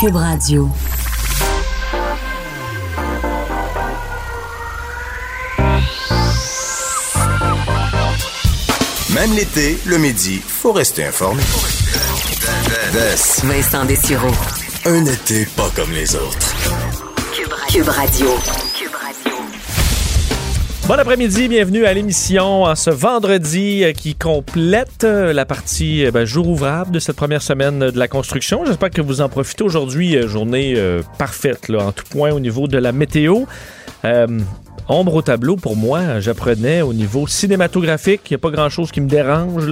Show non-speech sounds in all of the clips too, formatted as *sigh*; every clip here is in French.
Cube Radio. Même l'été, le midi, faut rester informé. Vincent Dessureau. Un été pas comme les autres. Cube Radio. Bon après-midi, bienvenue à l'émission en ce vendredi euh, qui complète euh, la partie euh, ben, jour ouvrable de cette première semaine de la construction. J'espère que vous en profitez aujourd'hui, journée parfaite là, en tout point au niveau de la météo. ombre au tableau pour moi, j'apprenais au niveau cinématographique, il n'y a pas grand-chose qui me dérange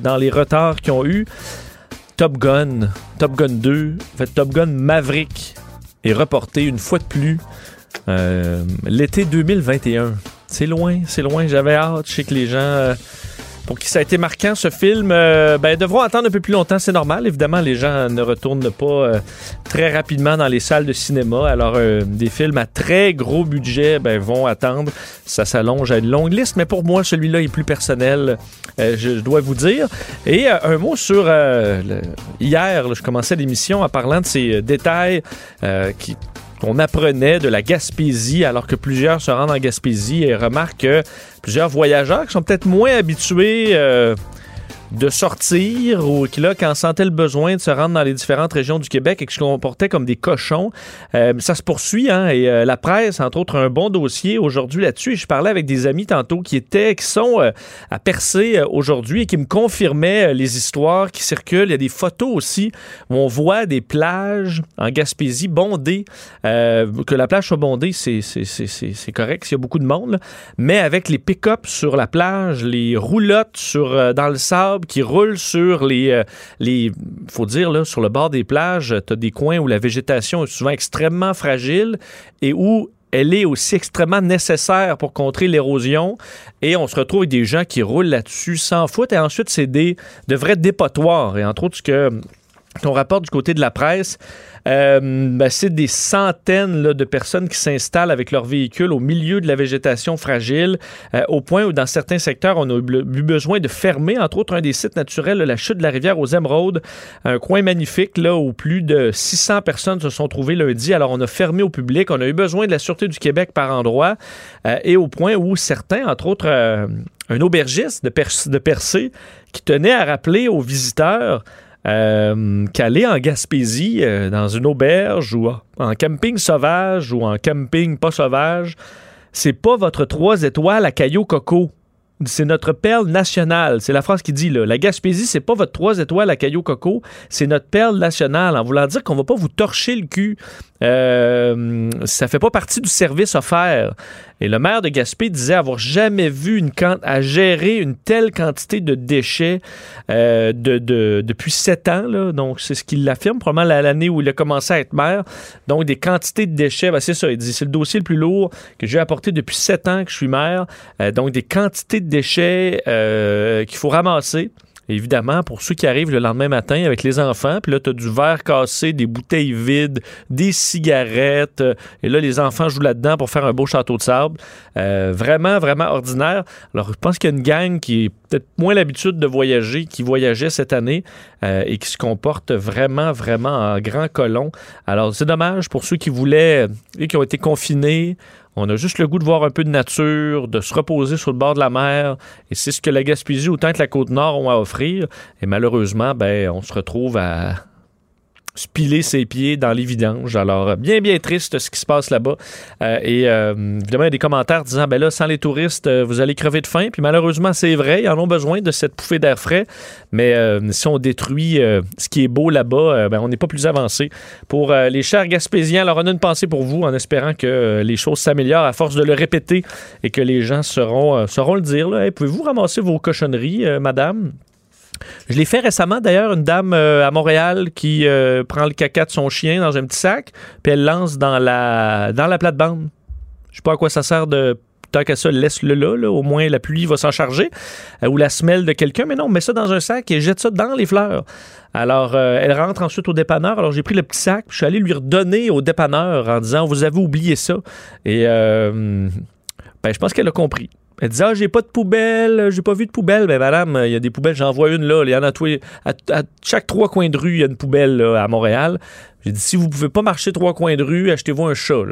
dans les retards qu'ils ont eu. Top Gun, Top Gun 2, en fait Top Gun Maverick est reporté une fois de plus l'été 2021. C'est loin, c'est loin. J'avais hâte. Je sais que les gens, euh, pour qui ça a été marquant, ce film, euh, ben, devront attendre un peu plus longtemps. C'est normal. Évidemment, les gens ne retournent pas euh, très rapidement dans les salles de cinéma. Alors, des films à très gros budget ben, vont attendre. Ça s'allonge à une longue liste. Mais pour moi, celui-là est plus personnel, je, dois vous dire. Et un mot sur... hier, je commençais l'émission en parlant de ces détails qui qu'on apprenait de la Gaspésie alors que plusieurs se rendent en Gaspésie et remarquent que plusieurs voyageurs qui sont peut-être moins habitués euh, de sortir ou qui, là, quand sentait le besoin de se rendre dans les différentes régions du Québec et qui se comportaient comme des cochons, euh, ça se poursuit. Hein, et euh, la presse, entre autres, un bon dossier aujourd'hui là-dessus. Et je parlais avec des amis tantôt qui étaient, qui sont euh, à percer aujourd'hui et qui me confirmaient les histoires qui circulent. Il y a des photos aussi où on voit des plages en Gaspésie bondées. que la plage soit bondée, c'est, correct, il y a beaucoup de monde. mais avec les pick-up sur la plage, les roulottes sur, dans le sable, qui roulent sur les, euh, les faut dire, là, sur le bord des plages, tu as des coins où la végétation est souvent extrêmement fragile et où elle est aussi extrêmement nécessaire pour contrer l'érosion. Et on se retrouve avec des gens qui roulent là-dessus sans foot. Et ensuite, c'est des de vrais dépotoirs. Et entre autres, ce que on rapporte du côté de la presse, euh, ben, c'est des centaines de personnes qui s'installent avec leur véhicule au milieu de la végétation fragile, euh, au point où dans certains secteurs, on a eu besoin de fermer, entre autres, un des sites naturels, la chute de la rivière aux Émeraudes, un coin magnifique là où plus de 600 personnes se sont trouvées lundi. Alors, on a fermé au public, on a eu besoin de la Sûreté du Québec par endroit, euh, et au point où certains, entre autres, un aubergiste de, de Percé, qui tenait à rappeler aux visiteurs euh, qu'aller en Gaspésie, euh, dans une auberge ou en camping sauvage ou en camping pas sauvage, c'est pas votre trois étoiles à Caillou Coco. C'est notre perle nationale. C'est la phrase qui dit là. La Gaspésie, c'est pas votre trois étoiles à Caillou Coco, c'est notre perle nationale. En voulant dire qu'on va pas vous torcher le cul. Euh, ça fait pas partie du service offert. Et le maire de Gaspé disait avoir jamais vu une à gérer une telle quantité de déchets euh, de, depuis sept ans. Donc, c'est ce qu'il affirme, probablement l'année où il a commencé à être maire. Donc, des quantités de déchets, ben, c'est ça, il dit, c'est le dossier le plus lourd que j'ai apporté depuis sept ans que je suis maire. Euh, donc, des quantités de déchets euh, qu'il faut ramasser. Évidemment, pour ceux qui arrivent le lendemain matin avec les enfants, puis là, tu as du verre cassé, des bouteilles vides, des cigarettes, euh, et là, les enfants jouent là-dedans pour faire un beau château de sable. Euh, vraiment, vraiment ordinaire. Alors, je pense qu'il y a une gang qui est peut-être moins l'habitude de voyager, qui voyageait cette année euh, et qui se comporte vraiment, vraiment en grand colon. Alors, c'est dommage pour ceux qui voulaient et qui ont été confinés. On a juste le goût de voir un peu de nature, de se reposer sur le bord de la mer. Et c'est ce que la Gaspésie, autant que la Côte-Nord ont à offrir. Et malheureusement, ben, on se retrouve à piler ses pieds dans les vidanges. Alors, bien, bien triste ce qui se passe là-bas. Euh, et euh, évidemment, il y a des commentaires disant, ben là, sans les touristes, euh, vous allez crever de faim. Puis malheureusement, c'est vrai, ils en ont besoin de cette pouffée d'air frais. Mais si on détruit ce qui est beau là-bas, ben, on n'est pas plus avancé. Pour les chers Gaspésiens, alors on a une pensée pour vous en espérant que les choses s'améliorent à force de le répéter et que les gens sauront, sauront le dire. Pouvez-vous ramasser vos cochonneries, madame? Je l'ai fait récemment d'ailleurs, une dame euh, à Montréal qui euh, prend le caca de son chien dans un petit sac, puis elle lance dans la, dans la plate-bande. Je sais pas à quoi ça sert de tant qu'à ça, laisse-le là, au moins la pluie va s'en charger, euh, ou la semelle de quelqu'un, mais non, met ça dans un sac et jette ça dans les fleurs. Alors, elle rentre ensuite au dépanneur. Alors, j'ai pris le petit sac, je suis allé lui redonner au dépanneur en disant, vous avez oublié ça. Et ben, je pense qu'elle a compris. Elle disait, ah, j'ai pas de poubelle, j'ai pas vu de poubelle. Ben, madame, il y a des poubelles, j'en vois une là. Il y en a tous à, chaque trois coins de rue, il y a une poubelle à Montréal. J'ai dit, si vous pouvez pas marcher trois coins de rue, achetez-vous un chat.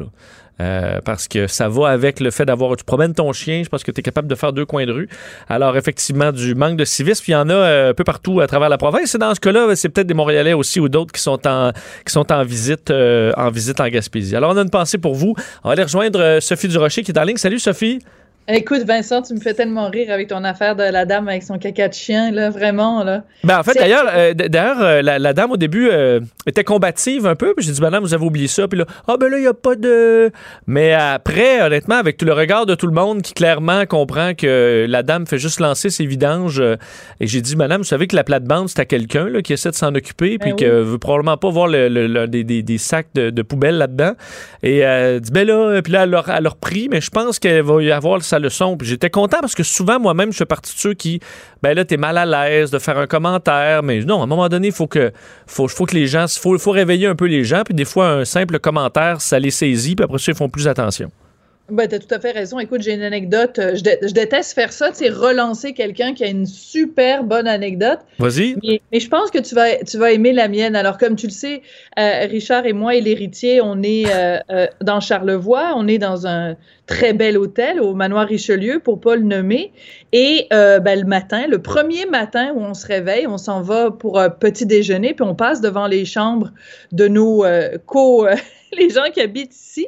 Euh, parce que ça va avec le fait d'avoir. Tu promènes ton chien, je pense que tu es capable de faire deux coins de rue. Alors, effectivement, du manque de civisme, il y en a euh, un peu partout à travers la province. Et dans ce cas-là, c'est peut-être des Montréalais aussi ou d'autres qui sont en, qui sont en visite, euh, en visite en Gaspésie. Alors, on a une pensée pour vous. On va aller rejoindre Sophie Durocher qui est en ligne. Salut, Sophie. Écoute, Vincent, tu me fais tellement rire avec ton affaire de la dame avec son caca de chien, là, vraiment, là. Ben, en fait, d'ailleurs, euh, d'ailleurs euh, la, la dame au début euh, était combative un peu. Puis j'ai dit, madame, vous avez oublié ça. Puis là, ah, ben là, il n'y a pas de. Mais après, honnêtement, avec tout le regard de tout le monde qui clairement comprend que la dame fait juste lancer ses vidanges. et j'ai dit, madame, vous savez que la plate-bande, c'est à quelqu'un là, qui essaie de s'en occuper. Puis Ben que veut probablement pas voir le, le- le- des, des- des sacs de, de poubelle là-dedans. Et elle dit, ben là, puis là, elle leur, elle leur prie, mais je pense qu'elle va y avoir leçon. J'étais content parce que souvent, moi-même, je fais partie de ceux qui, ben là, t'es mal à l'aise de faire un commentaire. Mais non, à un moment donné, il faut que, les gens, faut, faut réveiller un peu les gens. Puis des fois, un simple commentaire, ça les saisit. Puis après ça, ils font plus attention. Ben, t'as tout à fait raison. Écoute, j'ai une anecdote. euh, Je, dé- je déteste faire ça, tu sais, relancer quelqu'un qui a une super bonne anecdote. Vas-y. Mais, mais je pense que tu vas, tu vas aimer la mienne. Alors, comme tu le sais, euh, Richard et moi et l'héritier, on est euh, euh, dans Charlevoix. On est dans un très bel hôtel au manoir Richelieu, pour pas le nommer. Et ben, le matin, le premier matin où on se réveille, on s'en va pour un petit déjeuner, puis on passe devant les chambres de nos co... *laughs* les gens qui habitent ici.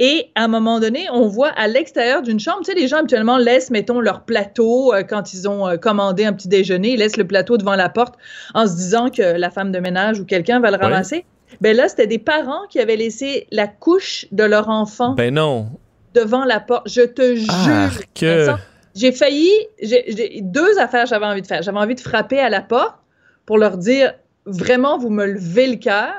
Et à un moment donné, on voit à l'extérieur d'une chambre, tu sais, les gens habituellement laissent, mettons, leur plateau euh, quand ils ont euh, commandé un petit déjeuner, ils laissent le plateau devant la porte en se disant que la femme de ménage ou quelqu'un va le ramasser. Ben là, c'était des parents qui avaient laissé la couche de leur enfant Ben non. devant la porte. Je te jure. Arc. Vincent, J'ai failli, j'ai j'ai- deux affaires j'avais envie de faire. J'avais envie de frapper à la porte pour leur dire vraiment, vous me levez le cœur.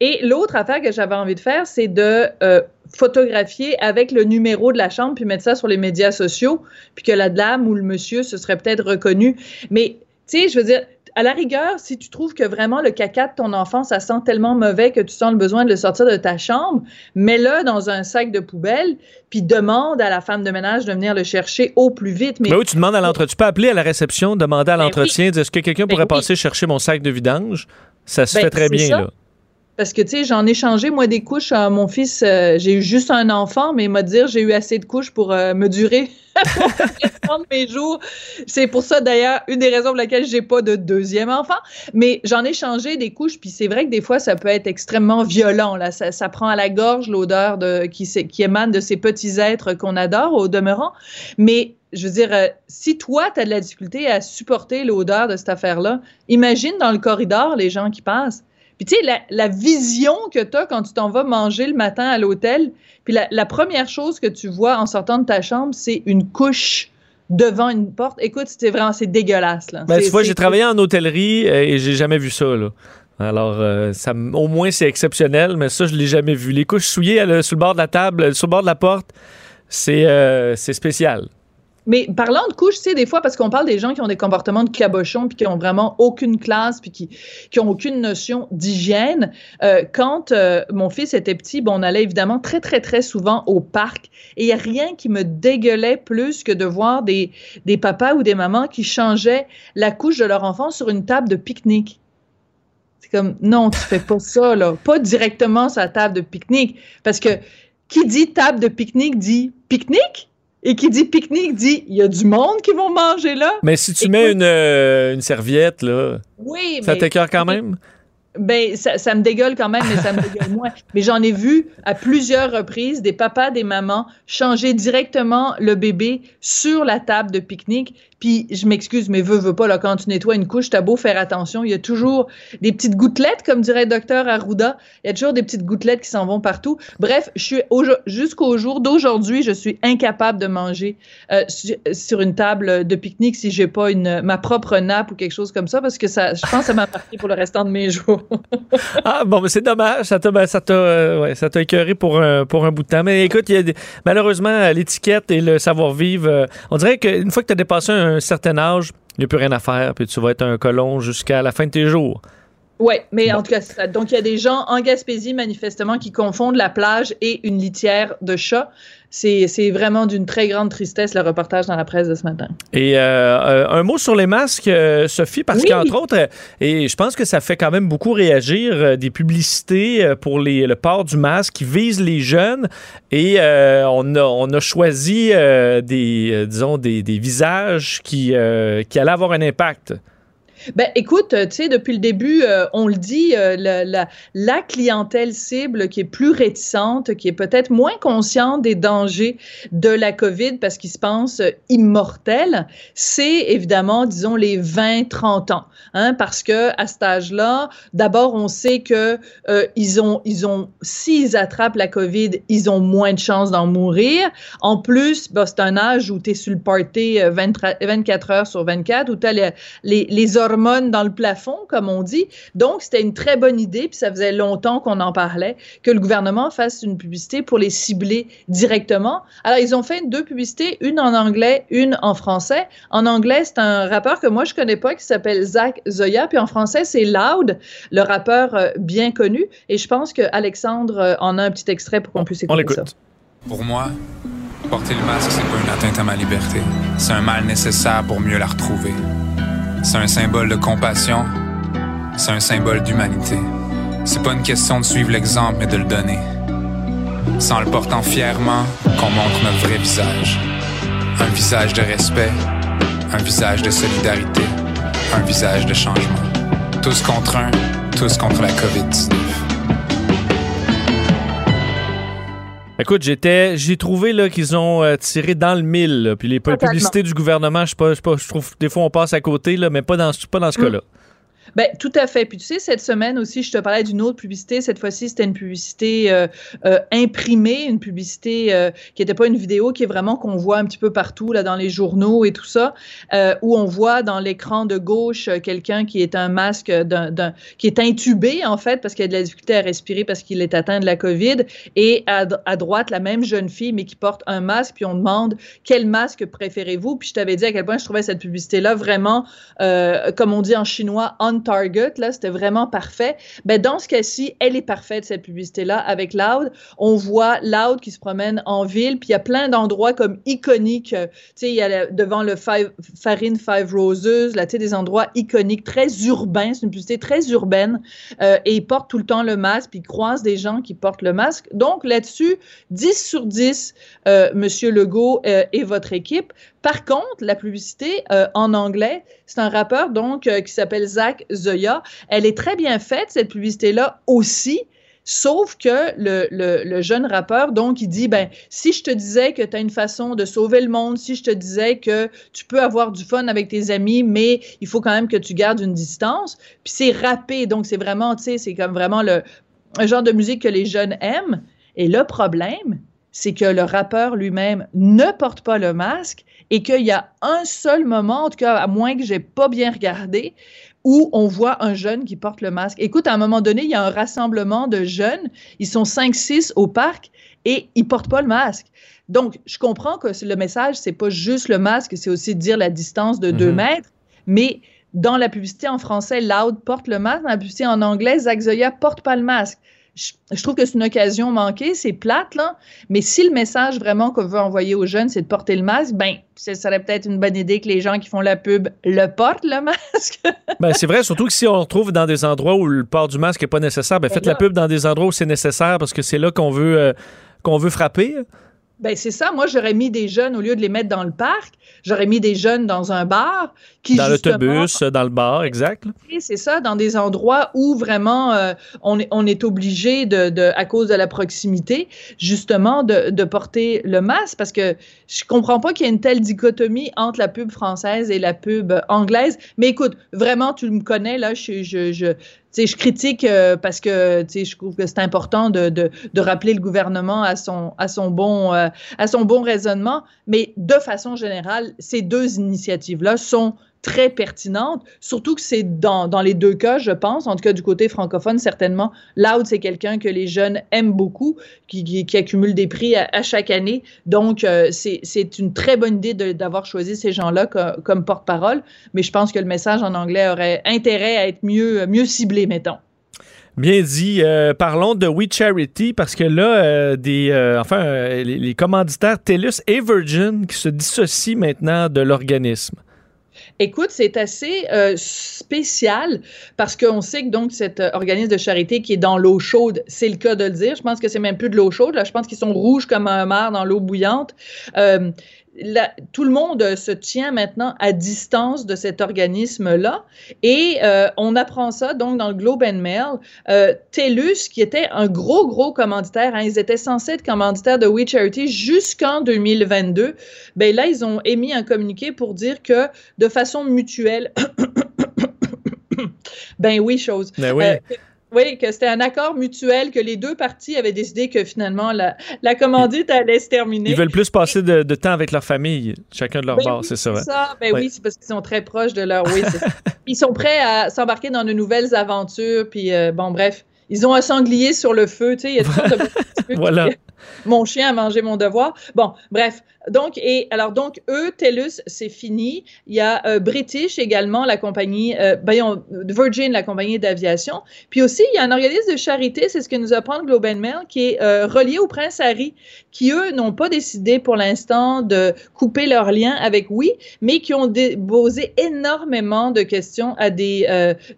Et l'autre affaire que j'avais envie de faire, c'est de euh, photographier avec le numéro de la chambre puis mettre ça sur les médias sociaux, puis que la dame ou le monsieur se serait peut-être reconnu. Mais tu sais, je veux dire, à la rigueur, si tu trouves que vraiment le caca de ton enfant, ça sent tellement mauvais que tu sens le besoin de le sortir de ta chambre, mets-le dans un sac de poubelle, puis demande à la femme de ménage de venir le chercher au plus vite. Mais Ben oui, tu demandes à l'entretien. Tu peux appeler à la réception, demander à Ben l'entretien, dire est-ce que quelqu'un Ben pourrait oui. passer chercher mon sac de vidange? Ça se Ben, fait très bien, ça. là. Parce que, tu sais, j'en ai changé, moi, des couches à mon fils. euh, j'ai eu juste un enfant, mais il m'a dit j'ai eu assez de couches pour euh, me durer *laughs* pour de mes jours. C'est pour ça, d'ailleurs, une des raisons pour laquelle j'ai pas de deuxième enfant. Mais j'en ai changé des couches, puis c'est vrai que des fois, ça peut être extrêmement violent. Là. Ça, prend à la gorge l'odeur de, qui, émane de ces petits êtres qu'on adore au demeurant. Mais je veux dire, euh, si toi, tu as de la difficulté à supporter l'odeur de cette affaire-là, imagine dans le corridor les gens qui passent. Puis tu sais, la, la vision que tu as quand tu t'en vas manger le matin à l'hôtel, puis la, la première chose que tu vois en sortant de ta chambre, c'est une couche devant une porte. Écoute, c'est vraiment, c'est dégueulasse. Là. Ben, tu vois, j'ai travaillé en hôtellerie euh, et j'ai jamais vu ça, là. Alors, euh, ça, au moins, c'est exceptionnel, mais ça, je l'ai jamais vu. Les couches souillées euh, sur le bord de la table, sur le bord de la porte, c'est euh, c'est spécial. Mais parlant de couches, tu sais, des fois, parce qu'on parle des gens qui ont des comportements de cabochon, puis qui ont vraiment aucune classe, puis qui, qui ont aucune notion d'hygiène. Euh, quand euh, mon fils était petit, bon, on allait évidemment très, très, très souvent au parc. Et il n'y a rien qui me dégueulait plus que de voir des, des papas ou des mamans qui changeaient la couche de leur enfant sur une table de pique-nique. C'est comme, non, tu fais pas ça, là. Pas directement sur la table de pique-nique. Parce que qui dit table de pique-nique dit pique-nique? Et qui dit pique-nique dit il y a du monde qui vont manger là. Mais si tu Écoute- mets une, euh, une serviette, là, Oui, ça t'écœure quand même? ben ça, ça me dégueule quand même, mais ça me dégueule moins. *laughs* Mais j'en ai vu à plusieurs reprises des papas, des mamans changer directement le bébé sur la table de pique-nique. Puis je m'excuse, mais veux, veux pas, là, quand tu nettoies une couche, t'as beau faire attention, il y a toujours des petites gouttelettes, comme dirait le docteur Arruda. Il y a toujours des petites gouttelettes qui s'en vont partout. Bref, je suis au- jusqu'au jour d'aujourd'hui, je suis incapable de manger euh, sur, une table de pique-nique si j'ai pas une ma propre nappe ou quelque chose comme ça, parce que ça, je pense que ça m'a marqué pour le restant de mes jours. *laughs* Ah, bon, mais c'est dommage. Ça t'a, ben, euh, écœuré pour un, pour un bout de temps. Mais écoute, malheureusement, l'étiquette et le savoir-vivre, euh, on dirait qu'une fois que tu as dépassé un certain âge, il n'y a plus rien à faire, puis tu vas être un colon jusqu'à la fin de tes jours. Oui, mais en tout cas, donc il y a des gens en Gaspésie, manifestement, qui confondent la plage et une litière de chat. C'est vraiment d'une très grande tristesse, le reportage dans la presse de ce matin. Et euh, euh, un mot sur les masques, euh, Sophie, parce qu'entre autres, et je pense que ça fait quand même beaucoup réagir, des publicités pour les, le port du masque qui visent les jeunes. Et on, a, on a choisi des, disons, des, des visages qui, qui allaient avoir un impact. Ben, écoute, tu sais, depuis le début, euh, on le dit, euh, la, clientèle cible qui est plus réticente, qui est peut-être moins consciente des dangers de la COVID parce qu'ils se pensent immortels, c'est évidemment, disons, les 20-30 ans. Hein, parce que à cet âge-là, d'abord, on sait que euh, ils ont, ils ont, s'ils attrapent la COVID, ils ont moins de chances d'en mourir. En plus, ben, c'est un âge où tu es sur le party 24 heures sur 24, où tu as les, les, les hormones dans le plafond, comme on dit. Donc, c'était une très bonne idée, puis ça faisait longtemps qu'on en parlait, que le gouvernement fasse une publicité pour les cibler directement. Alors, ils ont fait deux publicités, une en anglais, une en français. En anglais, c'est un rappeur que moi, je connais pas, qui s'appelle Zach Zoya, puis en français, c'est Loud, le rappeur euh, bien connu. Et je pense que Alexandre euh, en a un petit extrait pour qu'on puisse écouter ça. Pour moi, porter le masque, c'est pas une atteinte à ma liberté. C'est un mal nécessaire pour mieux la retrouver. C'est un symbole de compassion. C'est un symbole d'humanité. C'est pas une question de suivre l'exemple, mais de le donner. C'est en le portant fièrement qu'on montre notre vrai visage. Un visage de respect, un visage de solidarité, un visage de changement. Tous contre un, tous contre la COVID-19. Écoute, j'étais, j'ai trouvé là qu'ils ont euh, tiré dans le mille, puis les publicités du gouvernement, je sais pas, je trouve des fois on passe à côté là, mais pas dans, pas dans ce mm. cas-là. Ben, tout à fait. Puis tu sais, cette semaine aussi, je te parlais d'une autre publicité. Cette fois-ci, c'était une publicité euh, euh, imprimée, une publicité euh, qui n'était pas une vidéo, qui est vraiment qu'on voit un petit peu partout, là, dans les journaux et tout ça, où on voit dans l'écran de gauche quelqu'un qui est un masque, qui est intubé, en fait, parce qu'il a de la difficulté à respirer parce qu'il est atteint de la COVID. Et à, à, droite, la même jeune fille, mais qui porte un masque. Puis on demande quel masque préférez-vous? Puis je t'avais dit à quel point je trouvais cette publicité-là vraiment, comme on dit en chinois, target, là, c'était vraiment parfait. Ben, dans ce cas-ci, elle est parfaite, cette publicité-là, avec Loud. On voit Loud qui se promène en ville, puis il y a plein d'endroits comme iconiques. Euh, tu sais, il y a devant le five, Farine Five Roses, là, tu sais, des endroits iconiques, très urbains. C'est une publicité très urbaine. Euh, et il porte tout le temps le masque, puis il croise des gens qui portent le masque. Donc, là-dessus, 10 sur 10, euh, Monsieur Legault et votre équipe. Par contre, la publicité euh, en anglais, c'est un rappeur donc euh, qui s'appelle Zach Zoya. Elle est très bien faite, cette publicité-là aussi. Sauf que le, jeune rappeur, donc, il dit, ben, si je te disais que tu as une façon de sauver le monde, si je te disais que tu peux avoir du fun avec tes amis, mais il faut quand même que tu gardes une distance. Puis c'est rappé, donc c'est vraiment, tu sais, c'est comme vraiment le genre de musique que les jeunes aiment. Et le problème, c'est que le rappeur lui-même ne porte pas le masque et qu'il y a un seul moment, en tout cas, à moins que j'ai pas bien regardé, où on voit un jeune qui porte le masque. Écoute, à un moment donné, il y a un rassemblement de jeunes, ils sont 5-6 au parc et ils portent pas le masque. Donc, je comprends que le message, c'est pas juste le masque, c'est aussi dire la distance de 2 mhm. mètres, mais dans la publicité en français, Loud porte le masque, dans la publicité en anglais, Zach Zoya porte pas le masque je, trouve que c'est une occasion manquée, c'est plate, là. Mais si le message vraiment qu'on veut envoyer aux jeunes, c'est de porter le masque, ben, ce serait peut-être une bonne idée que les gens qui font la pub le portent, le *laughs* masque. ben, c'est vrai, surtout que si on retrouve dans des endroits où le port du masque n'est pas nécessaire, ben, faites la pub dans des endroits où c'est nécessaire parce que c'est là qu'on veut, euh, qu'on veut frapper. Ben c'est ça. Moi, j'aurais mis des jeunes au lieu de les mettre dans le parc. J'aurais mis des jeunes dans un bar qui dans l'autobus, dans le bar, exact. C'est ça, dans des endroits où vraiment euh, on est on est obligé de, de, à cause de la proximité, justement de, de porter le masque parce que je comprends pas qu'il y ait une telle dichotomie entre la pub française et la pub anglaise. Mais écoute, vraiment, tu me connais là, je, je, je je critique euh, parce que je trouve que c'est important de, rappeler le gouvernement à son, bon, euh, à son bon raisonnement, mais de façon générale, ces deux initiatives-là sont très pertinentes, surtout que c'est dans, dans les deux cas, je pense, en tout cas du côté francophone, certainement. Loud, c'est quelqu'un que les jeunes aiment beaucoup, qui, qui, accumule des prix à, chaque année. Donc, euh, c'est une très bonne idée d'avoir choisi ces gens-là comme, comme porte-parole, mais je pense que le message en anglais aurait intérêt à être mieux, mieux ciblé, mettons. Bien dit. Euh, parlons de We Charity parce que là, euh, des, euh, enfin, les, les commanditaires TELUS et Virgin qui se dissocient maintenant de l'organisme. Écoute, c'est assez euh, spécial parce qu'on sait que donc cet euh, organisme de charité qui est dans l'eau chaude, c'est le cas de le dire. Je pense que c'est même plus de l'eau chaude. Là, je pense qu'ils sont rouges comme un mar dans l'eau bouillante. Euh, la, tout le monde se tient maintenant à distance de cet organisme-là et euh, on apprend ça donc dans le Globe and Mail. Euh, TELUS, qui était un gros, gros commanditaire, hein, ils étaient censés être commanditaires de We Charity jusqu'en 2022, ben là, ils ont émis un communiqué pour dire que de façon mutuelle, *coughs* ben oui, chose. Ben oui. Euh, oui, que c'était un accord mutuel, que les deux parties avaient décidé que finalement la, la commandite allait se terminer. Ils veulent plus passer de, de temps avec leur famille, chacun de leur ben bord, oui, c'est ça. ça. Ben oui, c'est parce qu'ils sont très proches de leur. Oui, *laughs* ils sont prêts à s'embarquer dans de nouvelles aventures. Puis euh, bon, bref, ils ont un sanglier sur le feu. Tu sais, il y a toutes sortes de. voilà. Mon chien a mangé mon devoir. Bon, bref. Donc, et alors, donc, eux, TELUS, c'est fini. Il y a euh, British également, la compagnie, euh, Virgin, la compagnie d'aviation. Puis aussi, il y a un organisme de charité, c'est ce que nous apprend Globe and Mail, qui est euh, relié au Prince Harry, qui, eux, n'ont pas décidé pour l'instant de couper leur lien avec Oui, mais qui ont posé énormément de questions à des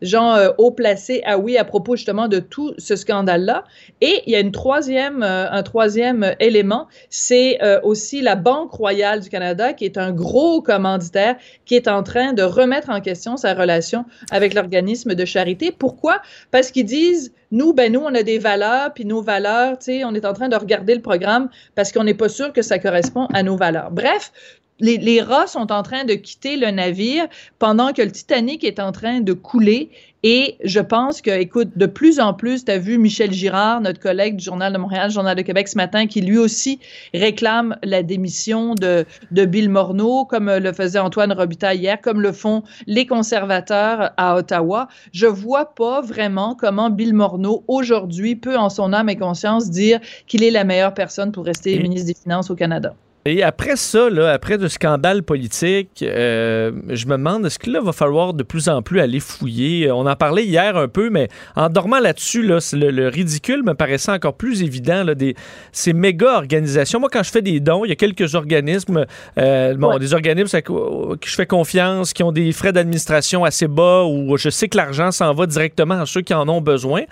gens haut placés à Oui à propos justement de tout ce scandale-là. Et il y a une troisième, un troisième élément, c'est aussi la Banque royale du Canada, qui est un gros commanditaire, qui est en train de remettre en question sa relation avec l'organisme de charité. Pourquoi? Parce qu'ils disent, nous, ben nous, on a des valeurs, puis nos valeurs, tu sais, on est en train de regarder le programme parce qu'on n'est pas sûr que ça correspond à nos valeurs. Bref, les, les, rats sont en train de quitter le navire pendant que le Titanic est en train de couler. Et je pense que, écoute, de plus en plus, tu as vu Michel Girard, notre collègue du Journal de Montréal, Journal de Québec ce matin, qui lui aussi réclame la démission de, de Bill Morneau, comme le faisait Antoine Robitaille hier, comme le font les conservateurs à Ottawa. Je vois pas vraiment comment Bill Morneau, aujourd'hui, peut, en son âme et conscience, dire qu'il est la meilleure personne pour rester ministre des Finances au Canada. Et après ça, là, après le scandale politique, euh, je me demande, est-ce que là, va falloir de plus en plus aller fouiller? On en parlait hier un peu, mais en dormant là-dessus, là, le, le, ridicule me paraissait encore plus évident. Là, des, ces méga organisations. Moi, quand je fais des dons, il y a quelques organismes, euh, bon, ouais. des organismes à qui je fais confiance, qui ont des frais d'administration assez bas, où je sais que l'argent s'en va directement à ceux qui en ont besoin.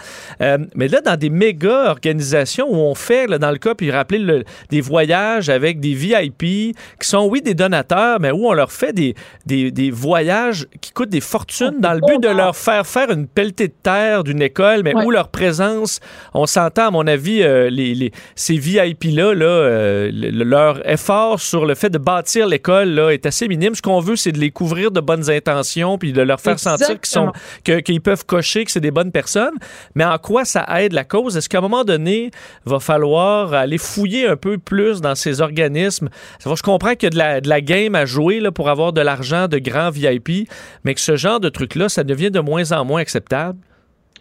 Euh, mais là, dans des méga organisations où on fait, là, dans le cas, puis rappeler le, des voyages avec des VIP qui sont, oui, des donateurs, mais où on leur fait des, des, des voyages qui coûtent des fortunes dans le but de leur faire faire une pelletée de terre d'une école, mais ouais. où leur présence, on s'entend, à mon avis, euh, les, les, ces VIP-là, là, euh, le, leur effort sur le fait de bâtir l'école là, est assez minime. Ce qu'on veut, c'est de les couvrir de bonnes intentions puis de leur faire Exactement. sentir qu'ils sont que, qu'ils peuvent cocher que c'est des bonnes personnes. Mais en quoi ça aide la cause? Est-ce qu'à un moment donné, va falloir aller fouiller un peu plus dans ces organismes? Je comprends qu'il y a de la, de la game à jouer là, pour avoir de l'argent de grands VIP, mais que ce genre de truc-là, ça devient de moins en moins acceptable.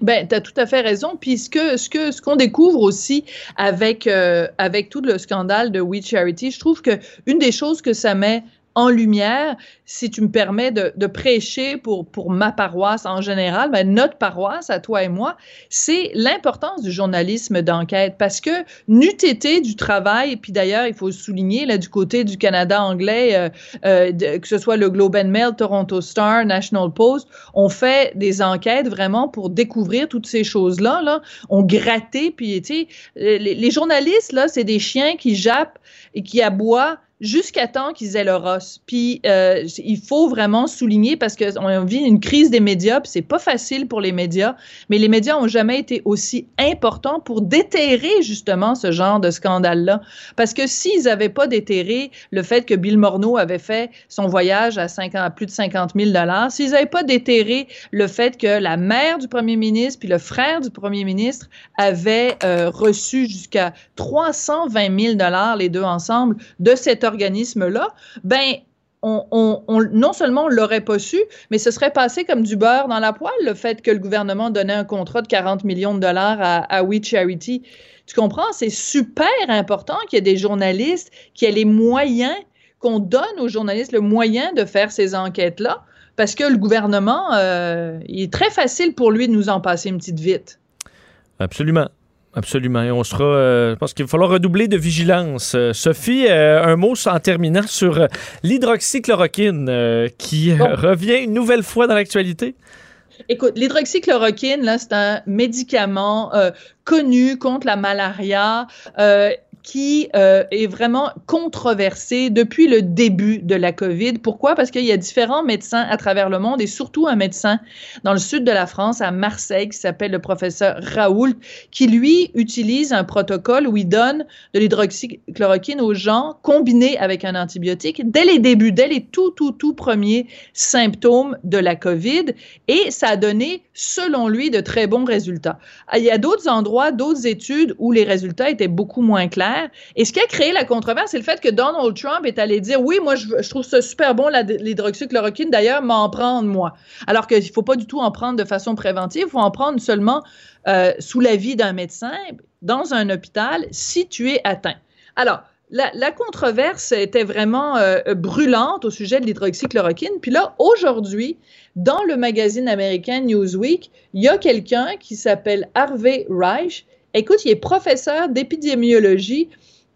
Ben, tu as tout à fait raison. Puis ce ce que ce qu'on découvre aussi avec euh, avec tout le scandale de We Charity, je trouve que une des choses que ça met en lumière, si tu me permets de, prêcher pour, ma paroisse en général, ben notre paroisse, à toi et moi, c'est l'importance du journalisme d'enquête parce que n'eût été du travail, et puis d'ailleurs, il faut souligner, là, du côté du Canada anglais, euh, euh, que ce soit le Globe and Mail, Toronto Star, National Post, on fait des enquêtes vraiment pour découvrir toutes ces choses-là. Là. On grattait, puis tu sais, les, les journalistes, là, c'est des chiens qui jappent et qui aboient jusqu'à temps qu'ils aient leur os. Puis euh, il faut vraiment souligner parce qu'on vit une crise des médias, puis c'est pas facile pour les médias, mais les médias ont jamais été aussi importants pour déterrer justement ce genre de scandale-là. Parce que s'ils avaient pas déterré le fait que Bill Morneau avait fait son voyage à, 50, à plus de 50 000 dollars, s'ils avaient pas déterré le fait que la mère du premier ministre puis le frère du premier ministre avaient euh, reçu jusqu'à 320 000 dollars les deux ensemble de cette organisme-là, ben, on, non seulement on l'aurait pas su, mais ce serait passé comme du beurre dans la poêle, le fait que le gouvernement donnait un contrat de 40 millions de dollars à, à We Charity. Tu comprends? C'est super important qu'il y ait des journalistes qui aient les moyens, qu'on donne aux journalistes le moyen de faire ces enquêtes-là, parce que le gouvernement, euh, il est très facile pour lui de nous en passer une petite vite. Absolument. Absolument. Et on sera. Euh, je pense qu'il va falloir redoubler de vigilance. Euh, Sophie, euh, un mot en terminant sur l'hydroxychloroquine qui *laughs* revient une nouvelle fois dans l'actualité. Écoute, l'hydroxychloroquine, là, c'est un médicament connu contre la malaria qui euh, est vraiment controversé depuis le début de la COVID. Pourquoi? Parce qu'il y a différents médecins à travers le monde et surtout un médecin dans le sud de la France, à Marseille, qui s'appelle le professeur Raoult, qui lui utilise un protocole où il donne de l'hydroxychloroquine aux gens combiné avec un antibiotique dès les débuts, dès les tout, tout, tout premiers symptômes de la COVID. Et ça a donné, selon lui, de très bons résultats. Il y a d'autres endroits, d'autres études où les résultats étaient beaucoup moins clairs. Et ce qui a créé la controverse, c'est le fait que Donald Trump est allé dire oui, moi, je, trouve ça super bon, l'hydroxychloroquine, d'ailleurs, m'en prendre, moi. Alors qu'il ne faut pas du tout en prendre de façon préventive, il faut en prendre seulement euh, sous l'avis d'un médecin dans un hôpital si tu es atteint. Alors, la, controverse était vraiment euh, brûlante au sujet de l'hydroxychloroquine. Puis là, aujourd'hui, dans le magazine américain Newsweek, il y a quelqu'un qui s'appelle Harvey Reich Écoute, il est professeur d'épidémiologie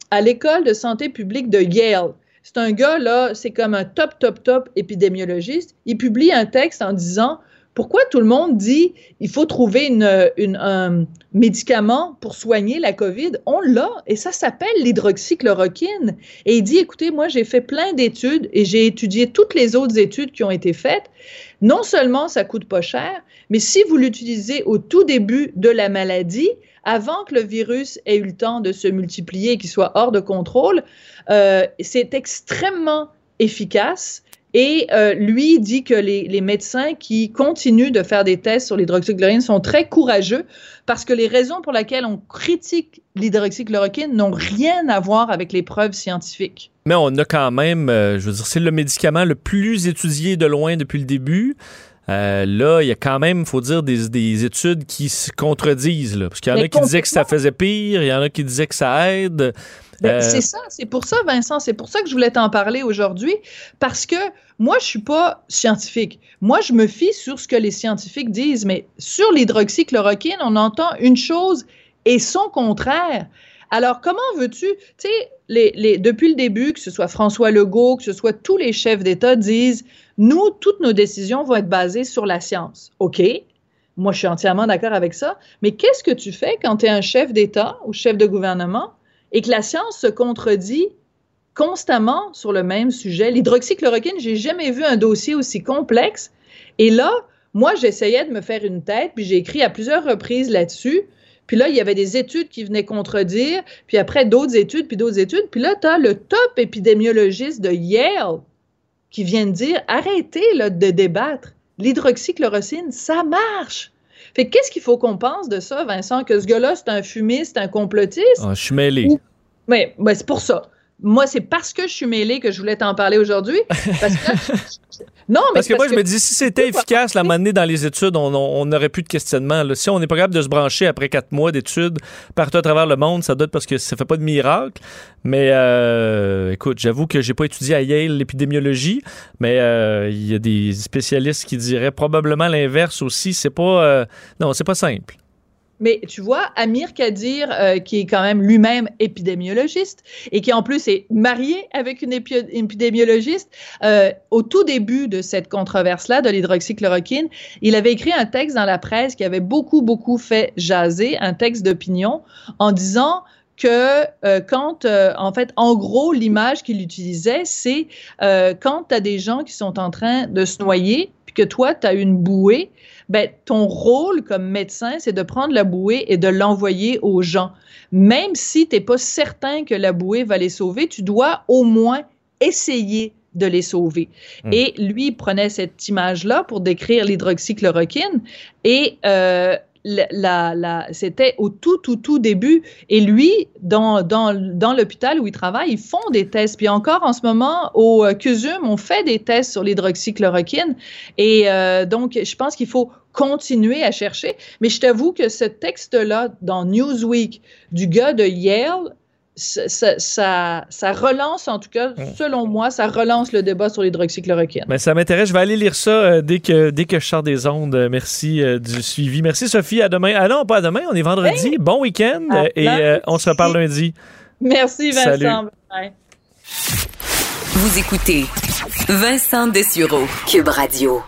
à l'école de santé publique de Yale. C'est un gars, là, c'est comme un top, top, top épidémiologiste. Il publie un texte en disant pourquoi tout le monde dit il faut trouver un médicament pour soigner la COVID? On l'a et ça s'appelle l'hydroxychloroquine. Et il dit écoutez, moi j'ai fait plein d'études et j'ai étudié toutes les autres études qui ont été faites. Non seulement ça coûte pas cher, mais si vous l'utilisez au tout début de la maladie, avant que le virus ait eu le temps de se multiplier et qu'il soit hors de contrôle, euh, c'est extrêmement efficace. Et euh, lui dit que les, médecins qui continuent de faire des tests sur l'hydroxychloroquine sont très courageux parce que les raisons pour lesquelles on critique l'hydroxychloroquine n'ont rien à voir avec les preuves scientifiques. Mais on a quand même, euh, je veux dire, c'est le médicament le plus étudié de loin depuis le début. Euh, là, il y a quand même, il faut dire, des, études qui se contredisent. Là, parce qu'il y en a qui disaient que ça faisait pire, il y en a qui disaient que ça aide. Ben, euh, c'est ça, c'est pour ça, Vincent, c'est pour ça que je voulais t'en parler aujourd'hui, parce que moi, je suis pas scientifique. Moi, je me fie sur ce que les scientifiques disent, mais sur l'hydroxychloroquine, on entend une chose et son contraire. Alors, comment veux-tu, tu sais, depuis le début, que ce soit François Legault, que ce soit tous les chefs d'État disent, nous, toutes nos décisions vont être basées sur la science. OK, moi, je suis entièrement d'accord avec ça, mais qu'est-ce que tu fais quand tu es un chef d'État ou chef de gouvernement et que la science se contredit constamment sur le même sujet? L'hydroxychloroquine, j'ai jamais vu un dossier aussi complexe. Et là, moi, j'essayais de me faire une tête, puis j'ai écrit à plusieurs reprises là-dessus. Puis là, il y avait des études qui venaient contredire, puis après d'autres études, puis d'autres études. Puis là, tu as le top épidémiologiste de Yale qui vient de dire arrêtez là, de débattre. L'hydroxychloroquine, ça marche. Fait qu'est-ce qu'il faut qu'on pense de ça, Vincent? Que ce gars-là, c'est un fumiste, un complotiste? Ah, je suis mêlé. Mais, mais c'est pour ça moi, c'est parce que je suis mêlée que je voulais t'en parler aujourd'hui. Parce que, non, mais parce que moi, je me dis, si c'était efficace, la monnaie dans les études, on n'aurait plus de questionnement. Si on n'est pas capable de se brancher après quatre mois d'études partout à travers le monde, ça doit être parce que ça fait pas de miracle. Mais euh, écoute, j'avoue que j'ai pas étudié à Yale l'épidémiologie, mais euh, il y a des spécialistes qui diraient probablement l'inverse aussi. C'est pas, euh, non, c'est pas simple. Mais tu vois, Amir Kadir, euh, qui est quand même lui-même épidémiologiste et qui en plus est marié avec une épidémiologiste, euh, au tout début de cette controverse-là de l'hydroxychloroquine, il avait écrit un texte dans la presse qui avait beaucoup, beaucoup fait jaser, un texte d'opinion, en disant que euh, quand, euh, en fait, en gros, l'image qu'il utilisait, c'est euh, quand tu as des gens qui sont en train de se noyer, puis que toi, tu as une bouée, ben, ton rôle comme médecin, c'est de prendre la bouée et de l'envoyer aux gens. Même si tu n'es pas certain que la bouée va les sauver, tu dois au moins essayer de les sauver. Mm. Et lui il prenait cette image-là pour décrire l'hydroxychloroquine et euh, c'était au tout, tout, tout début. Et lui, dans, dans, dans l'hôpital où il travaille, ils font des tests. Puis encore en ce moment, au euh, CUSUM, on fait des tests sur l'hydroxychloroquine. Et euh, donc, je pense qu'il faut continuer à chercher. Mais je t'avoue que ce texte-là, dans Newsweek, du gars de Yale, ça, ça, ça- ça relance, en tout cas, selon moi, ça relance le débat sur l'hydroxychloroquine. Ben, ça m'intéresse. Je vais aller lire ça euh, dès, que, dès que je sors des ondes. Euh, Merci euh, du suivi. Merci, Sophie. À demain. Ah non, pas à demain. On est vendredi. Bon week-end. Et euh, on se reparle lundi. *laughs* Merci, Vincent. Salut. Bye. Vous écoutez Vincent Dessureau, Cube Radio.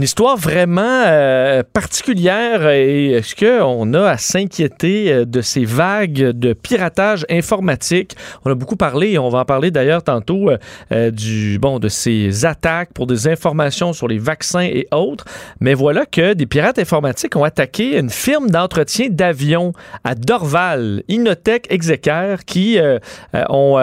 Une histoire vraiment euh, particulière. Et est-ce qu'on a à s'inquiéter euh, de ces vagues de piratage informatique? On a beaucoup parlé, et on va en parler d'ailleurs tantôt, euh, du, bon, de ces attaques pour des informations sur les vaccins et autres. Mais voilà que des pirates informatiques ont attaqué une firme d'entretien d'avions à Dorval, Inotech Exeker, qui ont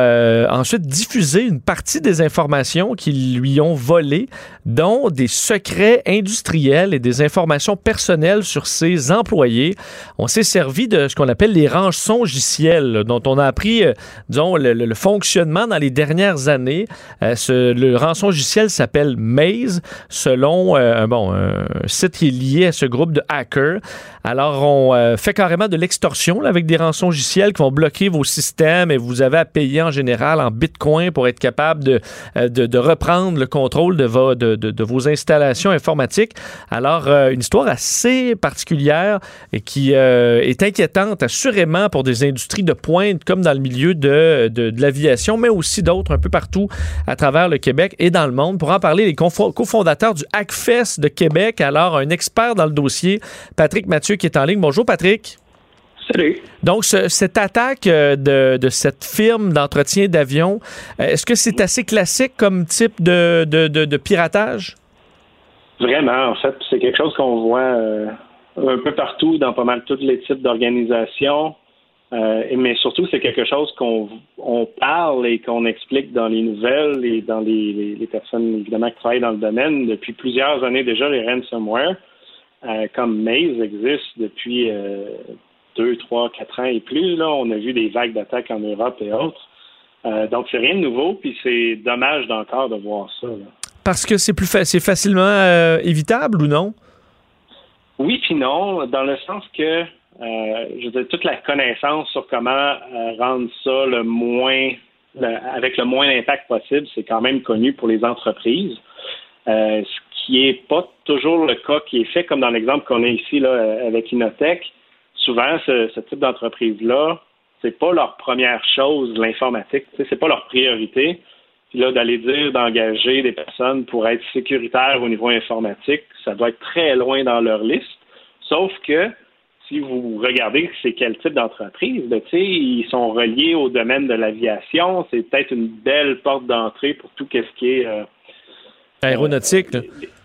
ensuite diffusé une partie des informations qu'ils lui ont volées, dont des secrets industriels et des informations personnelles sur ses employés. On s'est servi de ce qu'on appelle les rançongiciels, là, dont on a appris, euh, le, fonctionnement dans les dernières années. Euh, ce- le rançongiciel s'appelle Maze, selon euh, bon, un site qui est lié à ce groupe de hackers. Alors, on fait carrément de l'extorsion avec des rançongiciels qui vont bloquer vos systèmes et vous avez à payer en général en bitcoin pour être capable de, de, reprendre le contrôle de, vos- de, de- vos installations. Alors, euh, une histoire assez particulière et qui euh, est inquiétante assurément pour des industries de pointe comme dans le milieu de, de, de l'aviation, mais aussi d'autres un peu partout à travers le Québec et dans le monde. Pour en parler, les cofondateurs du Hackfest de Québec. Alors, un expert dans le dossier, Patrick Mathieu, qui est en ligne. Bonjour, Patrick. Salut. Donc, ce- cette attaque euh, de, de cette firme d'entretien d'avions, euh, est-ce que c'est assez classique comme type de- de piratage? Vraiment, en fait, c'est quelque chose qu'on voit euh, un peu partout dans pas mal tous les types d'organisations. Euh, mais surtout, c'est quelque chose qu'on on parle et qu'on explique dans les nouvelles et dans les, les- les personnes évidemment qui travaillent dans le domaine depuis plusieurs années déjà. Les ransomware, euh, comme Maze, existent depuis euh, deux, trois, quatre ans et plus. Là, on a vu des vagues d'attaques en Europe et autres. Euh, donc, c'est rien de nouveau, puis c'est dommage d'encore de voir ça. là. Parce que c'est plus fa- c'est facilement euh, évitable ou non? Oui puis non, dans le sens que euh, je veux dire, toute la connaissance sur comment euh, rendre ça le moins avec le moins d'impact possible, c'est quand même connu pour les entreprises. Ce qui est pas toujours le cas qui est fait, comme dans l'exemple qu'on a ici là, avec Inotech. Souvent, ce, ce type d'entreprise-là, c'est pas leur première chose, l'informatique. C'est pas leur priorité. Là, d'aller dire d'engager des personnes pour être sécuritaires au niveau informatique, ça doit être très loin dans leur liste. Sauf que si vous regardez c'est quel type d'entreprise, ben, ils sont reliés au domaine de l'aviation. C'est peut-être une belle porte d'entrée pour tout ce qui est euh, Aéronautique,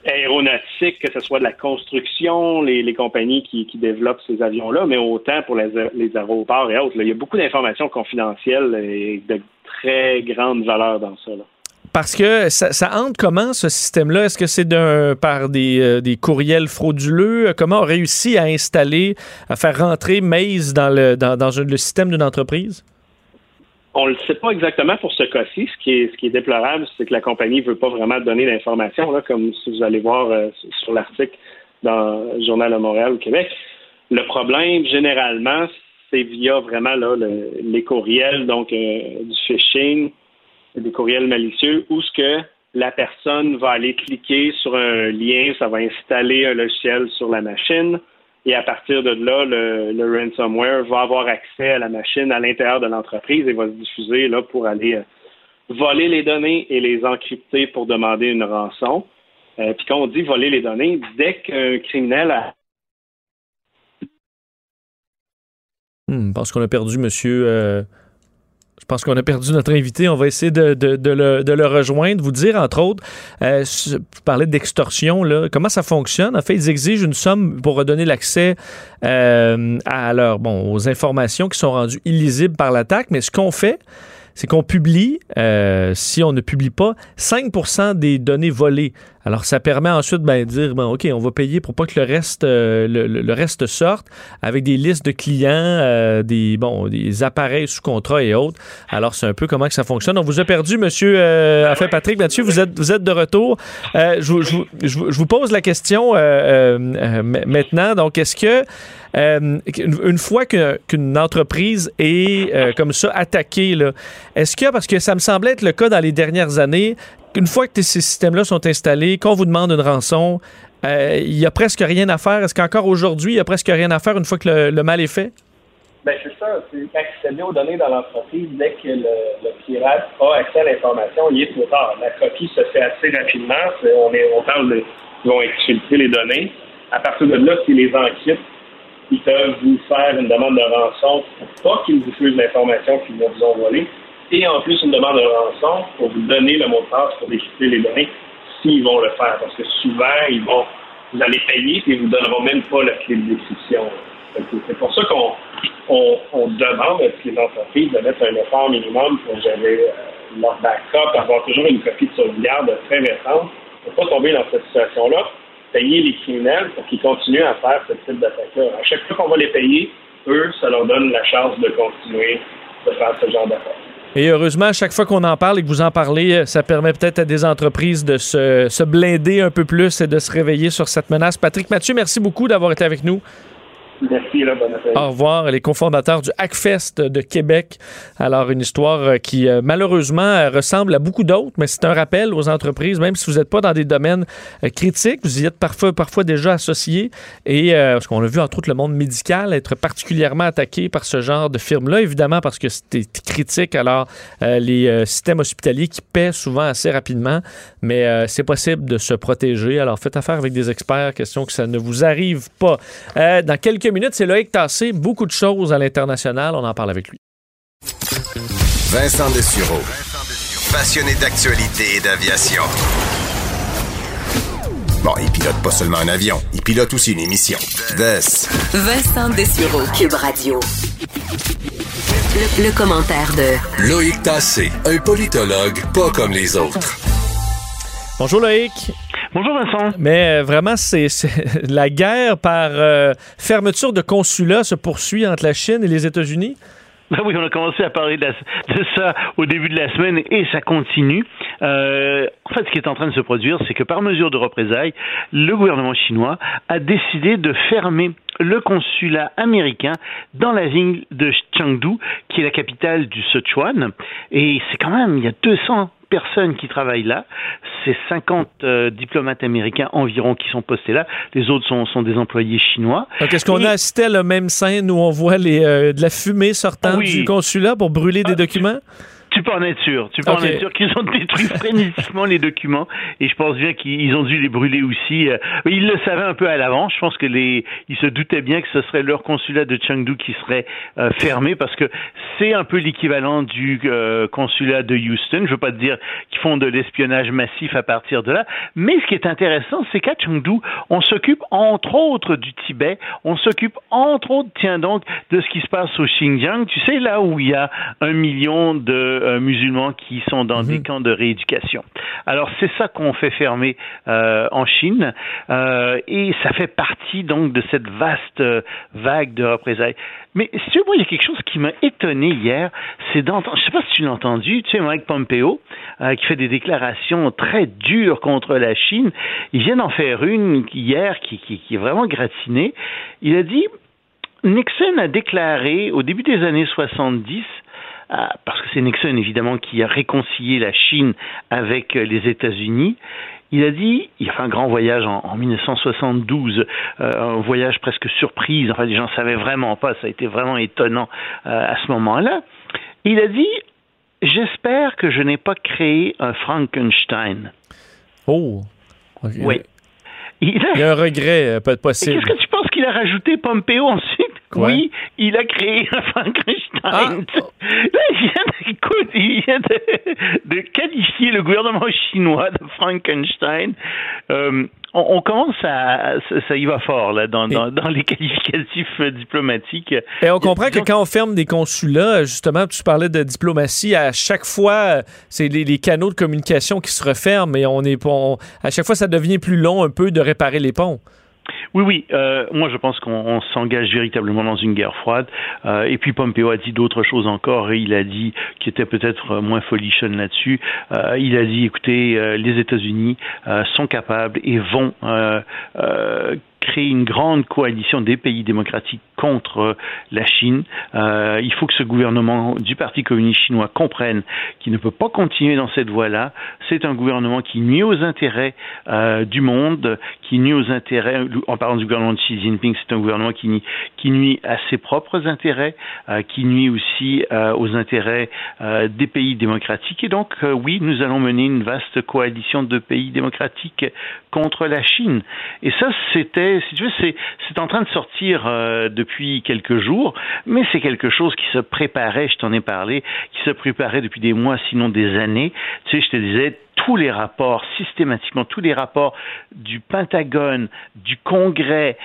aéronautique, que ce soit de la construction, les, les compagnies qui, qui développent ces avions-là, mais autant pour les, les aéroports et autres. là. Il y a beaucoup d'informations confidentielles et de très grande valeur dans ça. là. Parce que ça, ça entre comment ce système-là? Est-ce que c'est d'un par des, euh, des courriels frauduleux? Comment on réussit à installer, à faire rentrer Maze dans le, dans, dans un- le système d'une entreprise? On ne le sait pas exactement pour ce cas-ci. Ce qui est, ce qui est déplorable, c'est que la compagnie ne veut pas vraiment donner d'informations, comme si vous allez voir euh, sur l'article dans le Journal de Montréal au Québec. Le problème, généralement, c'est via vraiment les courriels, donc euh, du phishing, des courriels malicieux, où ce que la personne va aller cliquer sur un lien, ça va installer un logiciel sur la machine, et à partir de là, le, le ransomware va avoir accès à la machine à l'intérieur de l'entreprise et va se diffuser là pour aller euh, voler les données et les encrypter pour demander une rançon. Euh, puis quand on dit voler les données, dès qu'un criminel a Hmm, je pense qu'on a perdu monsieur. euh, je pense qu'on a perdu notre invité. On va essayer de, de- de le, de. Vous dire, entre autres, euh, vous parlez d'extorsion. Comment ça fonctionne? En fait, ils exigent une somme pour redonner l'accès euh, à aux informations qui sont rendues illisibles par l'attaque. Mais ce qu'on fait, c'est qu'on publie, euh, si on ne publie pas, 5% des données volées. Alors, ça permet ensuite ben, de dire, bon, OK, on va payer pour pas que le reste, euh, le, reste sorte avec des listes de clients, euh, des, bon, des appareils sous contrat et autres. Alors, c'est un peu comment que ça fonctionne. On vous a perdu, monsieur, euh, enfin, Patrick Mathieu, vous êtes, vous êtes de retour. Euh, je, vous- pose la question maintenant. Donc, est-ce que euh, une, une fois qu'une entreprise est euh, comme ça attaquée, est-ce que, parce que ça me semblait être le cas dans les dernières années, qu'une fois que ces systèmes-là sont installés, qu'on vous demande une rançon, euh, il y a presque rien à faire. Est-ce qu'encore aujourd'hui, il y a presque rien à faire une fois que le, mal est fait? Ben, c'est ça. C'est accéder aux données dans l'entreprise dès que le, pirate a accès à l'information, il est trop tard. La copie se fait assez rapidement. C'est- On, est, on parle de ils vont exfiltrer les données. À partir de là, s'ils les enquêtent, ils peuvent vous faire une demande de rançon pour pas qu'ils vous fusent l'information qu'ils vous ont volée. Et en plus, une demande de rançon pour vous donner le mot de passe pour décrypter les données s'ils vont le faire. Parce que souvent, ils vont, vous allez payer et ils vous donneront même pas la clé de que C'est pour ça qu'on on, on demande à toutes les entreprises de mettre un effort minimum pour gérer euh, leur backup, avoir toujours une copie de sauvegarde très récente pour pas tomber dans cette situation-là, payer les criminels pour qu'ils continuent à faire ce type d'attaque-là. À chaque fois qu'on va les payer, eux, ça leur donne la chance de continuer de faire ce genre d'attaque. Et heureusement, à chaque fois qu'on en parle et que vous en parlez, euh, ça permet peut-être à des entreprises de se, se blinder un peu plus et de se réveiller sur cette menace. Patrick Mathieu, merci beaucoup d'avoir été avec nous. Merci, Au revoir, les cofondateurs du Hackfest de Québec. Alors, une histoire euh, qui, euh, malheureusement, euh, ressemble à beaucoup d'autres, mais c'est un rappel aux entreprises, même si vous n'êtes pas dans des domaines critiques, vous y êtes parfois, parfois déjà associés. Et parce qu'on a vu, entre autres, le monde médical être particulièrement attaqué par ce genre de firme-là, évidemment, parce que c'était critique. Alors, les systèmes hospitaliers qui paient souvent assez rapidement, mais c'est possible de se protéger. Alors, faites affaire avec des experts, question que ça ne vous arrive pas. Dans quelques minutes, c'est Loïc Tassé. Beaucoup de choses à l'international. On en parle avec lui. Vincent Dessureau. Passionné d'actualité et d'aviation. Bon, il pilote pas seulement un avion, il pilote aussi une émission. Vess. Vincent Dessureau, Cube Radio. Le, le commentaire de Loïc Tassé, un politologue pas comme les autres. Bonjour Loïc. Bonjour Vincent. Mais euh, vraiment, c'est *laughs* la guerre par euh, fermeture de consulats se poursuit entre la Chine et les États-Unis. Ben oui, on a commencé à parler de, la- de ça au début de la semaine et ça continue. Euh, en fait, ce qui est en train de se produire, c'est que par mesure de représailles, le gouvernement chinois a décidé de fermer le consulat américain dans la ville de Chengdu, qui est la capitale du Sichuan. Et c'est quand même, il y a 200 personnes qui travaillent là. C'est 50 euh, diplomates américains environ qui sont postés là. Les autres sont, sont des employés chinois. Donc, est-ce qu'on Et- a assisté à la même scène où on voit les, euh, de la fumée sortant Oui. du consulat pour brûler des Ah, documents? Tu peux en être sûr. Tu peux en être sûr qu'ils ont détruit *laughs* frénétiquement les documents et je pense bien qu'ils ont dû les brûler aussi. Euh, mais Ils le savaient un peu à l'avance. Je pense que les, ils se doutaient bien que ce serait leur consulat de Chengdu qui serait euh, fermé parce que c'est un peu l'équivalent du euh, consulat de Houston. Je veux pas te dire qu'ils font de l'espionnage massif à partir de là, mais ce qui est intéressant, c'est qu'à Chengdu, on s'occupe entre autres du Tibet, on s'occupe entre autres, tiens donc, de ce qui se passe au Xinjiang. Tu sais là où il y a un million de euh, musulmans qui sont dans des camps de rééducation. Alors c'est ça qu'on fait fermer euh, en Chine euh, et ça fait partie donc de cette vaste vague de représailles. Mais si moi, il y a quelque chose qui m'a étonné hier, c'est d'entendre, je sais pas si tu l'as entendu, tu sais, Mike Pompeo, euh, qui fait des déclarations très dures contre la Chine. Il vient d'en faire une hier qui, qui, qui est vraiment gratinée. Il a dit, Nixon a déclaré au début des années 70 euh, parce que c'est Nixon évidemment qui a réconcilié la Chine avec euh, les États-Unis. Il a dit, il a fait un grand voyage en, en 1972, euh, un voyage presque surprise. Enfin, les gens savaient vraiment pas. Ça a été vraiment étonnant euh, à ce moment-là. Il a dit, j'espère que je n'ai pas créé un Frankenstein. Oh! Ok. Oui. Il a, Il y a un regret peut-être possible. qu'est-ce que tu penses qu'il a rajouté Pompeo ensuite? Oui, il a créé un Frankenstein. Ah. *laughs* Là, il vient, écoute, il vient de, qualifier le gouvernement chinois de Frankenstein. Euh, on, commence à, ça, y va fort là dans, dans, les *laughs* qualificatifs diplomatiques. Et on comprend que quand on ferme des consulats, justement, tu parlais de diplomatie, à chaque fois, c'est les, canaux de communication qui se referment et on est, à chaque fois, ça devient plus long un peu de réparer les ponts. Oui, oui. Euh, moi, je pense qu'on s'engage véritablement dans une guerre froide. Euh, et puis Pompeo a dit d'autres choses encore. Et il a dit, qui était peut-être moins folichonne là-dessus, euh, il a dit, écoutez, les États-Unis sont capables et vont créer une grande coalition des pays démocratiques contre euh, la Chine. Euh, il faut que ce gouvernement du Parti communiste chinois comprenne qu'il ne peut pas continuer dans cette voie-là. C'est un gouvernement qui nuit aux intérêts euh, du monde, qui nuit aux intérêts, en parlant du gouvernement de Xi Jinping, c'est un gouvernement qui nuit, à ses propres intérêts, qui nuit aussi aux intérêts des pays démocratiques. Et donc, oui, nous allons mener une vaste coalition de pays démocratiques contre la Chine. Et ça, c'était si tu veux, c'est en train de sortir euh, depuis quelques jours, mais c'est quelque chose qui se préparait, je t'en ai parlé, qui se préparait depuis des mois, sinon des années. Tu sais, je te disais, tous les rapports, systématiquement, tous les rapports du Pentagone, du Congrès,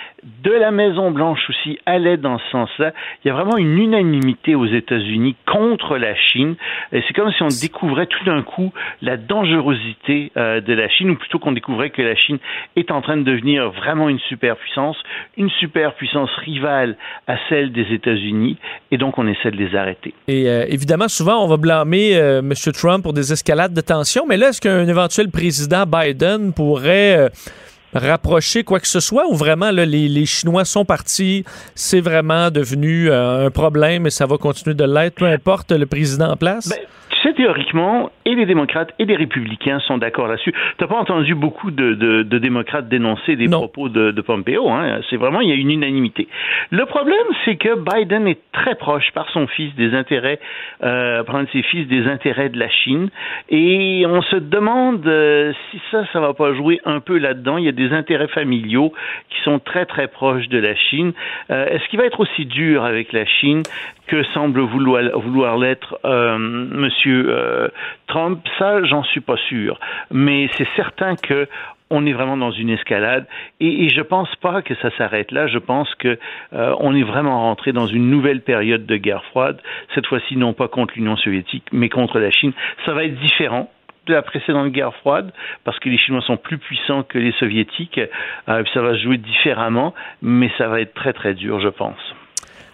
de la Maison Blanche aussi allaient dans ce sens-là. Il y a vraiment une unanimité aux États-Unis contre la Chine. C'est comme si on découvrait tout d'un coup la dangerosité euh, de la Chine, ou plutôt qu'on découvrait que la Chine est en train de devenir vraiment une superpuissance, une superpuissance rivale à celle des États-Unis, et donc on essaie de les arrêter. Et euh, évidemment, souvent, on va blâmer euh, M. Trump pour des escalades de tension, mais là, est-ce qu'un éventuel président Biden pourrait euh, rapprocher quoi que ce soit ou vraiment les, Chinois sont partis, c'est vraiment devenu euh, un problème et ça va continuer de l'être, peu importe le président en place? Ben, théoriquement, et les démocrates et les républicains sont d'accord là-dessus. Tu n'as pas entendu beaucoup de, démocrates dénoncer des propos de, Pompeo. Hein. C'est vraiment, il y a une unanimité. Le problème, c'est que Biden est très proche par son fils des intérêts, euh, par un de ses fils des intérêts de la Chine. Et on se demande euh, si ça, ça va pas jouer un peu là-dedans. Il y a des intérêts familiaux qui sont très, très proches de la Chine. Euh, est-ce qu'il va être aussi dur avec la Chine que semble vouloir, vouloir l'être Monsieur euh, Trump, ça, j'en suis pas sûr. Mais c'est certain que on est vraiment dans une escalade et, et je pense pas que ça s'arrête là. Je pense que euh, on est vraiment rentré dans une nouvelle période de guerre froide. Cette fois-ci, non pas contre l'Union soviétique, mais contre la Chine. Ça va être différent de la précédente guerre froide, parce que les Chinois sont plus puissants que les Soviétiques. Euh, ça va se jouer différemment, mais ça va être très très dur, je pense.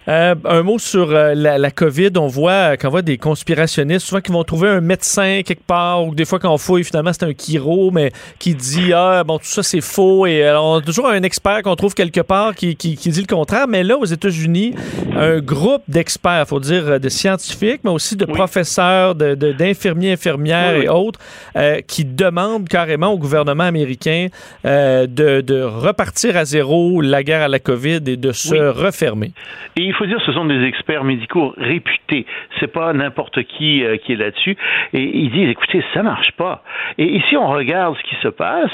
Euh, un mot sur euh, la, COVID. On voit euh, quand on voit des conspirationnistes, souvent qui vont trouver un médecin quelque part, ou des fois quand on fouille, finalement, c'est un chiro, mais qui dit Ah, bon, tout ça, c'est faux. Et alors, on a toujours un expert qu'on trouve quelque part qui, qui, dit le contraire. Mais là, aux États-Unis, un groupe d'experts, faut dire de scientifiques, mais aussi de professeurs, d'infirmiers, de, infirmières et autres, qui demandent carrément au gouvernement américain de, de, repartir à zéro la guerre à la COVID et de se refermer il faut dire, ce sont des experts médicaux réputés. C'est pas n'importe qui euh, qui est là-dessus. Et ils disent, écoutez, ça marche pas. Et ici, on regarde ce qui se passe.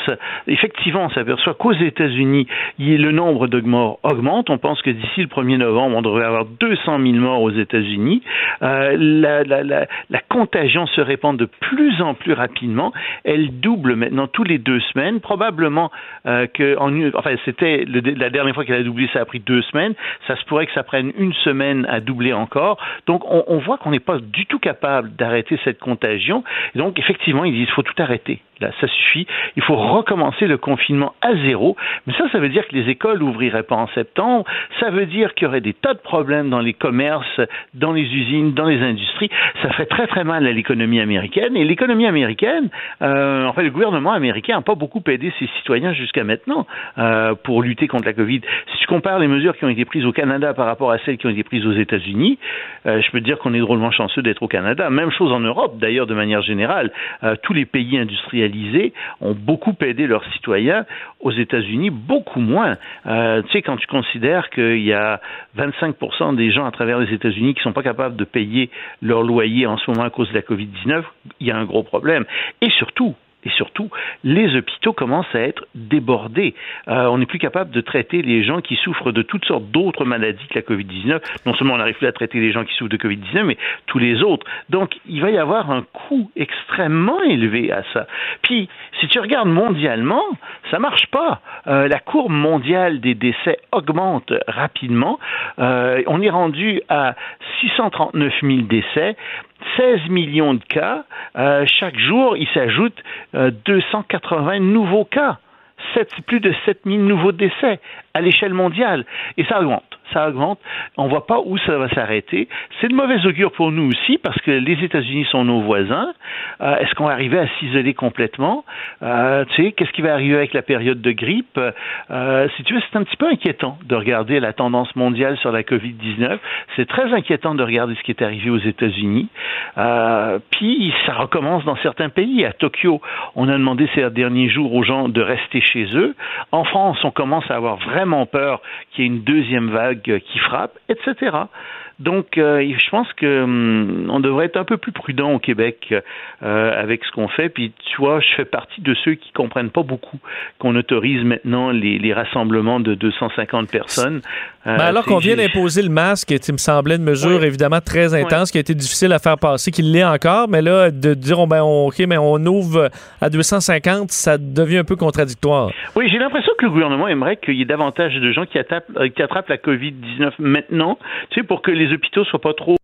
Effectivement, on s'aperçoit qu'aux États-Unis, le nombre de morts augmente. On pense que d'ici le 1er novembre, on devrait avoir 200 000 morts aux États-Unis. Euh, la, contagion se répand de plus en plus rapidement. Elle double maintenant tous les deux semaines. Probablement euh, que, en, enfin, c'était la dernière fois qu'elle a doublé, ça a pris deux semaines. Ça se pourrait que ça prenne une semaine à doubler encore. Donc, on, voit qu'on n'est pas du tout capable d'arrêter cette contagion. donc, effectivement, ils disent qu'il faut tout arrêter. Là, ça suffit. Il faut recommencer le confinement à zéro. Mais ça, ça veut dire que les écoles n'ouvriraient pas en septembre. Ça veut dire qu'il y aurait des tas de problèmes dans les commerces, dans les usines, dans les industries. Ça fait très très mal à l'économie américaine. Et l'économie américaine, euh, en fait, le gouvernement américain n'a pas beaucoup aidé ses citoyens jusqu'à maintenant euh, pour lutter contre la COVID. Si tu compares les mesures qui ont été prises au Canada par rapport à celles qui ont été prises aux États-Unis, euh, je peux te dire qu'on est drôlement chanceux d'être au Canada. Même chose en Europe, d'ailleurs, de manière générale. Euh, tous les pays industrialisés ont beaucoup aidé leurs citoyens. Aux États-Unis, beaucoup moins. Euh, tu sais, quand tu considères qu'il y a 25% des gens à travers les États-Unis qui ne sont pas capables de payer leur loyer en ce moment à cause de la COVID-19, il y a un gros problème. Et surtout, et surtout, les hôpitaux commencent à être débordés. Euh, on n'est plus capable de traiter les gens qui souffrent de toutes sortes d'autres maladies que la COVID-19. Non seulement on n'arrive plus à traiter les gens qui souffrent de COVID-19, mais tous les autres. Donc, il va y avoir un coût extrêmement élevé à ça. Puis, si tu regardes mondialement, ça marche pas. Euh, la courbe mondiale des décès augmente rapidement. Euh, on est rendu à 639 000 décès. 16 millions de cas. Euh, chaque jour, il s'ajoute euh, 280 nouveaux cas. 7, plus de 7000 nouveaux décès à l'échelle mondiale. Et ça augmente. Ça augmente. On ne voit pas où ça va s'arrêter. C'est de mauvais augure pour nous aussi parce que les États-Unis sont nos voisins. Euh, Est-ce qu'on va arriver à s'isoler complètement? Euh, tu sais, qu'est-ce qui va arriver avec la période de grippe? Euh, si tu veux, c'est un petit peu inquiétant de regarder la tendance mondiale sur la COVID-19. C'est très inquiétant de regarder ce qui est arrivé aux États-Unis. Puis, ça recommence dans certains pays. À Tokyo, on a demandé ces derniers jours aux gens de rester chez eux. En France, on commence à avoir vraiment peur qu'il y ait une deuxième vague qui frappe, etc. Donc, euh, je pense que hum, on devrait être un peu plus prudent au Québec euh, avec ce qu'on fait. Puis, tu vois, je fais partie de ceux qui comprennent pas beaucoup qu'on autorise maintenant les, les, rassemblements de 250 personnes. Euh, ben alors qu'on vient d'imposer le masque, il me semblait une mesure oui. évidemment très intense oui. qui a été difficile à faire passer, qu'il l'est encore, mais là, de dire, ben, on, OK, mais on ouvre à 250, ça devient un peu contradictoire. Oui, j'ai l'impression que le gouvernement aimerait qu'il y ait davantage de gens qui attrapent, qui attrapent la COVID-19 maintenant, tu sais, pour que les hôpitaux soient pas trop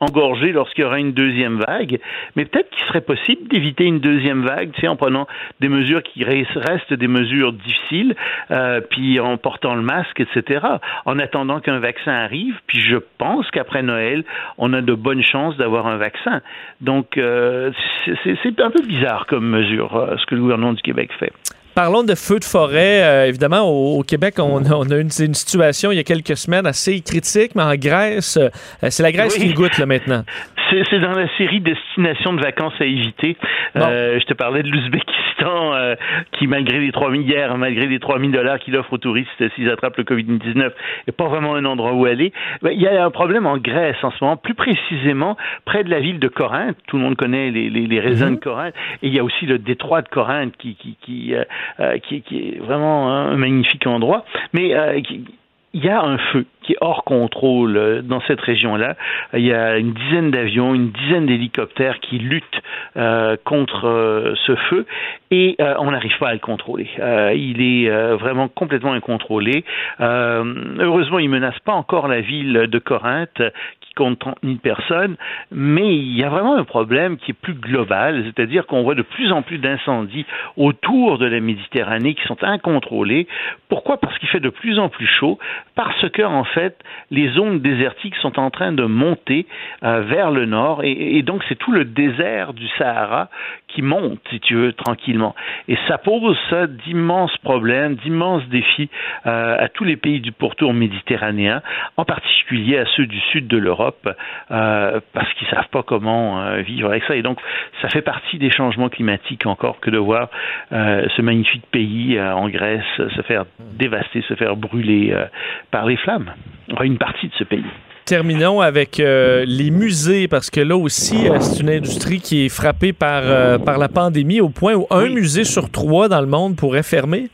engorgés lorsqu'il y aura une deuxième vague. Mais peut-être qu'il serait possible d'éviter une deuxième vague, en prenant des mesures qui restent des mesures difficiles, euh, puis en portant le masque, etc. En attendant qu'un vaccin arrive, puis je pense qu'après Noël, on a de bonnes chances d'avoir un vaccin. Donc, euh, c'est un peu bizarre comme mesure, euh, ce que le gouvernement du Québec fait. Parlons de feux de forêt. Euh, évidemment, au, au Québec, on, on a une, une, situation il y a quelques semaines assez critique, mais en Grèce, euh, c'est la Grèce oui. qui goûte là, maintenant. *laughs* C'est dans la série Destinations de vacances à éviter. Euh, je te parlais de l'Ouzbékistan euh, qui, malgré les 3 000 hier, malgré les 3 000 dollars qu'il offre aux touristes s'ils attrapent le COVID-19, n'est pas vraiment un endroit où aller. Il y a un problème en Grèce en ce moment, plus précisément près de la ville de Corinthe. Tout le monde connaît les, les, les raisins mm -hmm. de Corinthe. Et il y a aussi le détroit de Corinthe qui, qui, qui, euh, qui, qui est vraiment un magnifique endroit. Mais euh, qui, il y a un feu qui est hors contrôle euh, dans cette région-là. Il y a une dizaine d'avions, une dizaine d'hélicoptères qui luttent euh, contre euh, ce feu et on n'arrive pas à le contrôler. il est vraiment complètement incontrôlé. heureusement, il menace pas encore la ville de Corinthe qui compte 30 000 personnes, mais il y a vraiment un problème qui est plus global, c'est-à-dire qu'on voit de plus en plus d'incendies autour de la Méditerranée qui sont incontrôlés. Pourquoi? Parce qu'il fait de plus en plus chaud, parce que en fait, les zones désertiques sont en train de monter euh, vers le nord, et, donc c'est tout le désert du Sahara qui monte, si tu veux, tranquillement. Et ça pose ça d'immenses problèmes, d'immenses défis euh, à tous les pays du pourtour méditerranéen, en particulier à ceux du sud de l'Europe, euh, parce qu'ils savent pas comment vivre avec ça. Et donc, ça fait partie des changements climatiques encore que de voir ce magnifique pays en Grèce se faire dévaster, se faire brûler par les flammes. Une partie de ce pays terminons avec euh, les musées, parce que là aussi, euh, c'est une industrie qui est frappée par, euh, par la pandémie au point où un oui. musée sur trois dans le monde pourrait fermer.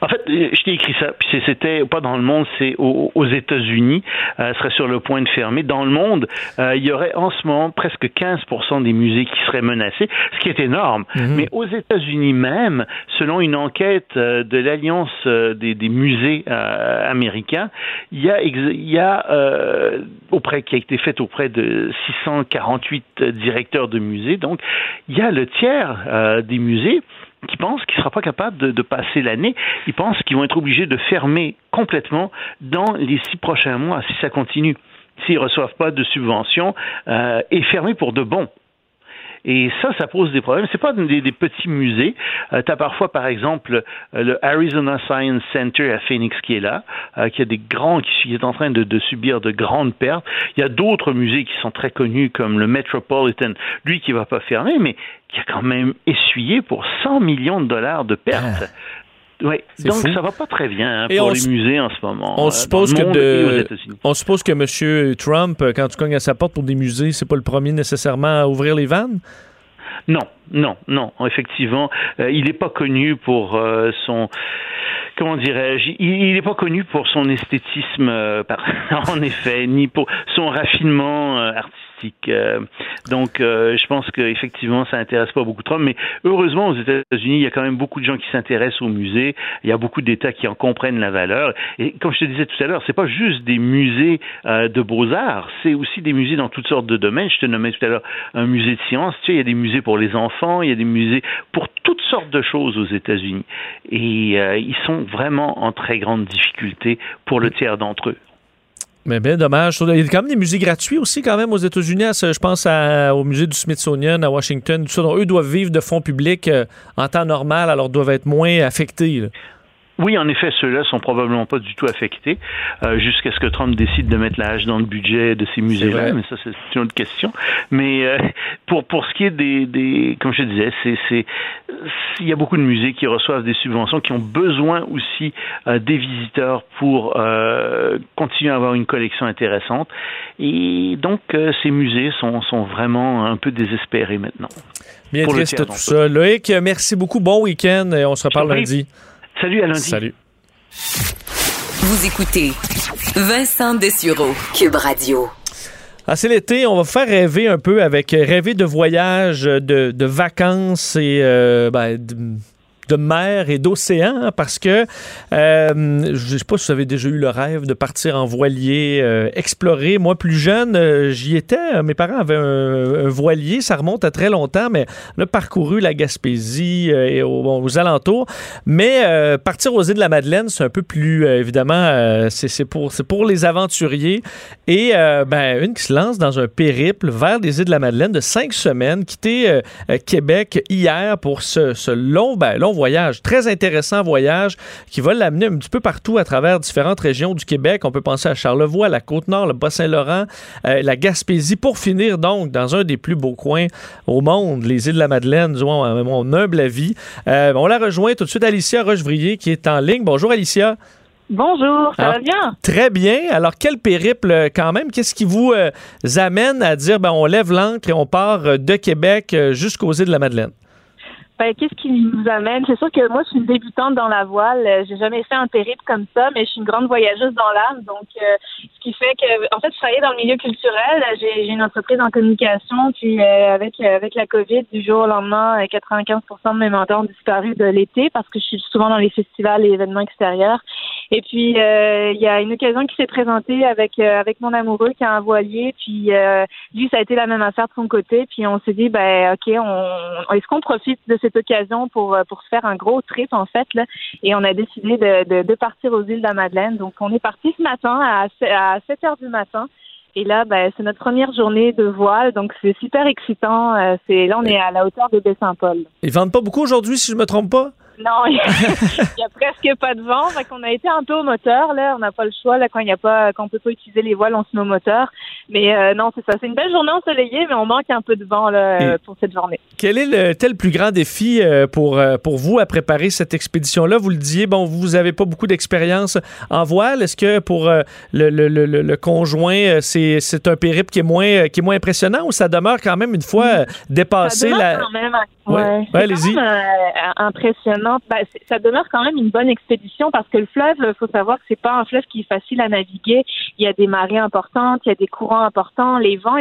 En fait, je t'ai écrit ça, puis c'était pas dans le monde, c'est aux, aux États-Unis, euh, serait sur le point de fermer. Dans le monde, euh, il y aurait en ce moment presque 15% des musées qui seraient menacés, ce qui est énorme. Mm -hmm. Mais aux États-Unis même, selon une enquête euh, de l'Alliance euh, des, des, musées euh, américains, il y a, il y a auprès qui a été faite auprès de 648 directeurs de musées, donc il y a le tiers des musées qui pensent qu'ils ne seront pas capables de, passer l'année. Ils pensent qu'ils vont être obligés de fermer complètement dans les six prochains mois si ça continue. S'ils ne reçoivent pas de subventions euh, et fermer pour de bon. Et ça, ça pose des problèmes. C'est pas des, petits musées. Euh, parfois, par exemple, euh, le Arizona Science Center à Phoenix qui est là, euh, qui a des grands, qui est en train de, de subir de grandes pertes. Il y a d'autres musées qui sont très connus, comme le Metropolitan, lui qui va pas fermer, mais qui a quand même essuyé pour 100 millions de dollars de pertes. Ah. Oui, donc fou. ça va pas très bien hein, pour les musées en ce moment. On, euh, suppose, que de, on suppose que M. Trump, quand tu cognes à sa porte pour des musées, c'est pas le premier nécessairement à ouvrir les vannes? Non, non, non. Effectivement, euh, il n'est pas connu pour euh, son comment dirais-je, il n'est pas connu pour son esthétisme, euh, *laughs* en effet, ni pour son raffinement artistique euh, donc, euh, je pense qu'effectivement, ça intéresse pas beaucoup trop. Mais heureusement, aux États-Unis, il y a quand même beaucoup de gens qui s'intéressent aux musées. Il y a beaucoup d'États qui en comprennent la valeur. Et comme je te disais tout à l'heure, c'est pas juste des musées euh, de beaux-arts, c'est aussi des musées dans toutes sortes de domaines. Je te nommais tout à l'heure un musée de sciences. Tu sais, il y a des musées pour les enfants, il y a des musées pour toutes sortes de choses aux États-Unis. Et ils sont vraiment en très grande difficulté pour le tiers d'entre eux. Mais bien dommage. Il y a quand même des musées gratuits aussi, quand même, aux États-Unis. Je pense au musée du Smithsonian à Washington. Tout ça, eux doivent vivre de fonds publics euh, en temps normal, alors doivent être moins affectés. Oui, en effet, ceux-là sont probablement pas du tout affectés euh, jusqu'à ce que Trump décide de mettre l'âge dans le budget de ces musées-là. Mais ça, c'est une autre question. Mais euh, pour pour ce qui est des, des comme je disais, c'est c'est il y a beaucoup de musées qui reçoivent des subventions, qui ont besoin aussi euh, des visiteurs pour continuer à avoir une collection intéressante. Et donc, ces musées sont sont vraiment un peu désespérés maintenant. Bien triste tout ça. Loïc, merci beaucoup. Bon week-end et on se reparle lundi. Salut à lundi. Salut. Vous écoutez Vincent Dessureau, Cube Radio. Ah, c'est l'été, on va faire rêver un peu avec rêver de voyage, de, de vacances et euh, ben, de mer et d'océan parce que euh, je sais pas si vous avez déjà eu le rêve de partir en voilier, euh, explorer. Moi, plus jeune, euh, j'y étais. Mes parents avaient un, voilier. Ça remonte à très longtemps, mais on a parcouru la Gaspésie et aux, alentours. Mais partir aux îles de la Madeleine, c'est un peu plus, évidemment, c'est pour, pour les aventuriers. Et ben, une qui se lance dans un périple vers les îles de la Madeleine de cinq semaines, quitter Québec hier pour ce, ce long, ben, long voyage, très intéressant voyage qui va l'amener un petit peu partout à travers différentes régions du Québec. On peut penser à Charlevoix, la Côte-Nord, le Bas-Saint-Laurent, euh, la Gaspésie, pour finir donc dans un des plus beaux coins au monde, les îles de la Madeleine, disons, mon humble avis. Euh, on la rejoint tout de suite Alicia Rochevrier qui est en ligne. Bonjour Alicia. Bonjour, ça va bien? Très bien. Alors, quel périple euh, quand même? Qu'est-ce qui vous amène à dire, ben, on lève l'ancre et on part de Québec jusqu'aux îles de la Madeleine? Ben, qu'est-ce qui nous amène? C'est sûr que moi, je suis une débutante dans la voile. Euh, j'ai jamais fait un périple comme ça, mais je suis une grande voyageuse dans l'âme. Donc, euh, ce qui fait que, en fait, je travaillais dans le milieu culturel. J'ai une entreprise en communication. Puis, euh, avec avec la COVID, du jour au lendemain, 95% de mes mentors ont disparu de l'été parce que je suis souvent dans les festivals et événements extérieurs. Et puis, il y a une occasion qui s'est présentée avec avec mon amoureux qui a un voilier. Puis, lui, ça a été la même affaire de son côté. Puis, on s'est dit, ben, ok, on, est-ce qu'on profite de cette occasion pour, euh, pour se faire un gros trip, en fait, là, et on a décidé de, de, partir aux îles de la Madeleine. Donc, on est parti ce matin à, à 7 heures du matin. Et là, ben, c'est notre première journée de voile, donc c'est super excitant. Euh, c'est là, on est à la hauteur de Baie-Saint-Paul. Ils vendent pas beaucoup aujourd'hui, si je me trompe pas? Non, *laughs* il y, a presque pas de vent. Fait qu'on a été un peu au moteur, là. On n'a pas le choix, là, quand il y a pas, quand on peut pas utiliser les voiles, on se met au moteur. Mais euh, non, c'est ça. C'est une belle journée ensoleillée, mais on manque un peu de vent, là, euh, pour cette journée. Quel est le tel plus grand défi euh, pour, pour vous à préparer cette expédition-là? Vous le disiez, bon, vous avez pas beaucoup d'expérience en voile. Est-ce que pour le, le, le, le, conjoint, c'est, c'est un périple qui est moins, qui est moins impressionnant ou ça demeure quand même une fois dépassé la. Quand même, ouais. ouais allez-y. impressionnant ben, ça demeure quand même une bonne expédition parce que le fleuve, il faut savoir que c'est pas un fleuve qui est facile à naviguer. Il y a des marées importantes, il y a des courants importants, les vents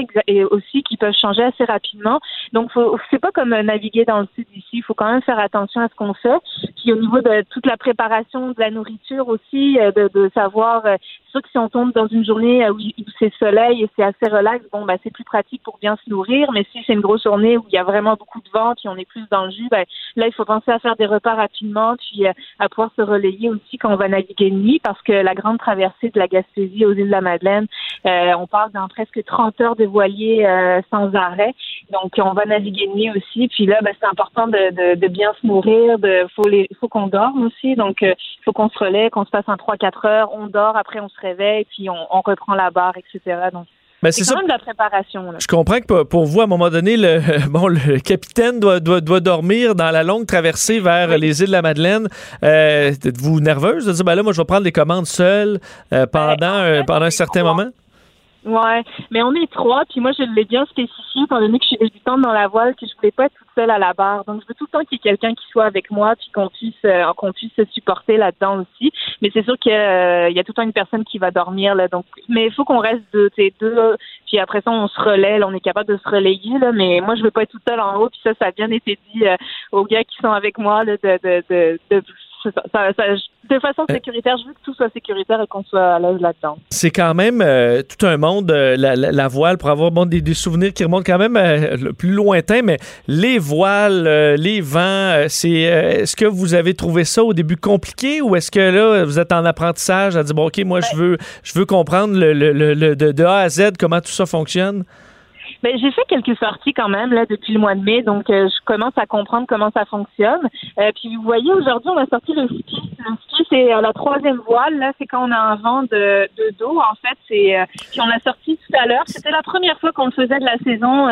aussi qui peuvent changer assez rapidement. Donc, c'est pas comme naviguer dans le sud ici. Il faut quand même faire attention à ce qu'on fait. Puis au niveau de toute la préparation de la nourriture aussi, euh, de, de savoir, euh, c'est sûr que si on tombe dans une journée où c'est soleil et c'est assez relax, bon, ben, c'est plus pratique pour bien se nourrir. Mais si c'est une grosse journée où il y a vraiment beaucoup de vent puis on est plus dans le jus, ben, là, il faut penser à faire des repas rapidement, puis euh, à pouvoir se relayer aussi quand on va naviguer nuit, parce que la grande traversée de la Gaspésie aux îles la Madeleine, euh, on parle dans presque 30 heures de voilier euh, sans arrêt. Donc, on va naviguer de nuit aussi. Puis là, ben, c'est important de, de, bien se nourrir. De, faut les, faut qu'on dorme aussi. Donc, il faut qu'on se relaie, qu'on se passe en 3-4 heures. On dort, après on se réveille, puis on, reprend la barre, etc. ben, c'est quand même de la préparation. Je comprends que pour vous, à un moment donné, le, *laughs* bon, le capitaine doit, doit, doit dormir dans la longue traversée vers les îles de la Madeleine. Euh, Êtes-vous nerveuse de dire, ben là, moi, je vais prendre les commandes seule euh, pendant, ben, pendant un certain moment? Ouais, mais on est trois, puis moi je l'ai bien spécifié, étant donné que je suis débutante dans la voile, que je voulais pas être toute seule à la barre. Donc je veux tout le temps qu'il y ait quelqu'un qui soit avec moi, puis qu'on puisse euh, qu'on puisse se supporter là-dedans aussi. Mais c'est sûr qu'il euh, y a tout le temps une personne qui va dormir là. Donc, mais il faut qu'on reste deux, deux, puis après ça on se relaie, là, on est capable de se relayer là. Mais moi je veux pas être toute seule en haut, puis ça ça a bien été dit euh, aux gars qui sont avec moi là, de, de, de, de de façon euh. sécuritaire, je veux que tout soit sécuritaire et qu'on soit à l'aise là-dedans. C'est quand même euh, tout un monde, euh, la, voile, pour avoir bon, des, souvenirs qui remontent quand même le plus lointain, mais les voiles, les vents, c'est est-ce que vous avez trouvé ça au début compliqué ou est-ce que là, vous êtes en apprentissage à dire, bon, OK, moi, je veux, je veux comprendre le, le, de, de A à Z comment tout ça fonctionne? Ben, j'ai fait quelques sorties quand même là depuis le mois de mai, donc euh, je commence à comprendre comment ça fonctionne. Euh, puis vous voyez, aujourd'hui, on a sorti le ski. Le ski, c'est euh, la troisième voile. Là, c'est quand on a un vent de, de dos. En fait, c'est puis on l'a sorti tout à l'heure. C'était la première fois qu'on le faisait de la saison,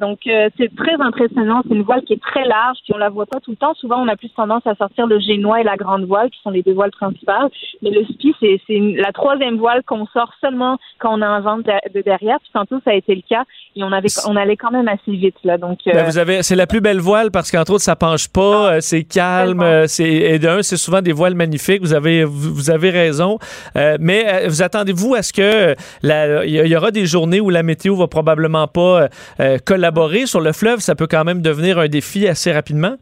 donc c'est très impressionnant. C'est une voile qui est très large, puis on la voit pas tout le temps. Souvent, on a plus tendance à sortir le génois et la grande voile, qui sont les deux voiles principales. Mais le ski, c'est la troisième voile qu'on sort seulement quand on a un vent de, derrière. Puis tantôt, ça a été le cas et on avait on allait quand même assez vite là donc ben, euh, vous avez c'est la plus belle voile parce qu'entre autres ça penche pas ah, euh, c'est calme euh, c'est et d'un c'est souvent des voiles magnifiques. Vous avez vous avez raison. Mais vous attendez-vous à ce que il y aura des journées où la météo va probablement pas collaborer sur le fleuve? Ça peut quand même devenir un défi assez rapidement?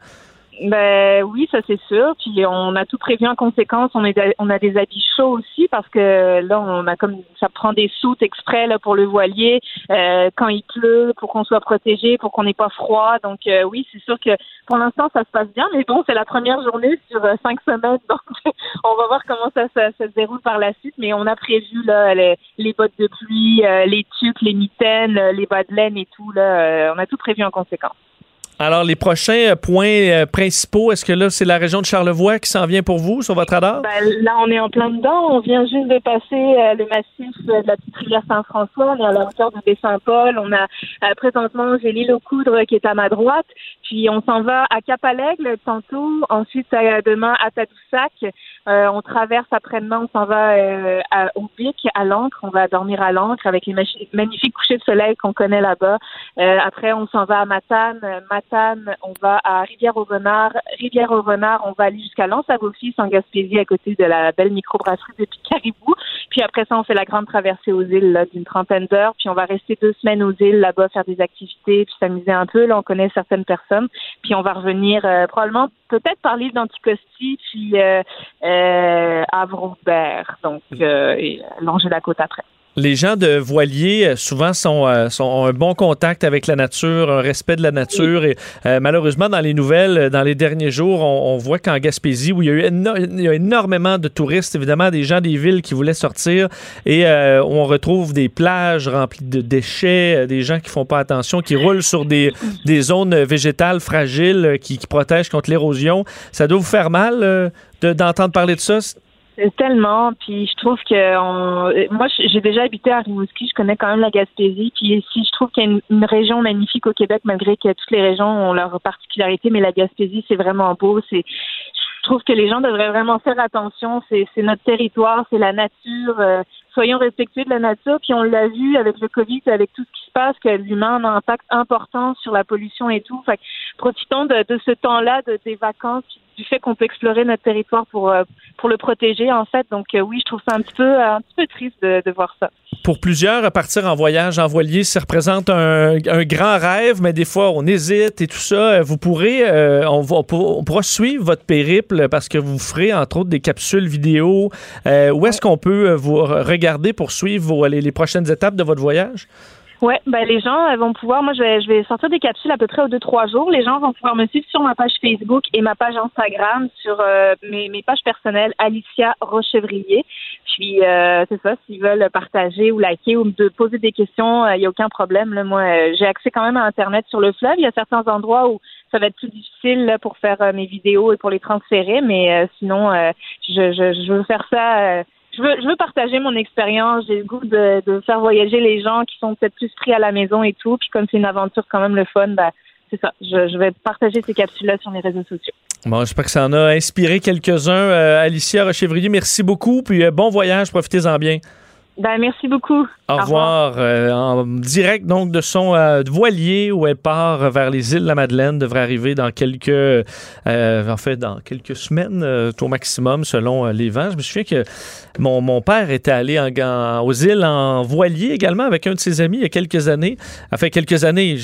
Ben oui, ça c'est sûr. Puis on a tout prévu en conséquence. On, est, on a des habits chauds aussi parce que là on a comme ça prend des soutes exprès là pour le voilier euh, quand il pleut pour qu'on soit protégé, pour qu'on n'ait pas froid. Donc euh, oui, c'est sûr que pour l'instant ça se passe bien, mais bon c'est la première journée sur euh, cinq semaines, *laughs* donc on va voir comment ça, ça, se déroule par la suite. Mais on a prévu là les, les bottes de pluie, les tuques, les mitaines, les bas de laine et tout là. on a tout prévu en conséquence. Alors, les prochains euh, points euh, principaux, est-ce que là, c'est la région de Charlevoix qui s'en vient pour vous sur votre radar? Ben, là, on est en plein dedans. On vient juste de passer euh, le massif de la petite rivière Saint-François. On est à la hauteur de Baie-Saint-Paul. On a présentement, j'ai l'île aux coudres qui est à ma droite. Puis, on s'en va à Cap-Alègle tantôt. Ensuite, demain à Tadoussac. on traverse après-demain, on s'en va au Bic, à l'encre. On va dormir à l'encre avec les magnifiques couchers de soleil qu'on connaît là-bas. après, on s'en va à Matane. Matane on va à Rivière-au-Renard. Rivière-au-Renard, on va aller jusqu'à lens à en Gaspésie, à côté de la belle microbrasserie de Caribou. Puis après ça, on fait la grande traversée aux îles d'une trentaine d'heures. Puis on va rester deux semaines aux îles là-bas, faire des activités, puis s'amuser un peu. Là, on connaît certaines personnes. Puis on va revenir euh, probablement peut-être par l'île d'Anticosti, puis euh, euh, donc euh, et longer la côte après. Les gens de voilier euh, souvent sont, euh, sont, ont un bon contact avec la nature, un respect de la nature. Et euh, malheureusement, dans les nouvelles, dans les derniers jours, on, voit qu'en Gaspésie, où il y, a eu énormément de touristes, évidemment, des gens des villes qui voulaient sortir, et on retrouve des plages remplies de déchets, des gens qui font pas attention, qui roulent sur des, des zones végétales fragiles qui, qui protègent contre l'érosion. Ça doit vous faire mal d'entendre parler de ça? Tellement, puis je trouve que moi j'ai déjà habité à Rimouski, je connais quand même la Gaspésie, puis si je trouve qu'il y a une, région magnifique au Québec, malgré que toutes les régions ont leurs particularités, mais la Gaspésie c'est vraiment beau, c'est je trouve que les gens devraient vraiment faire attention, c'est notre territoire, c'est la nature, euh, soyons respectueux de la nature, puis on l'a vu avec le Covid, avec tout ce qui passe, que l'humain a un impact important sur la pollution et tout. Fait profitons de, de ce temps-là, de, des vacances, du fait qu'on peut explorer notre territoire pour, euh, pour le protéger, en fait. Donc, euh, oui, je trouve ça un petit peu, un petit peu triste de, de voir ça. Pour plusieurs, partir en voyage en voilier, ça représente un, un, grand rêve, mais des fois, on hésite et tout ça. Vous pourrez, euh, on, va, on, pourra suivre votre périple parce que vous ferez, entre autres, des capsules vidéo. où est-ce qu'on peut vous regarder pour suivre vos, les, les prochaines étapes de votre voyage? Ouais, ben les gens vont pouvoir, moi je vais, je vais sortir des capsules à peu près aux deux trois jours. Les gens vont pouvoir me suivre sur ma page Facebook et ma page Instagram sur euh, mes, mes pages personnelles Alicia Rochevrier. Puis euh, c'est ça, s'ils veulent partager ou liker ou me poser des questions, il euh, n'y a aucun problème. Là. Moi, j'ai accès quand même à Internet sur le fleuve. Il y a certains endroits où ça va être plus difficile là, pour faire mes vidéos et pour les transférer, mais sinon, je, je, je veux faire ça je veux, partager mon expérience. J'ai le goût de, faire voyager les gens qui sont peut-être plus pris à la maison et tout. Puis comme c'est une aventure quand même le fun, bah, c'est ça. Je, je, vais partager ces capsules-là sur mes réseaux sociaux. Bon, j'espère que ça en a inspiré quelques-uns. Euh, Alicia Rochevrier, merci beaucoup. Puis euh, bon voyage, profitez-en bien. Ben, merci beaucoup. Au, revoir. Euh, en direct donc de son euh, voilier où elle part vers les îles de la Madeleine devrait arriver dans quelques euh, en fait dans quelques semaines au maximum selon les vents. Je me souviens que mon, mon père était allé en, aux îles en voilier également avec un de ses amis il y a quelques années. Enfin quelques années,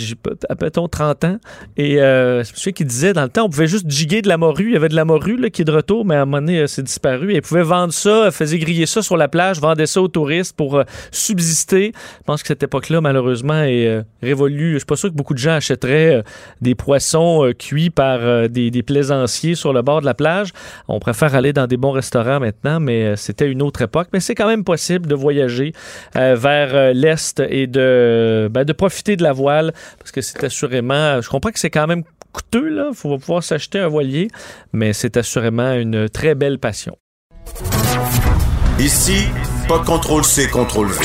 peut-on 30 ans et je me souviens qu'il disait dans le temps on pouvait juste giguer de la morue, il y avait de la morue là, qui est de retour mais à un moment donné c'est disparu et il pouvait vendre ça, faisait griller ça sur la plage, vendait ça aux touristes pour euh, subsister. Je pense que cette époque-là, malheureusement, est euh, révolue. Je suis pas sûr que beaucoup de gens achèteraient euh, des poissons cuits par des, plaisanciers sur le bord de la plage. On préfère aller dans des bons restaurants maintenant, mais c'était une autre époque. Mais c'est quand même possible de voyager vers l'Est et de, ben, de profiter de la voile, parce que c'est assurément... Je comprends que c'est quand même coûteux, là. Il faut pouvoir s'acheter un voilier, mais c'est assurément une très belle passion. Ici, pas de contrôle C, contrôle V.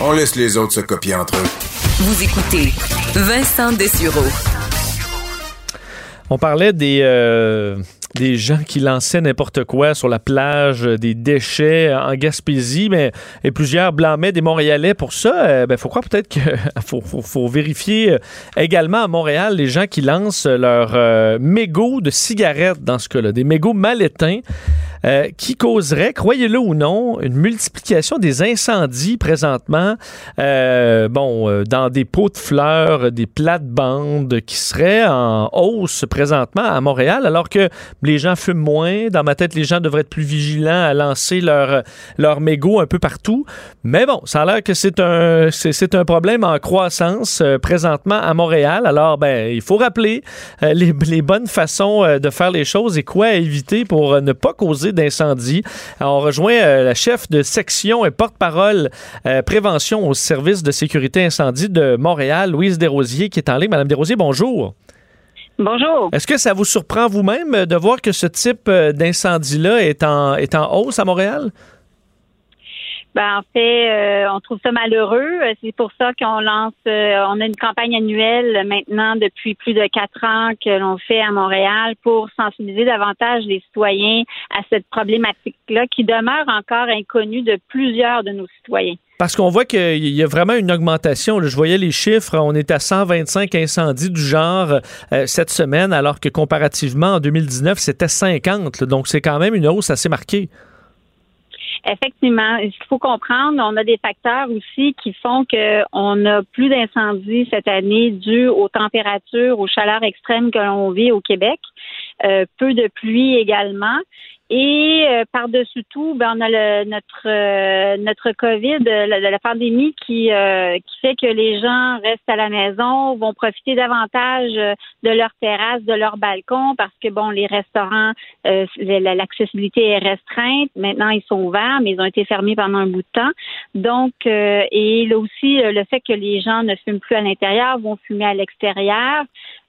On laisse les autres se copier entre eux. Vous écoutez Vincent Dessureau. On parlait des, euh, des gens qui lançaient n'importe quoi sur la plage, euh, des déchets en Gaspésie, mais et plusieurs blâmaient des Montréalais pour ça. Il euh, ben, faut croire peut-être qu'il *laughs* faut, faut, vérifier euh, également à Montréal les gens qui lancent leurs mégots de cigarettes dans ce cas-là, des mégots mal éteints. Qui causeraient, croyez-le ou non, une multiplication des incendies présentement, bon, dans des pots de fleurs, des plates-bandes qui seraient en hausse présentement à Montréal, alors que les gens fument moins. Dans ma tête, les gens devraient être plus vigilants à lancer leur, leur mégot un peu partout. Mais bon, ça a l'air que c'est un, c'est, un problème en croissance euh, présentement à Montréal. Alors, ben, il faut rappeler euh, les, les, bonnes façons euh, de faire les choses et quoi éviter pour ne pas causer d'incendie. On rejoint la chef de section et porte-parole prévention au service de sécurité incendie de Montréal, Louise Desrosiers, qui est en ligne. Madame Desrosiers, bonjour. Bonjour. Est-ce que ça vous surprend vous-même de voir que ce type euh, d'incendie-là est en, est en hausse à Montréal? Ben, en fait, euh, on trouve ça malheureux. C'est pour ça qu'on lance, euh, on a une campagne annuelle maintenant depuis plus de quatre ans que l'on fait à Montréal pour sensibiliser davantage les citoyens à cette problématique-là qui demeure encore inconnue de plusieurs de nos citoyens. Parce qu'on voit qu'il y a vraiment une augmentation. Je voyais les chiffres, on est à 125 incendies du genre euh, cette semaine, alors que comparativement en 2019, c'était 50. Donc c'est quand même une hausse assez marquée. Effectivement, qu'il faut comprendre, on a des facteurs aussi qui font qu'on a plus d'incendies cette année dû aux températures, aux chaleurs extrêmes que l'on vit au Québec. Euh, peu de pluie également. Et euh, par-dessus tout, ben, on a le, notre euh, notre COVID, la, la pandémie qui euh, qui fait que les gens restent à la maison, vont profiter davantage de leur terrasse, de leur balcon, parce que bon, les restaurants, l'accessibilité est restreinte. Maintenant, ils sont ouverts, mais ils ont été fermés pendant un bout de temps. Donc, et là aussi, le fait que les gens ne fument plus à l'intérieur, vont fumer à l'extérieur.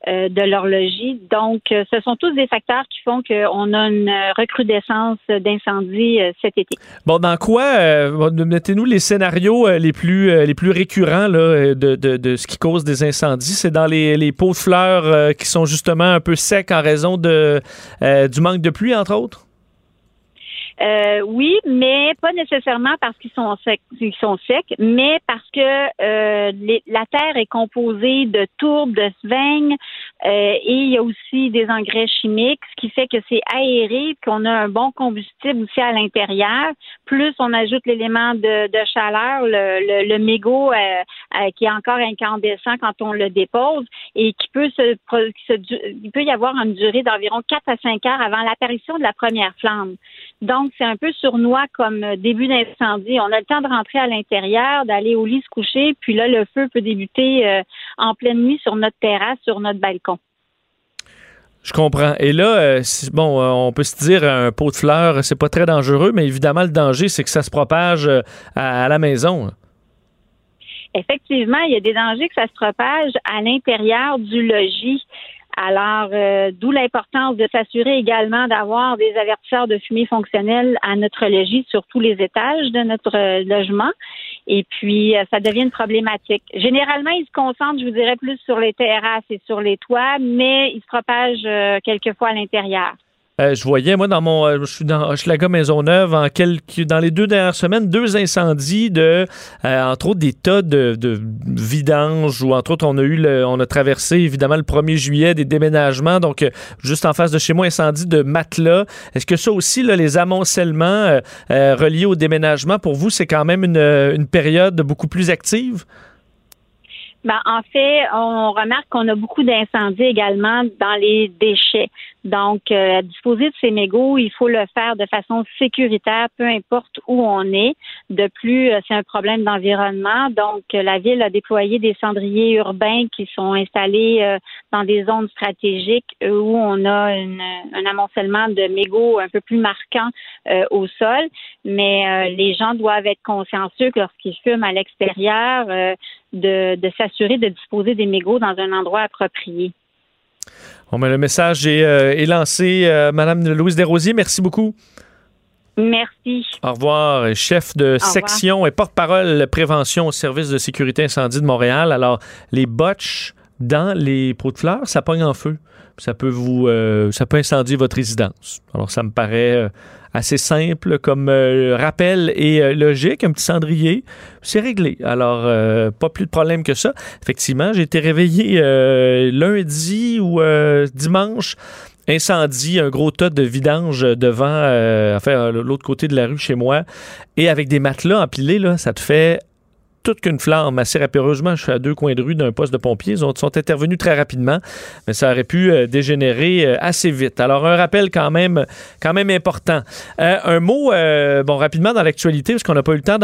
Euh, de leur logis. Donc, euh, ce sont tous des facteurs qui font qu'on a une recrudescence d'incendies euh, cet été. Bon, dans quoi, mettez-nous les scénarios les plus les plus récurrents là, de, de, de, ce qui cause des incendies? C'est dans les, les, pots de fleurs qui sont justement un peu secs en raison de, du manque de pluie, entre autres? Euh, oui, mais pas nécessairement parce qu'ils sont secs, sont secs, mais parce que euh, la terre est composée de tourbe, de sphènes, euh, et il y a aussi des engrais chimiques, ce qui fait que c'est aéré, qu'on a un bon combustible aussi à l'intérieur. Plus on ajoute l'élément de, chaleur, le, le, mégot qui est encore incandescent quand on le dépose et qui peut se, il peut y avoir une durée d'environ 4 à 5 heures avant l'apparition de la première flamme. Donc, c'est un peu sournois comme début d'incendie. On a le temps de rentrer à l'intérieur, d'aller au lit se coucher, puis là, le feu peut débuter euh, en pleine nuit sur notre terrasse, sur notre balcon. Je comprends. Et là, euh, bon, euh, on peut se dire un pot de fleurs, c'est pas très dangereux, mais évidemment, le danger, c'est que ça se propage à, la maison. Effectivement, il y a des dangers que ça se propage à l'intérieur du logis. Alors, euh, d'où l'importance de s'assurer également d'avoir des avertisseurs de fumée fonctionnels à notre logis sur tous les étages de notre euh, logement. Et puis, euh, ça devient une problématique. Généralement, ils se concentrent, je vous dirais, plus sur les terrasses et sur les toits, mais ils se propagent quelquefois à l'intérieur. Euh, je voyais, moi, dans mon. je suis dans Hochelaga Maisonneuve, en quelques, dans les deux dernières semaines, deux incendies de. entre autres, des tas de, de vidanges, ou entre autres, on a eu le, on a traversé, évidemment, le 1er juillet, des déménagements. Donc, juste en face de chez moi, incendie de matelas. Est-ce que ça aussi, là, les amoncellements reliés au déménagement, pour vous, c'est quand même une, une période beaucoup plus active? Ben, en fait, on remarque qu'on a beaucoup d'incendies également dans les déchets. Donc, euh, disposer de ces mégots, il faut le faire de façon sécuritaire, peu importe où on est. De plus, euh, c'est un problème d'environnement. Donc, euh, la ville a déployé des cendriers urbains qui sont installés euh, dans des zones stratégiques où on a un amoncellement de mégots un peu plus marquant au sol. Mais les gens doivent être consciencieux que lorsqu'ils fument à l'extérieur, de, de s'assurer de disposer des mégots dans un endroit approprié. Bon, ben, le message est, euh, lancé. Euh, Madame Louise Desrosiers, merci beaucoup. Merci. Au revoir, chef de section et porte-parole prévention au service de sécurité incendie de Montréal. Alors, les botches dans les pots de fleurs, ça pogne en feu. Ça peut vous, euh, ça peut incendier votre résidence. Alors, ça me paraît assez simple comme euh, rappel et euh, logique, un petit cendrier, c'est réglé. Alors, euh, pas plus de problème que ça. Effectivement, j'ai été réveillé lundi ou dimanche incendie, un gros tas de vidange devant, enfin, l'autre côté de la rue chez moi, et avec des matelas empilés, là, ça te fait toute qu'une flamme. Assez rapidement, je suis à deux coins de rue d'un poste de pompiers. Ils ont, sont intervenus très rapidement, mais ça aurait pu euh, dégénérer euh, assez vite. Alors, un rappel quand même, quand même important. Euh, un mot, bon, rapidement dans l'actualité, parce qu'on n'a pas eu le temps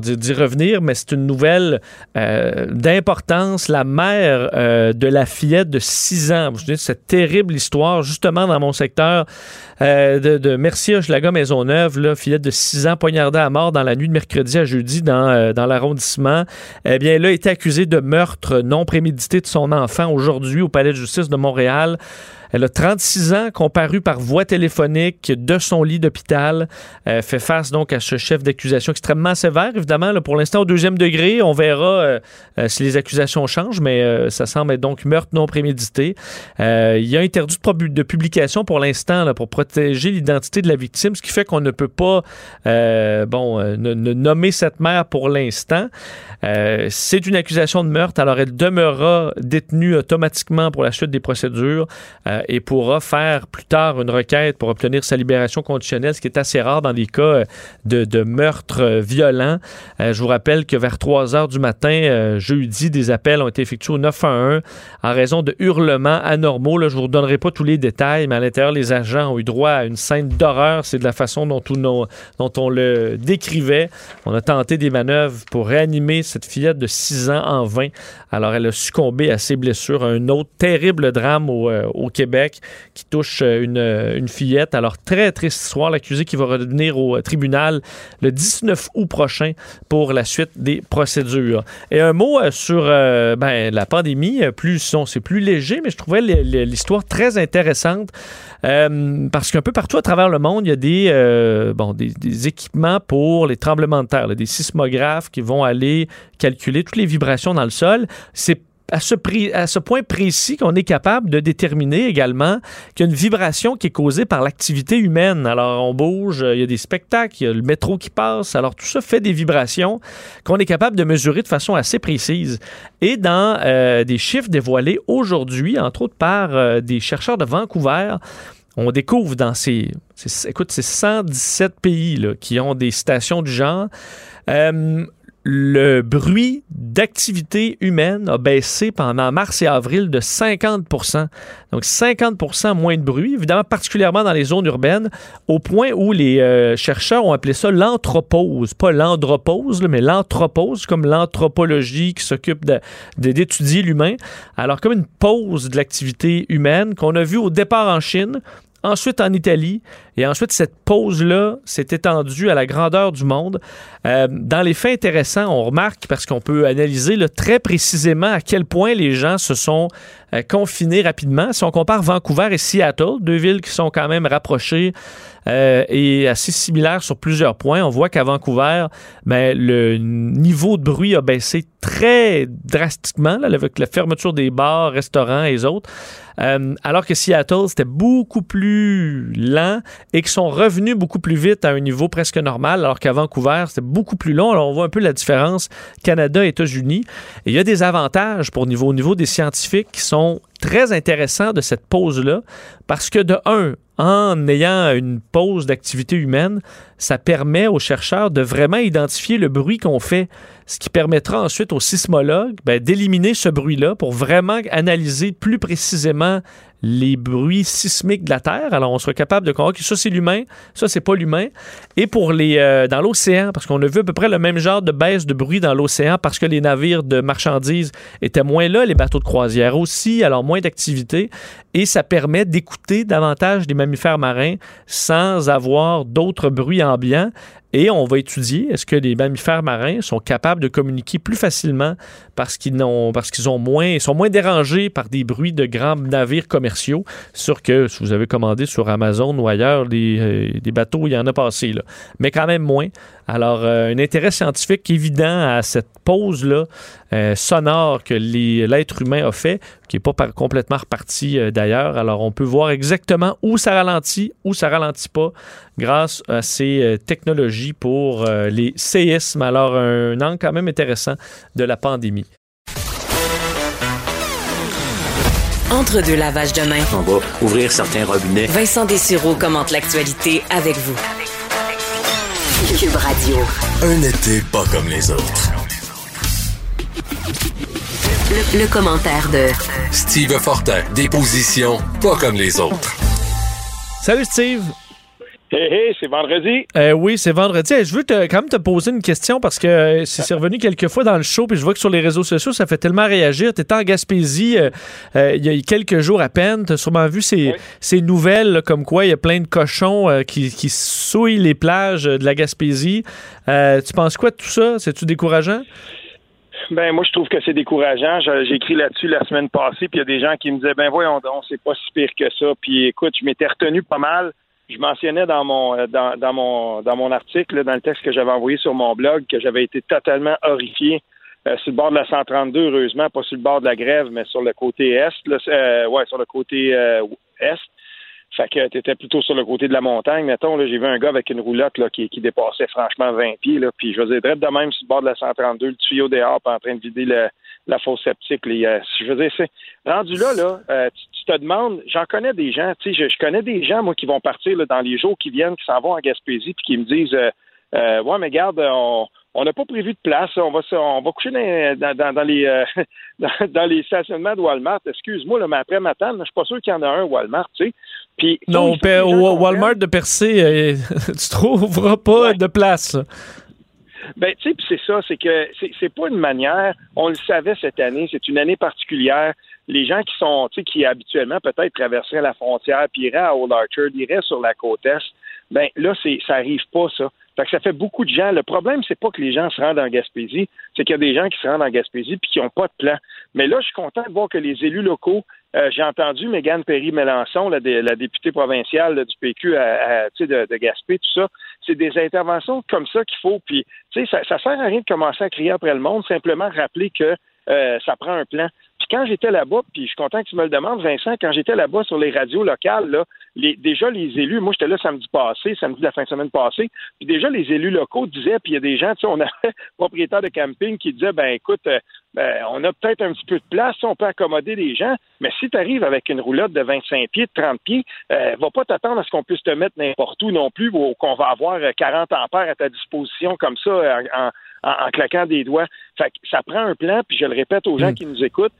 d'y revenir, mais c'est une nouvelle d'importance. La mère de la fillette de 6 ans, je dis, cette terrible histoire, justement dans mon secteur de, de Mercier, Hochelaga, Maisonneuve, là, fillette de 6 ans poignardée à mort dans la nuit de mercredi à jeudi dans, dans la ronde eh bien, elle a été accusée de meurtre non prémédité de son enfant aujourd'hui au Palais de justice de Montréal. Elle a 36 ans, comparu par voie téléphonique de son lit d'hôpital. Fait face donc à ce chef d'accusation extrêmement sévère, évidemment. Là, pour l'instant, au deuxième degré, on verra euh, euh, si les accusations changent, mais euh, ça semble être donc meurtre non prémédité. il y a interdit de, publication pour l'instant pour protéger l'identité de la victime, ce qui fait qu'on ne peut pas bon, nommer cette mère pour l'instant. C'est une accusation de meurtre, alors elle demeurera détenue automatiquement pour la suite des procédures. Euh, et pourra faire plus tard une requête pour obtenir sa libération conditionnelle, ce qui est assez rare dans les cas euh, de, de meurtre euh, violent. je vous rappelle que vers 3 heures du matin, jeudi, des appels ont été effectués au 911 en raison de hurlements anormaux. Là, je vous donnerai pas tous les détails, mais à l'intérieur, les agents ont eu droit à une scène d'horreur. C'est de la façon dont, on le décrivait. On a tenté des manœuvres pour réanimer cette fillette de 6 ans en vain. Alors, elle a succombé à ses blessures. Un autre terrible drame au Québec qui touche euh, euh, une, fillette. Alors, très triste histoire. L'accusé qui va revenir au euh, tribunal le 19 août prochain pour la suite des procédures. Et un mot sur ben, la pandémie. Plus, c'est plus léger, mais je trouvais l'histoire très intéressante parce qu'un peu partout à travers le monde, il y a des, bon, des, équipements pour les tremblements de terre, des sismographes qui vont aller calculer toutes les vibrations dans le sol. C'est à ce, point précis qu'on est capable de déterminer également qu'il y a une vibration qui est causée par l'activité humaine. Alors, on bouge, il y a des spectacles, il y a le métro qui passe. Alors, tout ça fait des vibrations qu'on est capable de mesurer de façon assez précise. Et dans euh, des chiffres dévoilés aujourd'hui, entre autres par euh, des chercheurs de Vancouver, on découvre dans ces, écoute, ces 117 pays là, qui ont des stations du genre, euh, le bruit d'activité humaine a baissé pendant mars et avril de 50% Donc 50% moins de bruit, évidemment particulièrement dans les zones urbaines, au point où les euh, chercheurs ont appelé ça l'anthropose, pas l'andropose, mais l'anthropose, comme l'anthropologie qui s'occupe d'étudier l'humain. Alors comme une pause de l'activité humaine qu'on a vu au départ en Chine, ensuite en Italie Et ensuite, cette pause-là s'est étendue à la grandeur du monde. Euh, dans les faits intéressants, on remarque, parce qu'on peut analyser là, très précisément à quel point les gens se sont euh, confinés rapidement. Si on compare Vancouver et Seattle, deux villes qui sont quand même rapprochées euh, et assez similaires sur plusieurs points, on voit qu'à Vancouver, ben, le niveau de bruit a baissé très drastiquement avec la fermeture des bars, restaurants et autres. Euh, alors que Seattle, c'était beaucoup plus lent et qu'ils sont revenus beaucoup plus vite à un niveau presque normal, alors qu'à Vancouver, c'était beaucoup plus long. Alors, on voit un peu la différence Canada et États-Unis. Et il y a des avantages pour au niveau des scientifiques qui sont très intéressants de cette pause-là, parce que de un, en ayant une pause d'activité humaine, ça permet aux chercheurs de vraiment identifier le bruit qu'on fait, ce qui permettra ensuite aux sismologues ben, d'éliminer ce bruit-là pour vraiment analyser plus précisément les bruits sismiques de la Terre. Alors, on sera capable de comprendre que ça, c'est l'humain, ça, c'est pas l'humain. Et pour les euh, dans l'océan, parce qu'on a vu à peu près le même genre de baisse de bruit dans l'océan parce que les navires de marchandises étaient moins là, les bateaux de croisière aussi, alors moins d'activité. Et ça permet d'écouter davantage des mammifères marins sans avoir d'autres bruits ambiants. Et on va étudier est-ce que les mammifères marins sont capables de communiquer plus facilement parce qu'ils ont, parce qu'ils ont moins, sont moins dérangés par des bruits de grands navires commerciaux. Sûr que si vous avez commandé sur Amazon ou ailleurs des, euh, des bateaux, il y en a passé là, mais quand même moins. Alors, euh, un intérêt scientifique évident à cette pause-là euh, sonore que l'être humain a fait, qui n'est pas complètement reparti euh, d'ailleurs. Alors, on peut voir exactement où ça ralentit, où ça ralentit pas, grâce à ces technologies pour les séismes. Alors, un angle quand même intéressant de la pandémie. Entre deux lavages de mains. On va ouvrir certains robinets. Vincent Dessureau commente l'actualité avec vous. Cube Radio. Un été pas comme les autres. Le, commentaire de Steve Fortin. Des positions pas comme les autres. Salut Steve. Hé, hé, c'est vendredi. Euh, oui, c'est vendredi. je veux te, quand même te poser une question parce que euh, c'est revenu quelques fois dans le show, puis je vois que sur les réseaux sociaux, ça fait tellement réagir. Tu étais en Gaspésie euh, il y a quelques jours à peine. Tu as sûrement vu ces, ces nouvelles comme quoi il y a plein de cochons qui, qui, souillent les plages de la Gaspésie. tu penses quoi de tout ça? C'est-tu décourageant? Ben moi je trouve que c'est décourageant. J'ai écrit là-dessus la semaine passée, puis il y a des gens qui me disaient ben voyons donc, c'est pas si pire que ça. Puis écoute, je m'étais retenu pas mal je mentionnais dans mon euh, dans, dans mon dans mon article, dans le texte que j'avais envoyé sur mon blog, que j'avais été totalement horrifié euh, sur le bord de la 132, heureusement, pas sur le bord de la grève, mais sur le côté est, euh, ouais, sur le côté est. Fait que t'étais plutôt sur le côté de la montagne, mettons, là, j'ai vu un gars avec une roulotte là, qui, qui dépassait franchement 20 pieds, là, puis je faisais de même sur le bord de la 132, le tuyau dehors, en train de vider le, la fosse sceptique. Les, euh, je veux dire, c'est rendu là, là, euh, tu, te demandes, j'en connais des gens, tu sais, je, connais des gens, moi, qui vont partir là, dans les jours qui viennent, qui s'en vont en Gaspésie, puis qui me disent euh, Ouais, mais garde, on n'a pas prévu de place, on va on va coucher dans, dans, dans les *laughs* dans, les stationnements de Walmart. Excuse-moi, mais après matin, je suis pas sûr qu'il y en a un Walmart, tu sais. Puis, non, au Walmart de Percé, *laughs* tu trouveras pas de place. Ben, tu sais, c'est ça, c'est que c'est pas une manière, on le savait cette année, c'est une année particulière. Les gens qui sont, tu sais, qui habituellement peut-être traverseraient la frontière, puis iraient à Old Archer, iraient sur la côte Est, ben là, c'est ça arrive pas, ça. Fait que ça fait beaucoup de gens. Le problème, c'est pas que les gens se rendent en Gaspésie, c'est qu'il y a des gens qui se rendent en Gaspésie puis qui n'ont pas de plan. Mais là, je suis content de voir que les élus locaux, euh, j'ai entendu Mégane Perry-Mélenchon, la, la, députée provinciale du PQ à, de, de Gaspé, tout ça, c'est des interventions comme ça qu'il faut. Puis, tu sais, ça, ça sert à rien de commencer à crier après le monde, simplement rappeler que euh, ça prend un plan. Puis quand j'étais là-bas, puis je suis content que tu me le demandes, Vincent, quand j'étais là-bas sur les radios locales, là, les, déjà les élus, moi j'étais là samedi passé, samedi de la fin de semaine passée, puis déjà les élus locaux disaient, puis il y a des gens, tu sais, on avait *laughs* propriétaires de camping qui disaient, ben écoute, euh, ben, on a peut-être un petit peu de place, on peut accommoder les gens, mais si tu arrives avec une roulotte de 25 pieds, de 30 pieds, euh, va pas t'attendre à ce qu'on puisse te mettre n'importe où non plus, ou qu'on va avoir 40 ampères à ta disposition comme ça en, en, claquant des doigts. Fait que ça prend un plan, puis je le répète aux gens mm. qui nous écoutent.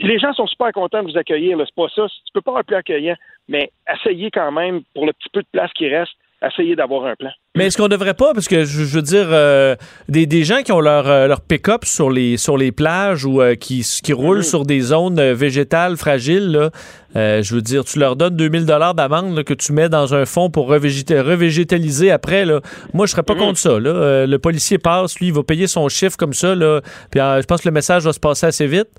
Les gens sont super contents de vous accueillir, c'est pas ça. Tu peux pas un plan accueillant, mais essayez quand même, pour le petit peu de place qui reste, essayer d'avoir un plan. Mais est-ce qu'on devrait pas, parce que je, veux dire, euh, des, des, gens qui ont leur, euh, leur pick-up sur les, sur les plages ou euh, qui, qui roulent sur des zones végétales fragiles, là, je veux dire, tu leur donnes 2000 dollars d'amende que tu mets dans un fonds pour revégétaliser après. Là. Moi, je serais pas mm. contre ça. Là. le policier passe, lui, il va payer son chiffre comme ça, là, puis je pense que le message va se passer assez vite.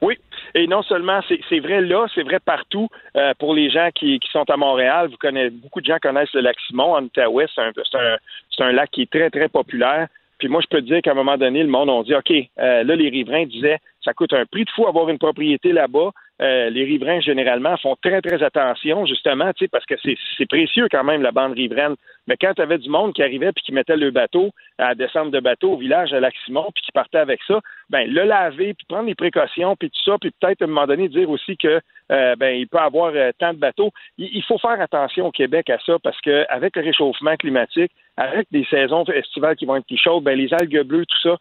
Oui, et non seulement, c'est vrai là, c'est vrai partout. Euh, pour les gens qui, sont à Montréal, vous connaissez, beaucoup de gens connaissent le lac Simon en Outaouais. C'est un, lac qui est très, très populaire. Puis moi, je peux dire qu'à un moment donné, le monde a dit, OK, euh, là, les riverains disaient, ça coûte un prix de fou avoir une propriété là-bas. Euh, les riverains, généralement, font très, très attention, justement, parce que c'est précieux quand même, la bande riveraine. Mais quand tu avais du monde qui arrivait puis qui mettait le bateau à descendre de bateau au village à Lac-Simon puis qui partait avec ça, ben le laver puis prendre les précautions puis tout ça, puis peut-être à un moment donné dire aussi que euh, ben il peut avoir euh, tant de bateaux. Il, faut faire attention au Québec à ça parce que avec le réchauffement climatique, avec des saisons estivales qui vont être plus chaudes, ben les algues bleues, tout ça,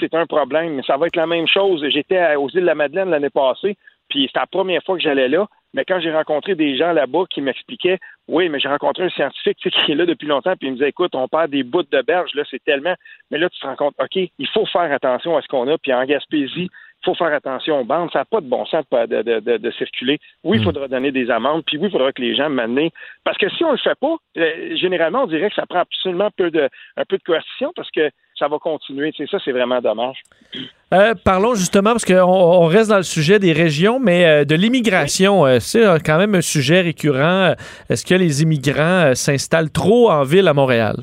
c'est un problème. Mais ça va être la même chose. J'étais aux îles de la Madeleine l'année passée. Puis c'était la première fois que j'allais là. Mais quand j'ai rencontré des gens là-bas qui m'expliquaient, oui, mais j'ai rencontré un scientifique qui est là depuis longtemps, puis il me disait, écoute, on perd des bouts de berge, là, c'est tellement. Mais là, tu te rends compte, OK, il faut faire attention à ce qu'on a. Puis en Gaspésie, faut faire attention aux bandes. Ça n'a pas de bon sens de, circuler. Oui, il hmm. faudra donner des amendes, puis oui, il faudra que les gens m'amènent. Parce que si on ne le fait pas, euh, généralement, on dirait que ça prend absolument peu de, un peu de coercition parce que ça va continuer. C'est ça, c'est vraiment dommage. Euh, parlons justement, parce qu'on on reste dans le sujet des régions, mais euh, de l'immigration, euh, c'est quand même un sujet récurrent. Est-ce que les immigrants s'installent trop en ville à Montréal?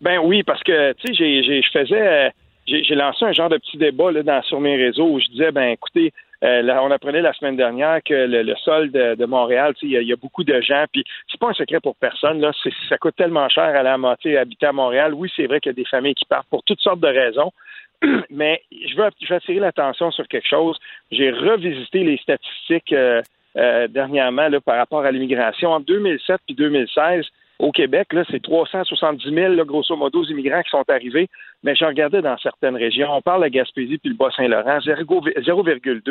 Ben oui, parce que, tu sais, je faisais, j'ai lancé un genre de petit débat là, dans, sur mes réseaux où je disais, ben écoutez, euh, on apprenait la semaine dernière que le, sol de, Montréal, il y, a beaucoup de gens, puis c'est pas un secret pour personne. Là, ça coûte tellement cher à la moitié habiter à Montréal. Oui, c'est vrai qu'il y a des familles qui partent pour toutes sortes de raisons. *clears throat* Mais je veux, attirer l'attention sur quelque chose. J'ai revisité les statistiques euh, euh, dernièrement par rapport à l'immigration. En 2007 puis 2016, au Québec, là, c'est 370 000, là, grosso modo, immigrants qui sont arrivés. Mais j'en regardais dans certaines régions. On parle de Gaspésie puis le Bas-Saint-Laurent, 0,2,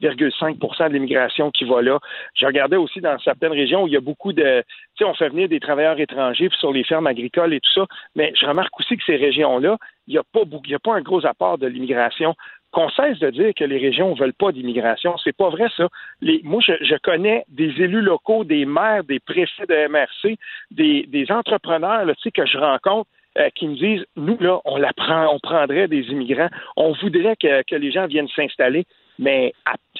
0,5% de l'immigration qui va là. Je regardais aussi dans certaines régions où il y a beaucoup de... Tu sais, on fait venir des travailleurs étrangers sur les fermes agricoles et tout ça. Mais je remarque aussi que ces régions-là, il n'y a, pas, il a pas un gros apport de l'immigration qu'on cesse de dire que les régions ne veulent pas d'immigration. C'est pas vrai, ça. Moi, je, connais des élus locaux, des maires, des préfets de MRC, des, entrepreneurs que je rencontre euh, qui me disent nous, là, on la prend, on prendrait des immigrants, on voudrait que, les gens viennent s'installer. Mais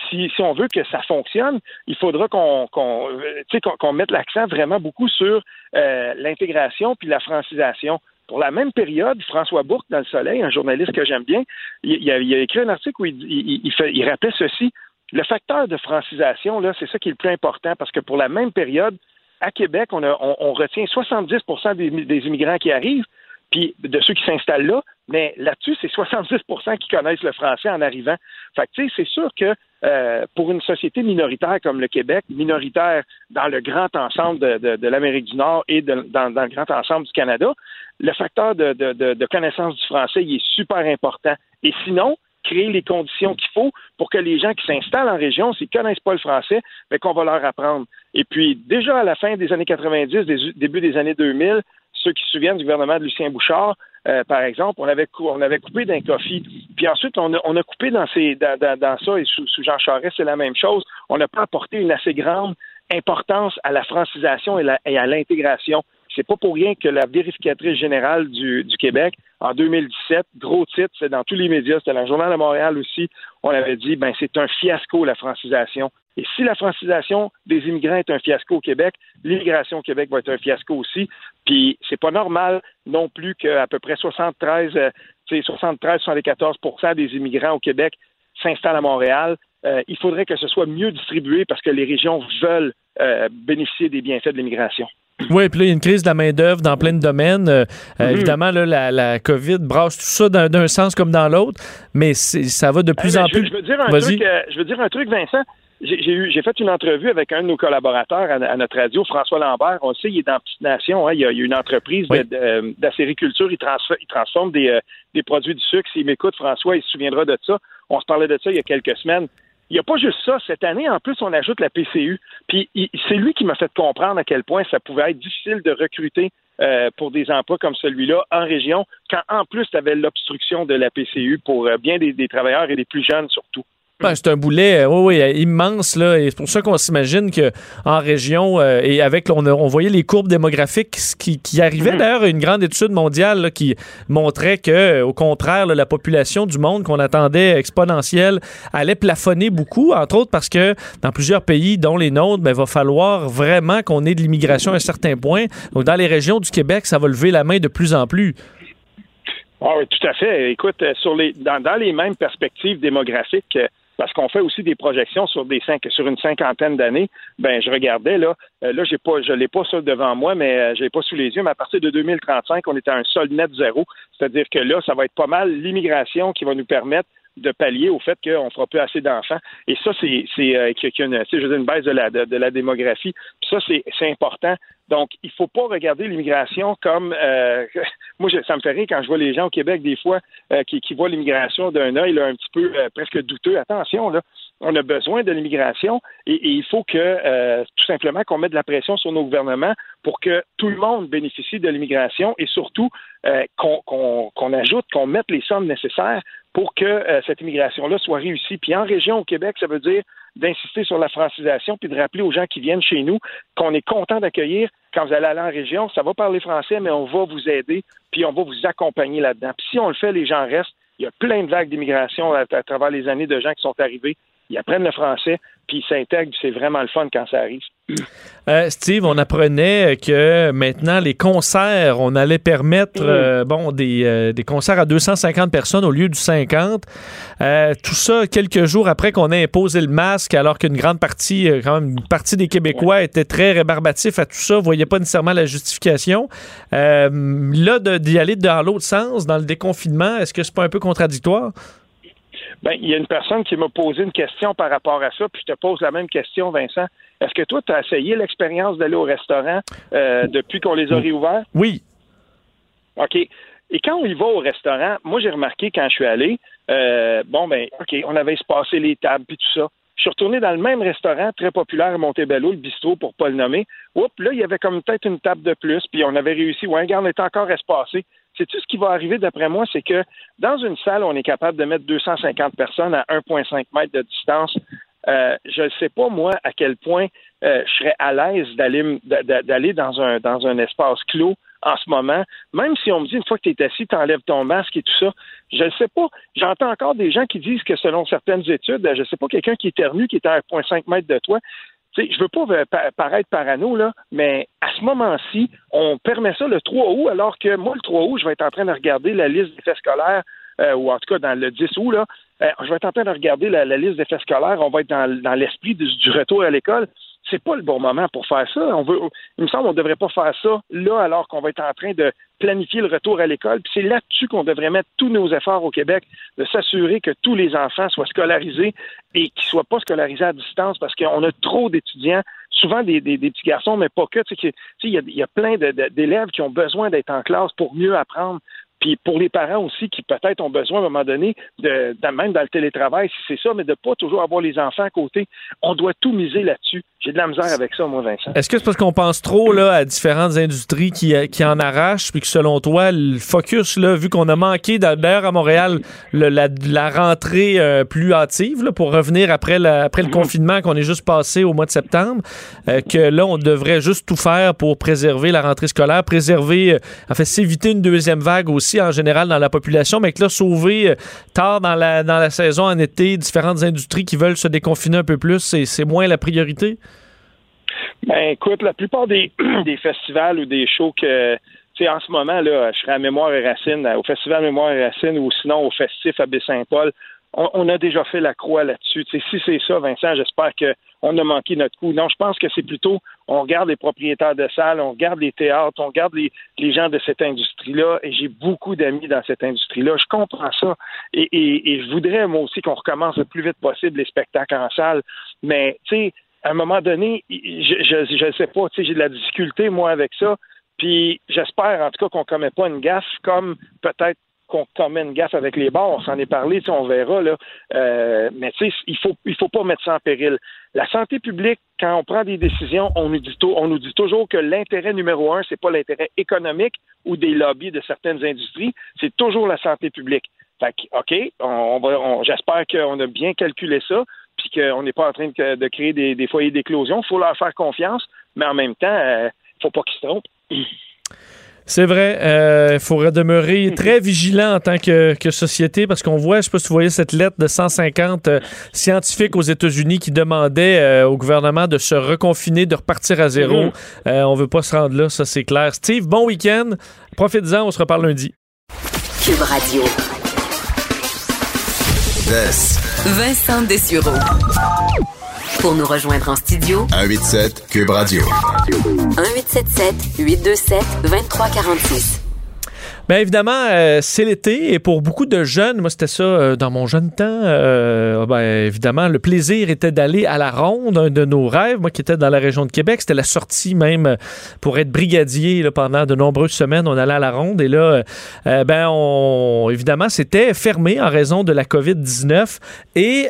si, on veut que ça fonctionne, il faudra qu'on qu'on mette l'accent vraiment beaucoup sur euh, l'intégration puis la francisation. Pour la même période, François Bourque, dans Le Soleil, un journaliste que j'aime bien, il, a, écrit un article où il, rappelait ceci. Le facteur de francisation, là, c'est ça qui est le plus important parce que pour la même période, à Québec, on, retient 70 des, des immigrants qui arrivent, puis de ceux qui s'installent là, mais là-dessus, c'est 70% qui connaissent le français en arrivant. Fait que, c'est sûr que euh, pour une société minoritaire comme le Québec, minoritaire dans le grand ensemble de, l'Amérique du Nord et dans, le grand ensemble du Canada, le facteur de, connaissance du français il est super important. Et sinon, créer les conditions qu'il faut pour que les gens qui s'installent en région, s'ils ne connaissent pas le français, mais qu'on va leur apprendre. Et puis, déjà à la fin des années 90, début des années 2000, ceux qui se souviennent du gouvernement de Lucien Bouchard, euh, par exemple, on avait, on avait coupé d'un coffee. Puis ensuite, on a, on a coupé dans, ces, dans, dans, ça, et sous, Jean Charest, c'est la même chose. On n'a pas apporté une assez grande importance à la francisation et, à l'intégration. C'est pas pour rien que la vérificatrice générale du, du Québec, en 2017, gros titre, c'est dans tous les médias, c'était dans le Journal de Montréal aussi, on avait dit, ben c'est un fiasco la francisation. Et si la francisation des immigrants est un fiasco au Québec, l'immigration au Québec va être un fiasco aussi. Puis c'est pas normal non plus qu'à peu près 73, 73, 74% des immigrants au Québec s'installent à Montréal. Euh, il faudrait que ce soit mieux distribué parce que les régions veulent euh, bénéficier des bienfaits de l'immigration. Oui, puis là, il y a une crise de la main-d'œuvre dans plein de domaines. Euh, mhm. Évidemment, là, la, COVID brasse tout ça d'un sens comme dans l'autre, mais ça va de plus en plus. Je veux, dire un truc, je veux dire un truc, Vincent j'ai fait une entrevue avec un de nos collaborateurs à, notre radio, François Lambert. On sait, il est dans Petite Nation. Hein. il, y a, une entreprise d'acériculture. Il, il, transforme des, euh, des, produits du sucre. S'il m'écoute, François, il se souviendra de ça. On se parlait de ça il y a quelques semaines. il n'y a pas juste ça. Cette année, en plus, on ajoute la PCU. Puis c'est lui qui m'a fait comprendre à quel point ça pouvait être difficile de recruter euh, pour des emplois comme celui-là en région, quand en plus tu avais l'obstruction de la PCU pour euh, bien des travailleurs et des plus jeunes surtout. Ben, c'est un boulet, euh, oui, oui, immense là, et c'est pour ça qu'on s'imagine que en région euh, et avec, on, on, voyait les courbes démographiques qui, qui arrivaient. Mhm. D'ailleurs, une grande étude mondiale qui montrait que, au contraire, la population du monde qu'on attendait exponentielle allait plafonner beaucoup, entre autres parce que dans plusieurs pays, dont les nôtres, il ben, va falloir vraiment qu'on ait de l'immigration à un certain point. Donc, dans les régions du Québec, ça va lever la main de plus en plus. Ah oui, tout à fait. Écoute, euh, sur les, dans, dans les mêmes perspectives démographiques, parce qu'on fait aussi des projections sur une cinquantaine d'années. Ben, je regardais là, euh, là, j'ai pas, je l'ai pas ça devant moi, mais euh, je l'ai pas sous les yeux. Mais à partir de 2035, on est à un solde net zéro, c'est-à-dire que là, ça va être pas mal l'immigration qui va nous permettre de pallier au fait qu'on fera plus assez d'enfants. Et ça, c'est euh, une, une baisse de la, de, la démographie. Puis ça, c'est important. Donc, il faut pas regarder l'immigration comme euh, *laughs* moi, ça me fait rire quand je vois les gens au Québec des fois euh, qui, qui voient l'immigration d'un œil un petit peu presque douteux. Attention, là, on a besoin de l'immigration et, il faut que tout simplement qu'on mette de la pression sur nos gouvernements pour que tout le monde bénéficie de l'immigration et surtout qu'on ajoute, qu'on mette les sommes nécessaires pour que euh, cette immigration-là soit réussie. Puis en région au Québec, ça veut dire d'insister sur la francisation puis de rappeler aux gens qui viennent chez nous qu'on est content d'accueillir quand vous allez aller en région. Ça va parler français, mais on va vous aider puis on va vous accompagner là-dedans. Puis si on le fait, les gens restent. Il y a plein de vagues d'immigration à, travers les années de gens qui sont arrivés. Ils apprennent le français, puis ils s'intègrent. C'est vraiment le fun quand ça arrive. Euh, Steve, on apprenait que maintenant, les concerts, on allait permettre mm. euh, bon, des, euh, des, concerts à 250 personnes au lieu du 50. tout ça quelques jours après qu'on ait imposé le masque, alors qu'une grande partie, quand même une partie des Québécois étaient très rébarbatifs à tout ça, ne voyaient pas nécessairement la justification. là, d'y aller dans l'autre sens, dans le déconfinement, est-ce que c'est pas un peu contradictoire? Ben, il y a une personne qui m'a posé une question par rapport à ça, puis je te pose la même question, Vincent. Est-ce que toi, tu as essayé l'expérience d'aller au restaurant euh, depuis qu'on les a réouverts? Oui. OK. Et quand on y va au restaurant, moi, j'ai remarqué quand je suis allé, euh, bon, ben, OK, on avait espacé les tables puis tout ça. Je suis retourné dans le même restaurant très populaire à Montebello, le bistrot pour pas le nommer. Oups, là, il y avait comme peut-être une table de plus, puis on avait réussi. Ouais, regarde, on était encore espacé. C'est-tu ce qui va arriver d'après moi? C'est que dans une salle, on est capable de mettre 250 personnes à 1,5 mètres de distance. Euh, je ne sais pas, moi, à quel point euh, je serais à l'aise d'aller dans un, dans un espace clos en ce moment, même si on me dit une fois que tu es assis, tu enlèves ton masque et tout ça, je ne sais pas. J'entends encore des gens qui disent que selon certaines études, je ne sais pas, quelqu'un qui est éternu, qui est à 1,5 mètre de toi, je ne veux pas paraître parano, là, mais à ce moment-ci, on permet ça le 3 août, alors que moi, le 3 août, je vais être en train de regarder la liste des faits scolaires, euh, ou en tout cas dans le 10 août, là, euh, je vais être en train de regarder la, liste des faits scolaires, on va être dans, l'esprit du, retour à l'école c'est pas le bon moment pour faire ça. On veut, il me semble qu'on ne devrait pas faire ça là alors qu'on va être en train de planifier le retour à l'école. Puis c'est là-dessus qu'on devrait mettre tous nos efforts au Québec, de s'assurer que tous les enfants soient scolarisés et qu'ils ne soient pas scolarisés à distance parce qu'on a trop d'étudiants, souvent des, petits garçons, mais pas que. Il y, y a plein d'élèves qui ont besoin d'être en classe pour mieux apprendre. Puis pour les parents aussi qui peut-être ont besoin à un moment donné, de, même dans le télétravail, si c'est ça, mais de pas toujours avoir les enfants à côté, on doit tout miser là-dessus. J'ai de la misère avec ça, moi, Vincent. Est-ce que c'est parce qu'on pense trop là, à différentes industries qui, qui en arrachent, puis que selon toi, le focus, là, vu qu'on a manqué d'ailleurs à Montréal la, rentrée euh, plus hâtive là, pour revenir après, la, après le mhm. confinement qu'on est juste passé au mois de septembre, euh, que là, on devrait juste tout faire pour préserver la rentrée scolaire, préserver, euh, en fait, s'éviter une deuxième vague aussi en général dans la population, mais que là, sauver tard dans la, dans la saison en été différentes industries qui veulent se déconfiner un peu plus, c'est moins la priorité? Ben, écoute, la plupart des, *clears throat* des festivals ou des shows que, en ce moment, là, je serai à Mémoire et Racine, au Festival Mémoire et Racine ou sinon au Festif à Baie-Saint-Paul, on, a déjà fait la croix là-dessus. Si c'est ça, Vincent, j'espère qu'on a manqué notre coup. Non, je pense que c'est plutôt, on regarde les propriétaires de salles, on regarde les théâtres, on regarde les, gens de cette industrie-là, et j'ai beaucoup d'amis dans cette industrie-là. Je comprends ça. Et je voudrais, moi aussi, qu'on recommence le plus vite possible les spectacles en salle. Mais, tu sais, à un moment donné, je ne sais pas, tu sais, j'ai de la difficulté, moi, avec ça. Puis j'espère, en tout cas, qu'on ne commet pas une gaffe comme peut-être qu'on commet une gaffe avec les. On s'en est parlé, on verra. Là. Euh, mais il faut, il faut pas mettre ça en péril. La santé publique, quand on prend des décisions, on nous dit, on nous dit toujours que l'intérêt numéro un, c'est pas l'intérêt économique ou des lobbies de certaines industries, c'est toujours la santé publique. Fait que, OK, on, on, j'espère qu'on a bien calculé ça, puis qu'on n'est pas en train de, créer des, foyers d'éclosion. Il faut leur faire confiance, mais en même temps, il euh, faut pas qu'ils se trompent. C'est vrai, il euh, faudrait demeurer *laughs* très vigilant en tant que, société parce qu'on voit, je sais pas si vous voyez cette lettre de 150 euh, scientifiques aux États-Unis qui demandaient au gouvernement de se reconfiner, de repartir à zéro. Mm on veut pas se rendre là, ça c'est clair. Steve, bon week-end. Profites-en, on se reparle lundi. Cube Radio. Vincent Dessureau. Pour nous rejoindre en studio, 187 Cube Radio. 1877 827 2346. Bien évidemment, euh, c'est l'été et pour beaucoup de jeunes, moi c'était ça euh, dans mon jeune temps, euh, ben, évidemment, le plaisir était d'aller à la ronde, un de nos rêves, moi qui étais dans la région de Québec, c'était la sortie même pour être brigadier pendant de nombreuses semaines, on allait à la ronde et là, ben on, évidemment, c'était fermé en raison de la COVID-19 et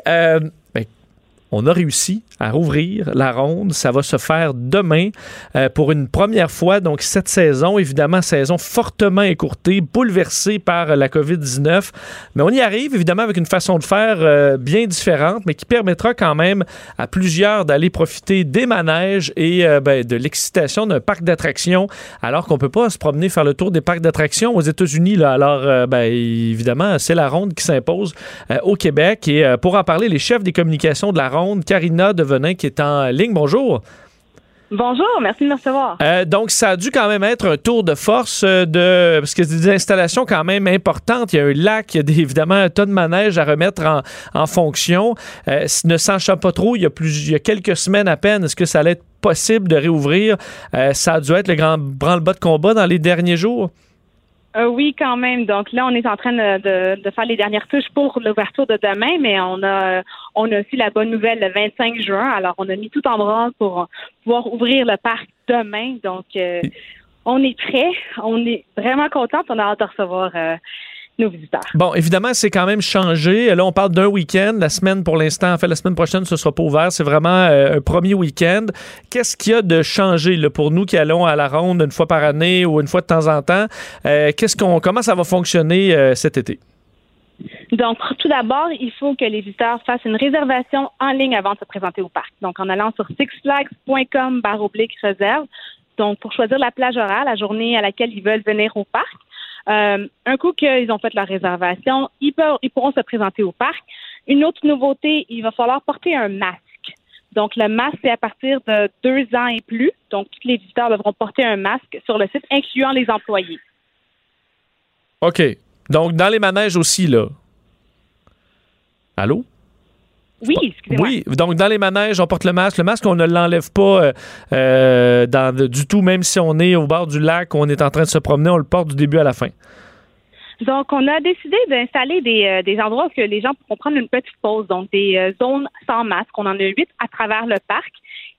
on a réussi à rouvrir la ronde. Ça va se faire demain euh, pour une première fois. Donc, cette saison, évidemment, saison fortement écourtée, bouleversée par la COVID-19. Mais on y arrive, évidemment, avec une façon de faire euh, bien différente, mais qui permettra quand même à plusieurs d'aller profiter des manèges et euh, ben, de l'excitation d'un parc d'attractions, alors qu'on peut pas se promener faire le tour des parcs d'attractions aux États-Unis. Alors, ben, évidemment, c'est la ronde qui s'impose au Québec. Et pour en parler, les chefs des communications de la ronde, Karina Devenin qui est en ligne. Bonjour. Bonjour, merci de me recevoir. Euh, donc, ça a dû quand même être un tour de force euh, de. Parce que c'est des installations quand même importantes. Il y a un lac, il y a évidemment un tas de manèges à remettre en, fonction. Euh, ne sachant pas trop, il y, a plus, il y a quelques semaines à peine, est-ce que ça allait être possible de réouvrir? ça a dû être le grand branle-bas de combat dans les derniers jours? Euh, oui, quand même. Donc là, on est en train de, de, faire les dernières touches pour l'ouverture de demain, mais on a on a aussi la bonne nouvelle le 25 juin. Alors, on a mis tout en branle pour pouvoir ouvrir le parc demain. Donc, euh, on est prêt. On est vraiment content. On a hâte de recevoir euh, visiteurs. Bon, évidemment, c'est quand même changé. Là, on parle d'un week-end. La semaine, pour l'instant, en fait, la semaine prochaine, ce sera pas ouvert. C'est vraiment euh, un premier week-end. Qu'est-ce qu'il y a de changé là, pour nous qui allons à la ronde une fois par année ou une fois de temps en temps? Euh, qu'est-ce qu'on, comment ça va fonctionner euh, cet été? Donc, tout d'abord, il faut que les visiteurs fassent une réservation en ligne avant de se présenter au parc. Donc, en allant sur sixflags.com barre oblique réserve. Donc, pour choisir la plage horaire, la journée à laquelle ils veulent venir au parc. Euh, un coup qu'ils ont fait la réservation, ils, ils pourront se présenter au parc. Une autre nouveauté, il va falloir porter un masque. Donc, le masque, c'est à partir de deux ans et plus. Donc, tous les visiteurs devront porter un masque sur le site, incluant les employés. OK. Donc, dans les manèges aussi, là. Allô? Oui, excusez-moi. Oui, donc dans les manèges, on porte le masque. Le masque, on ne l'enlève pas euh, euh, dans, du tout, même si on est au bord du lac, on est en train de se promener, on le porte du début à la fin. Donc, on a décidé d'installer des, euh, des endroits où les gens pourront prendre une petite pause, donc des zones sans masque. On en a huit à travers le parc.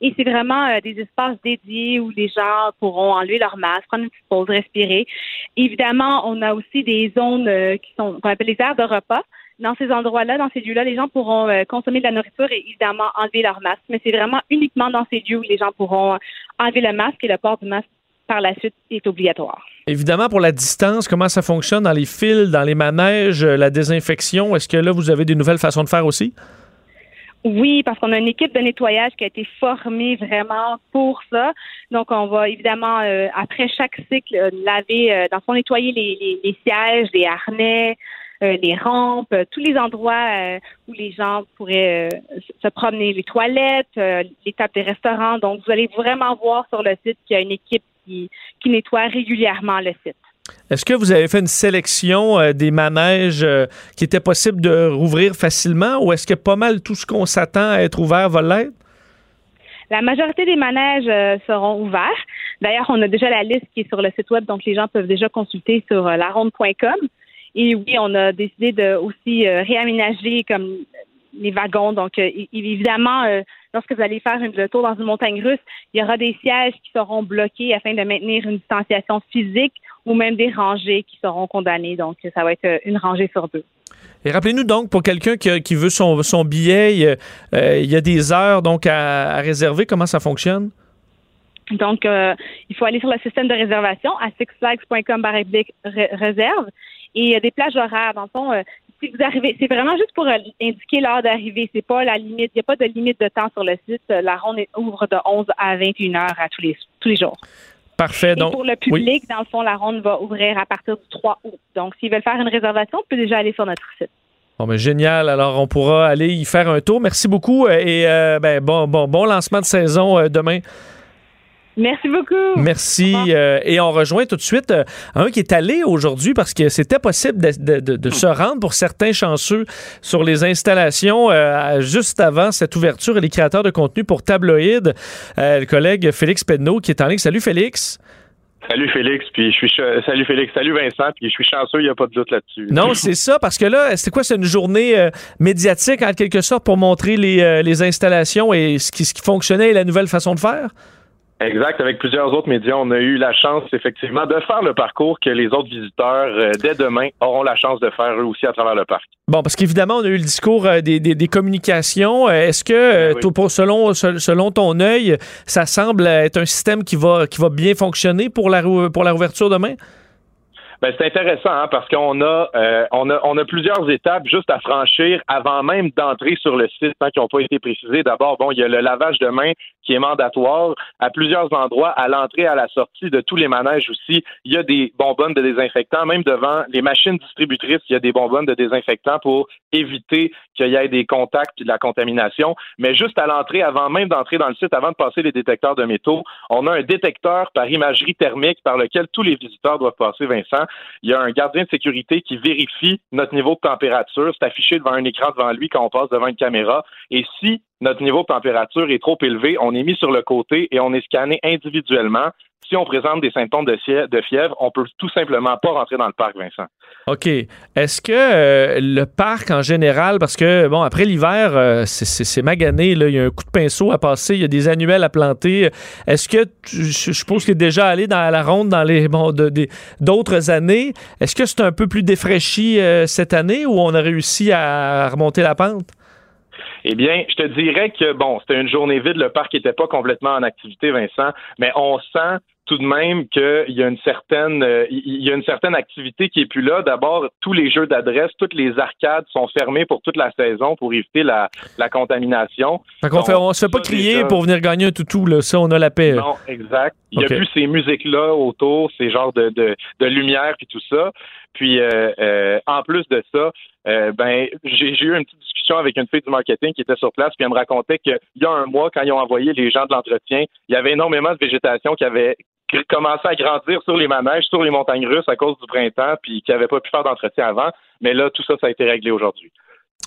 Et c'est vraiment des espaces dédiés où les gens pourront enlever leur masque, prendre une petite pause, respirer. Évidemment, on a aussi des zones qui sont qu'on appelle les aires de repas dans ces endroits-là, dans ces lieux-là, les gens pourront euh, consommer de la nourriture et évidemment enlever leur masque. Mais c'est vraiment uniquement dans ces lieux où les gens pourront enlever le masque et le port du masque par la suite est obligatoire. Évidemment, pour la distance, comment ça fonctionne dans les fils, dans les manèges, euh, la désinfection, est-ce que là, vous avez des nouvelles façons de faire aussi? Oui, parce qu'on a une équipe de nettoyage qui a été formée vraiment pour ça. Donc, on va évidemment, euh, après chaque cycle, laver, dans le fond, nettoyer les, les sièges, les harnais, euh, les rampes, euh, tous les endroits euh, où les gens pourraient se promener, les toilettes, les tables des restaurants. Donc, vous allez vraiment voir sur le site qu'il y a une équipe qui, nettoie régulièrement le site. Est-ce que vous avez fait une sélection des manèges qui était possible de rouvrir facilement ou est-ce que pas mal tout ce qu'on s'attend à être ouvert va l'être? La majorité des manèges seront ouverts. D'ailleurs, on a déjà la liste qui est sur le site web, donc les gens peuvent déjà consulter sur laronde.com. Et oui, on a décidé de aussi euh, réaménager comme les wagons. Donc, euh, évidemment, euh, lorsque vous allez faire le tour dans une montagne russe, il y aura des sièges qui seront bloqués afin de maintenir une distanciation physique ou même des rangées qui seront condamnées. Donc, ça va être une rangée sur deux. Et rappelez-nous donc, pour quelqu'un qui, veut son, son billet, il y, a, des heures donc à, réserver. Comment ça fonctionne? Donc, il faut aller sur le système de réservation à sixflags.com réserve. Et il y a des plages horaires. Dans le fond, si vous arrivez, c'est vraiment juste pour indiquer l'heure d'arrivée. C'est pas la limite. Il n'y a pas de limite de temps sur le site. La ronde ouvre de 11 à 21 heures à tous les, tous les jours. Parfait. Donc, pour le public, dans le fond, la ronde va ouvrir à partir du 3 août. Donc, s'ils veulent faire une réservation, on peut déjà aller sur notre site. Bon, mais génial. Alors, on pourra aller y faire un tour. Merci beaucoup euh, et euh, ben, bon, bon, bon lancement de saison euh, demain. Merci beaucoup. Merci. et on rejoint tout de suite un qui est allé aujourd'hui parce que c'était possible de, se rendre pour certains chanceux sur les installations juste avant cette ouverture et les créateurs de contenu pour Tabloïd. le collègue Félix Pedneau qui est en ligne. Salut Félix. Salut Félix, puis je suis salut Félix, salut Vincent, puis je suis chanceux, il n'y a pas de doute là-dessus. Non, c'est ça, parce que là, c'est quoi, c'est une journée euh, médiatique en quelque sorte pour montrer les, euh, les installations et ce qui, ce qui fonctionnait et la nouvelle façon de faire? Exact. Avec plusieurs autres médias, on a eu la chance, effectivement, de faire le parcours que les autres visiteurs, euh, dès demain, auront la chance de faire eux aussi à travers le parc. Bon, parce qu'évidemment, on a eu le discours euh, des, des, communications. Euh, est-ce que, ben selon, selon ton œil, ça semble être un système qui va, qui va bien fonctionner pour la, pour la rouverture demain? Ben, c'est intéressant hein, parce qu'on a, euh, on a on a plusieurs étapes juste à franchir avant même d'entrer sur le site hein, qui n'ont pas été précisées. D'abord, bon, il y a le lavage de mains qui est mandatoire à plusieurs endroits, à l'entrée, à la sortie de tous les manèges aussi. Il y a des bonbonnes de désinfectants, même devant les machines distributrices, il y a des bonbonnes de désinfectants pour éviter qu'il y ait des contacts et de la contamination. Mais juste à l'entrée, avant même d'entrer dans le site, avant de passer les détecteurs de métaux, on a un détecteur par imagerie thermique par lequel tous les visiteurs doivent passer, Vincent il y a un gardien de sécurité qui vérifie notre niveau de température. C'est affiché devant un écran devant lui quand on passe devant une caméra. Et si notre niveau de température est trop élevé, on est mis sur le côté et on est scanné individuellement si on présente des symptômes de, fièvre, on peut tout simplement pas rentrer dans le parc, Vincent. OK. Est-ce que euh, le parc en général, parce que, bon, après l'hiver, euh, c'est magané, là, il y a un coup de pinceau à passer, il y a des annuels à planter. Est-ce que, je suppose qu'il est déjà allé dans la ronde dans les bon, d'autres années, est-ce que c'est un peu plus défraîchi euh, cette année ou on a réussi à remonter la pente? Eh bien, je te dirais que, bon, c'était une journée vide, le parc n'était pas complètement en activité, Vincent, mais on sent tout de même qu'il y a une certaine euh, il y a une certaine activité qui est plus là. D'abord, tous les jeux d'adresse, toutes les arcades sont fermées pour toute la saison pour éviter la, la contamination. Donc, on, ne se fait pas crier pour venir gagner un toutou, là. Ça, on a la paix. Non, exact. Il n'y a plus ces musiques-là autour, ces genres de, de, de lumière et tout ça. Puis euh, euh, en plus de ça, euh, ben j'ai eu une petite discussion avec une fille du marketing qui était sur place, puis elle me racontait qu'il y a un mois, quand ils ont envoyé les gens de l'entretien, il y avait énormément de végétation qui avait commencé à grandir sur les manèges, sur les montagnes russes à cause du printemps, puis qui n'avait pas pu faire d'entretien avant. Mais là, tout ça, ça a été réglé aujourd'hui.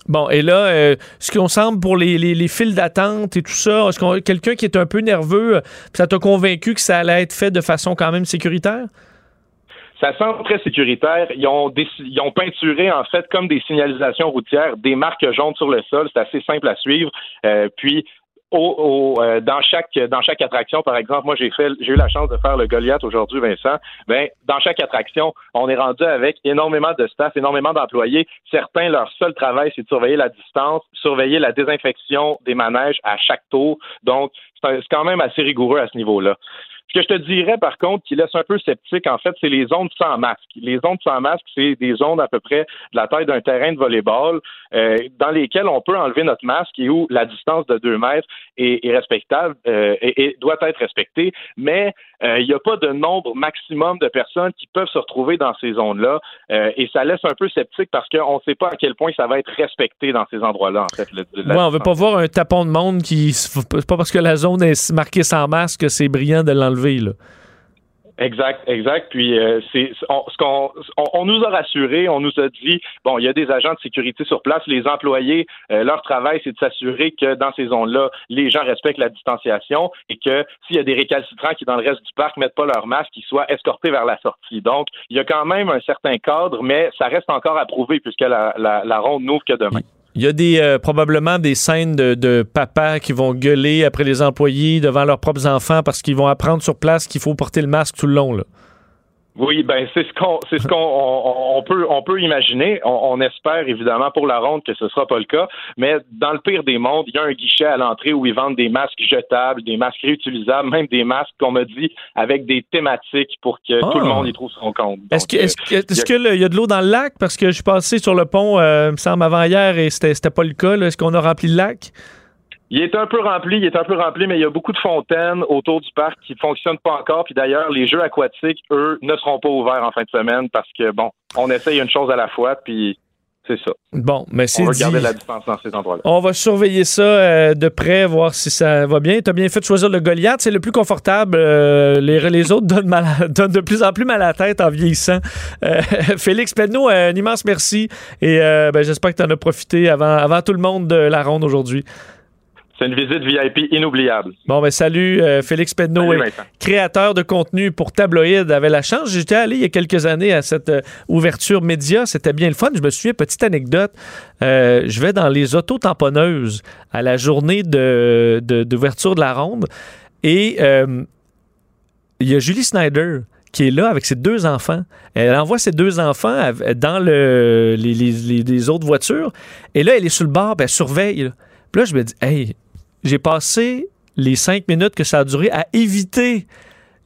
Bon, et là, ce qu'on semble pour les, les, les files d'attente et tout ça, est-ce qu'on quelqu'un qui est un peu nerveux, ça t'a convaincu que ça allait être fait de façon quand même sécuritaire? Ça semble très sécuritaire. Ils ont, ils ont peinturé, en fait, comme des signalisations routières, des marques jaunes sur le sol. C'est assez simple à suivre. Euh, puis, au, euh, dans chaque dans chaque attraction, par exemple, moi j'ai fait j'ai eu la chance de faire le Goliath aujourd'hui, Vincent. Ben dans chaque attraction, on est rendu avec énormément de staff, énormément d'employés. Certains leur seul travail c'est de surveiller la distance, surveiller la désinfection des manèges à chaque tour. Donc c'est quand même assez rigoureux à ce niveau-là. Ce que je te dirais, par contre, qui laisse un peu sceptique, en fait, c'est les zones sans masque. Les zones sans masque, c'est des zones à peu près de la taille d'un terrain de volleyball euh, dans lesquelles on peut enlever notre masque et où la distance de deux mètres est, respectable euh, et, doit être respectée. Mais euh, il n'y a pas de nombre maximum de personnes qui peuvent se retrouver dans ces zones-là. et ça laisse un peu sceptique parce qu'on ne sait pas à quel point ça va être respecté dans ces endroits-là, en fait. Oui, on ne veut pas voir un tapon de monde qui. C'est pas parce que la zone est marquée sans masque que c'est brillant de l'enlever Exact, exact. Puis euh, c'est ce qu'on on, nous a rassuré, on nous a dit bon, il y a des agents de sécurité sur place, les employés, euh, leur travail c'est de s'assurer que dans ces zones-là, les gens respectent la distanciation et que s'il y a des récalcitrants qui dans le reste du parc mettent pas leur masque, ils soient escortés vers la sortie. Donc, il y a quand même un certain cadre, mais ça reste encore à prouver puisque la, la ronde n'ouvre que demain. Il y a des, euh, probablement des scènes de, de papas qui vont gueuler après les employés devant leurs propres enfants parce qu'ils vont apprendre sur place qu'il faut porter le masque tout le long. Là. Oui, ben c'est ce qu'on c'est ce qu'on on, peut on peut imaginer. On, espère évidemment pour la ronde que ce sera pas le cas, mais dans le pire des mondes, il y a un guichet à l'entrée où ils vendent des masques jetables, des masques réutilisables, même des masques qu'on m'a dit avec des thématiques pour que tout le ah. monde y trouve son compte. Est-ce que est-ce qu'il y a de l'eau dans le lac? Parce que je suis passé sur le pont, euh, me semble avant hier et c'était c'était pas le cas. Est-ce qu'on a rempli le lac? Il est un peu rempli, il est un peu rempli, mais il y a beaucoup de fontaines autour du parc qui ne fonctionnent pas encore. Puis d'ailleurs, les jeux aquatiques, eux, ne seront pas ouverts en fin de semaine parce que, bon, on essaye une chose à la fois, puis c'est ça. Bon, mais c'est On va garder la distance dans ces endroits-là. On va surveiller ça euh, de près, voir si ça va bien. Tu as bien fait de choisir le Goliath. C'est le plus confortable. Euh, les, les autres donnent, *laughs* de plus en plus mal à la tête en vieillissant. Euh, *laughs* Félix Penneau, un immense merci. Et ben, j'espère que tu en as profité avant, avant tout le monde de la ronde aujourd'hui. C'est une visite VIP inoubliable. Bon, ben salut, euh, Félix Pedneau, créateur de contenu pour Tabloïd. Avait la chance, j'étais allé il y a quelques années à cette euh, ouverture média. C'était bien le fun. Je me souviens, petite anecdote, euh, je vais dans les auto-tamponneuses à la journée d'ouverture de, d'ouverture de, la ronde et il y a Julie Snyder qui est là avec ses deux enfants. Elle envoie ses deux enfants dans le, les, les, autres voitures. Et là, elle est sur le bord, ben, elle surveille. Puis là, je me dis, hey, j'ai passé les cinq minutes que ça a duré à éviter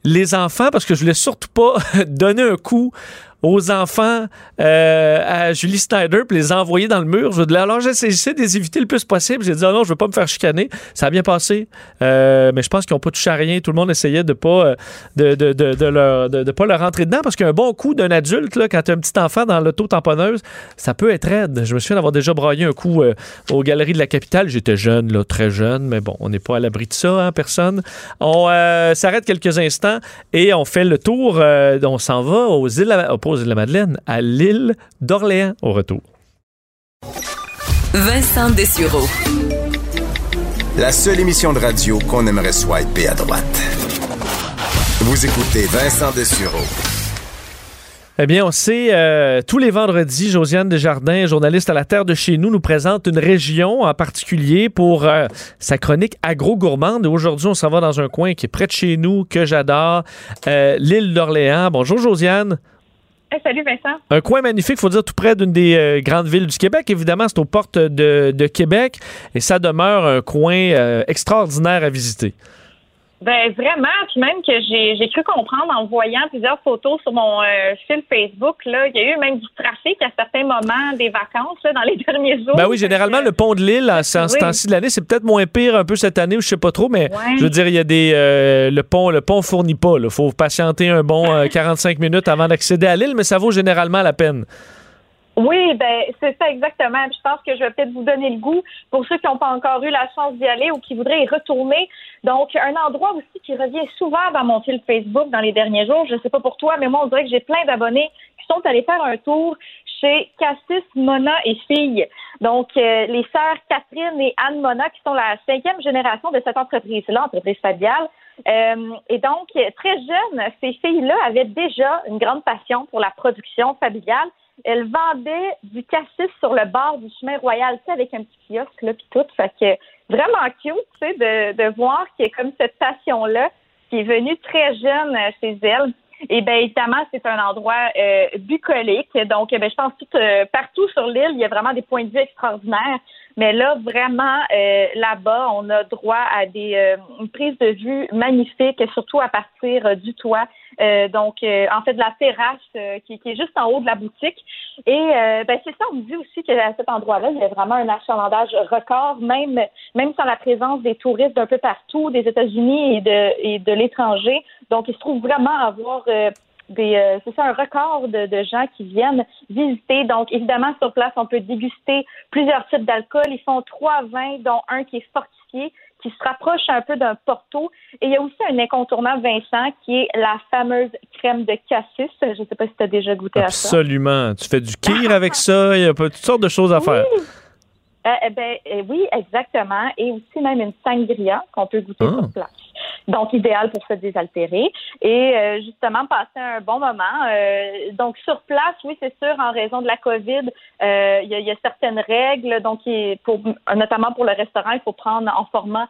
les enfants parce que je voulais surtout pas *laughs* donner un coup aux enfants euh, à Julie Snyder puis les envoyer dans le mur. Je, alors j'essaie de les éviter le plus possible. J'ai dit oh non, je veux pas me faire chicaner. Ça a bien passé, euh, mais je pense qu'ils n'ont pas touché à rien. Tout le monde essayait de pas euh, de, de, de, leur, de, pas leur rentrer dedans parce qu'un bon coup d'un adulte là, quand tu as un petit enfant dans l'auto tamponneuse, ça peut être raide. Je me souviens d'avoir déjà braillé un coup aux galeries de la capitale. J'étais jeune, là, très jeune, mais bon, on n'est pas à l'abri de ça, hein, personne. On s'arrête quelques instants et on fait le tour. on s'en va aux îles, de la Madeleine, à l'île d'Orléans au retour. Vincent Dessureau. La seule émission de radio qu'on aimerait swiper à droite. Vous écoutez Vincent Dessureau. Eh bien, on sait, euh, tous les vendredis, Josiane Desjardins, journaliste à la Terre de chez nous, nous présente une région en particulier pour euh, sa chronique agro-gourmande. Aujourd'hui, on s'en va dans un coin qui est près de chez nous, que j'adore, euh, l'île d'Orléans. Bonjour, Josiane salut Vincent. Un coin magnifique, faut dire, tout près d'une des euh, grandes villes du Québec. Évidemment, c'est aux portes de, Québec et ça demeure un coin euh, extraordinaire à visiter. Ben vraiment, puis même que j'ai cru comprendre en voyant plusieurs photos sur mon euh, fil Facebook, là, il y a eu même du trafic à certains moments des vacances là, dans les *laughs* derniers jours. Ben oui, généralement le pont de l'île, en ce temps-ci de l'année, c'est peut-être moins pire un peu cette année ou je sais pas trop, mais je veux dire, il y a des euh, le pont, le pont fournit pas. Il faut patienter un bon 45 euh, *laughs* minutes avant d'accéder à l'île, mais ça vaut généralement la peine. Oui, ben c'est ça exactement. je pense que je vais peut-être vous donner le goût pour ceux qui n'ont pas encore eu la chance d'y aller ou qui voudraient y retourner. Donc, un endroit aussi qui revient souvent dans mon fil Facebook dans les derniers jours. Je ne sais pas pour toi, mais moi, on dirait que j'ai plein d'abonnés qui sont allés faire un tour chez Cassis, Mona et Fille. Donc, euh, les sœurs Catherine et Anne Mona, qui sont la cinquième génération de cette entreprise-là, entreprise familiale. Euh, et donc, très jeunes, ces filles-là avaient déjà une grande passion pour la production familiale elle vendait du cassis sur le bord du chemin royal, tu sais, avec un petit kiosque, là, puis tout. Fait que vraiment cute, tu sais, de, de voir qu'il y a comme cette passion-là qui est venue très jeune euh, chez elle. Et bien, évidemment, c'est un endroit euh, bucolique. Donc, ben, je pense tout euh, partout sur l'île, il y a vraiment des points de vue extraordinaires. Mais là, vraiment, euh, là-bas, on a droit à des euh, une prise de vue magnifique, surtout à partir du toit. Donc, en fait, de la terrasse qui, est juste en haut de la boutique. Et ben, c'est ça, on me dit aussi qu'à cet endroit-là, il y a vraiment un achalandage record, même même sans la présence des touristes d'un peu partout, des États-Unis et de, et de l'étranger. Donc, il se trouve vraiment avoir euh, c'est ça un record de, gens qui viennent visiter. Donc, évidemment, sur place, on peut déguster plusieurs types d'alcool. Ils font trois vins, dont un qui est fortifié, qui se rapproche un peu d'un porto. Et il y a aussi un incontournable Vincent qui est la fameuse crème de cassis. Je ne sais pas si tu as déjà goûté à ça. Absolument. Tu fais du kir avec ça. Il y a toutes sortes de choses à faire. Euh, eh ben, euh, oui, exactement. Et aussi même une sangria qu'on peut goûter sur ah. place. Donc, idéal pour se désaltérer et euh, justement passer un bon moment. donc, sur place, oui, c'est sûr, en raison de la COVID, il y, y, a certaines règles. Donc, pour, notamment pour le restaurant, il faut prendre en format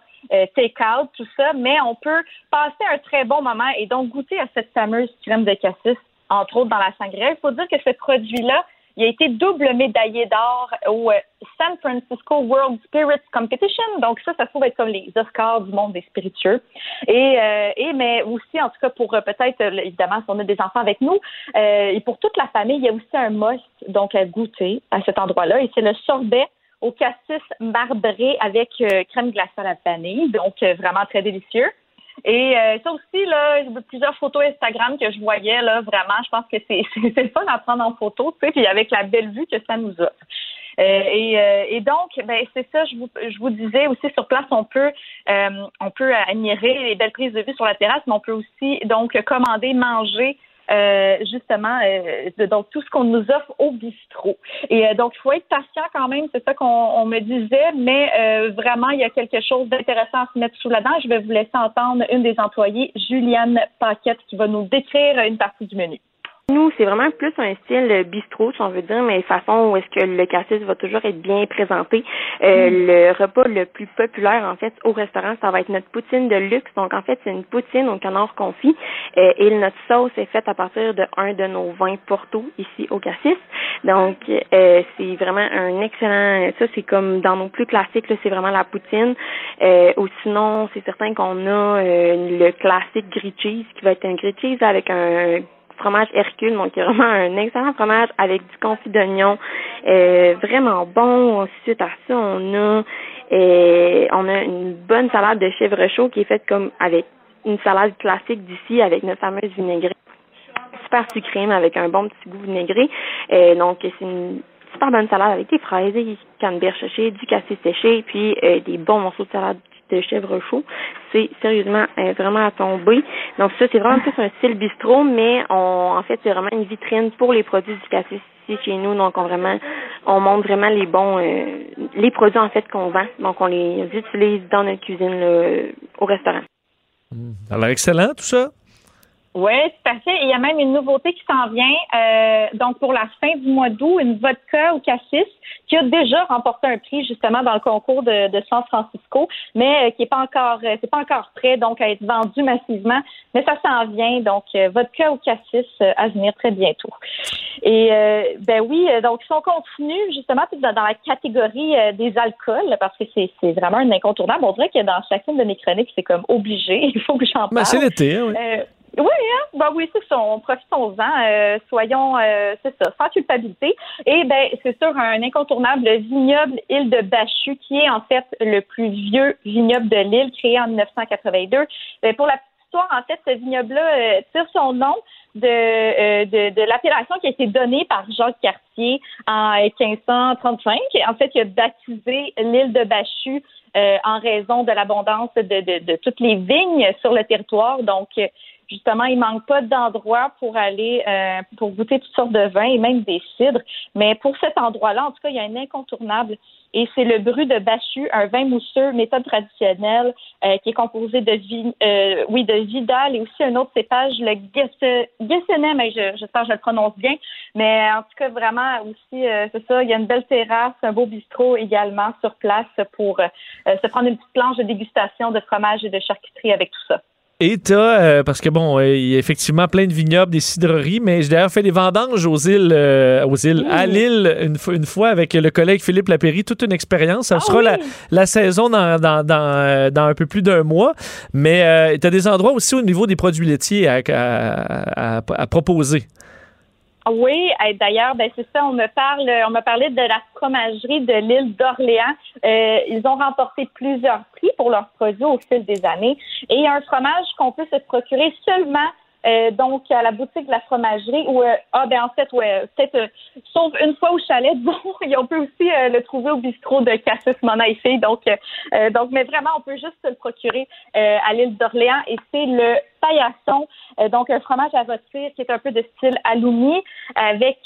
take-out, tout ça. Mais on peut passer un très bon moment et donc goûter à cette fameuse crème de cassis entre autres dans la sangria. Il faut dire que ce produit-là, il a été double médaillé d'or au euh, San Francisco World Spirits Competition. Donc ça, ça se trouve être comme les Oscars du monde des spiritueux. Et, euh, et mais aussi, en tout cas, pour euh, peut-être, évidemment, si on a des enfants avec nous, et pour toute la famille, il y a aussi un must, donc à goûter à cet endroit-là. Et c'est le sorbet au cassis marbré avec crème glacée à la vanille. Donc vraiment très délicieux. Et euh, ça aussi, là, plusieurs photos Instagram que je voyais, là, vraiment, je pense que *laughs* c'est, le fun à prendre en photo, tu sais, puis avec la belle vue que ça nous offre. Euh, et, euh, et, donc, ben c'est ça. Je vous, je vous disais aussi sur place, on peut on peut admirer les belles prises de vue sur la terrasse, mais on peut aussi donc commander, manger euh, justement euh, donc tout ce qu'on nous offre au bistrot. Et euh, donc il faut être patient quand même, c'est ça qu'on me disait, mais vraiment il y a quelque chose d'intéressant à se mettre sous la dent. Je vais vous laisser entendre une des employées, Juliane Paquette, qui va nous décrire une partie du menu. Nous, c'est vraiment plus un style bistrot, si on veut dire, mais façon où est-ce que le cassis va toujours être bien présenté. Euh, mm. Le repas le plus populaire, en fait, au restaurant, ça va être notre poutine de luxe. Donc, en fait, c'est une poutine au canard confit euh, et notre sauce est faite à partir de un de nos vins Porto ici au cassis. Donc, euh, c'est vraiment un excellent. Ça, c'est comme dans nos plus classiques, c'est vraiment la poutine. ou sinon, c'est certain qu'on a le classique grilled cheese qui va être un grilled cheese avec un fromage Hercule, donc y a vraiment un excellent fromage avec du confit d'oignon, euh, vraiment bon. Ensuite à ça, on a euh, on a une bonne salade de chèvre chaud qui est faite comme avec une salade classique d'ici avec notre fameuse vinaigrette super sucrée mais avec un bon petit goût vinaigré. Euh, donc c'est une super bonne salade avec des fraises, des canneberges séchées, du cassis séché, puis des bons morceaux de salade de chèvre chaud. C'est sérieusement euh, vraiment à tomber. Donc ça, c'est vraiment plus un style bistrot, mais on, en fait, c'est vraiment une vitrine pour les produits du cassis ici chez nous. Donc on vraiment, on montre vraiment les bons, euh, les produits en fait qu'on vend. Donc on les utilise dans notre cuisine au restaurant. Alors excellent tout ça. Oui, tout à fait. il y a même une nouveauté qui s'en vient. Euh, donc, pour la fin du mois d'août, une vodka au cassis qui a déjà remporté un prix justement dans le concours de, de San Francisco, mais euh, qui est pas encore, euh, c'est pas encore prêt donc à être vendu massivement. Mais ça s'en vient. Donc, vodka au cassis à venir très bientôt. Et ben oui, donc si on continue justement dans, la catégorie des alcools, parce que c'est, c'est vraiment un incontournable. On dirait que dans chacune de mes chroniques, c'est comme obligé. *laughs* Il faut que j'en ben, parle. c'est l'été, hein, oui. Oui, hein? Ben oui, c'est ça. On profitons-en. Euh, soyons, euh, c'est ça, sans culpabilité. Et ben, c'est sûr, un incontournable vignoble Île de Bachu, qui est en fait le plus vieux vignoble de l'île, créé en 1982. Ben, pour la petite histoire, en fait, ce vignoble-là euh, tire son nom de, de, de l'appellation qui a été donnée par Jacques Cartier en 1535. En fait, il a baptisé l'île de Bachu en raison de l'abondance de, de, de, toutes les vignes sur le territoire. Donc, justement, il manque pas d'endroits pour aller euh, pour goûter toutes sortes de vins et même des cidres. Mais pour cet endroit-là, en tout cas, il y a un incontournable et c'est le Bru de Bachu, un vin mousseux, méthode traditionnelle, euh, qui est composé de euh, oui, de Vidal et aussi un autre cépage, le Gessenem, j'espère que je le prononce bien. Mais en tout cas, vraiment aussi, c'est ça, il y a une belle terrasse, un beau bistrot également sur place pour se prendre une petite planche de dégustation de fromage et de charcuterie avec tout ça. Et t'as, euh, parce que bon, euh, il y a effectivement plein de vignobles, des cidreries, mais j'ai d'ailleurs fait des vendanges aux îles, euh, aux îles, à Lille une, une, fois avec le collègue Philippe Lapéry, toute une expérience. Ça ah sera la, la, saison dans, dans, dans, dans, un peu plus d'un mois, mais tu as des endroits aussi au niveau des produits laitiers à, à, à proposer. Oui, d'ailleurs, ben c'est ça. On me parle, on m'a parlé de la fromagerie de l'île d'Orléans. Euh, ils ont remporté plusieurs prix pour leurs produits au fil des années. Et un fromage qu'on peut se procurer seulement euh, donc à la boutique de la fromagerie ou euh, ah ben en fait ouais peut-être euh, sauf une fois au chalet *laughs* bon et on peut aussi le trouver au bistrot de Cassis Mona ici. Donc donc mais vraiment on peut juste se le procurer à l'île d'Orléans et c'est le paillasson donc un fromage à rôtir qui est un peu de style aloumi avec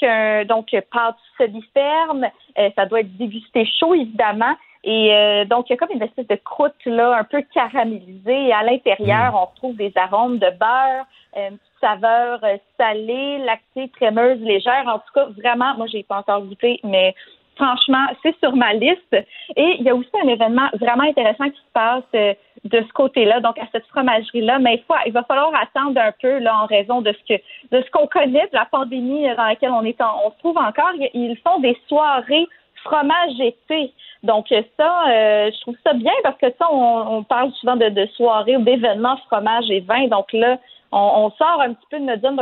donc pâte semi-ferme. Ça doit être dégusté chaud évidemment et donc, il y a comme une espèce de croûte là, un peu caramélisée. Et à l'intérieur, mm. on retrouve des arômes de beurre, euh, une petite saveur euh, salée, lactée, crémeuse, légère. En tout cas, vraiment, moi, j'ai pas encore goûté, mais franchement, c'est sur ma liste. Et il y a aussi un événement vraiment intéressant qui se passe euh, de ce côté-là, donc à cette fromagerie-là. Mais il, faut, il va falloir attendre un peu là en raison de ce que de ce qu'on connaît de la pandémie dans laquelle on est on se trouve encore. Ils font des soirées fromage été. Donc ça, euh, je trouve ça bien parce que ça, on, parle souvent de, de soirées ou d'événements fromage et vin. Donc là, on, sort un petit peu de notre zone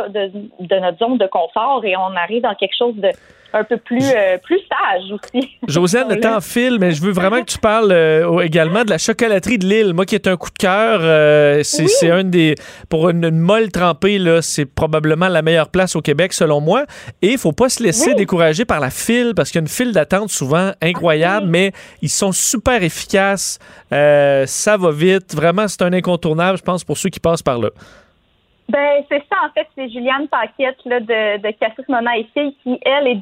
de, notre zone de confort et on arrive dans quelque chose de un peu plus, euh, plus sage aussi. Josiane, *laughs* le temps file, mais je veux vraiment que tu parles euh, également de la chocolaterie de Lille. Moi, qui est un coup de cœur, euh, c'est un des. Pour une, molle trempée, c'est probablement la meilleure place au Québec, selon moi. Et il faut pas se laisser décourager par la file, parce qu'il y a une file d'attente souvent incroyable, mais ils sont super efficaces. ça va vite. Vraiment, c'est un incontournable, je pense, pour ceux qui passent par là. Ben, c'est ça, en fait, c'est Juliane Paquette là, de, de Cassis Mona et Fille qui, elle, est,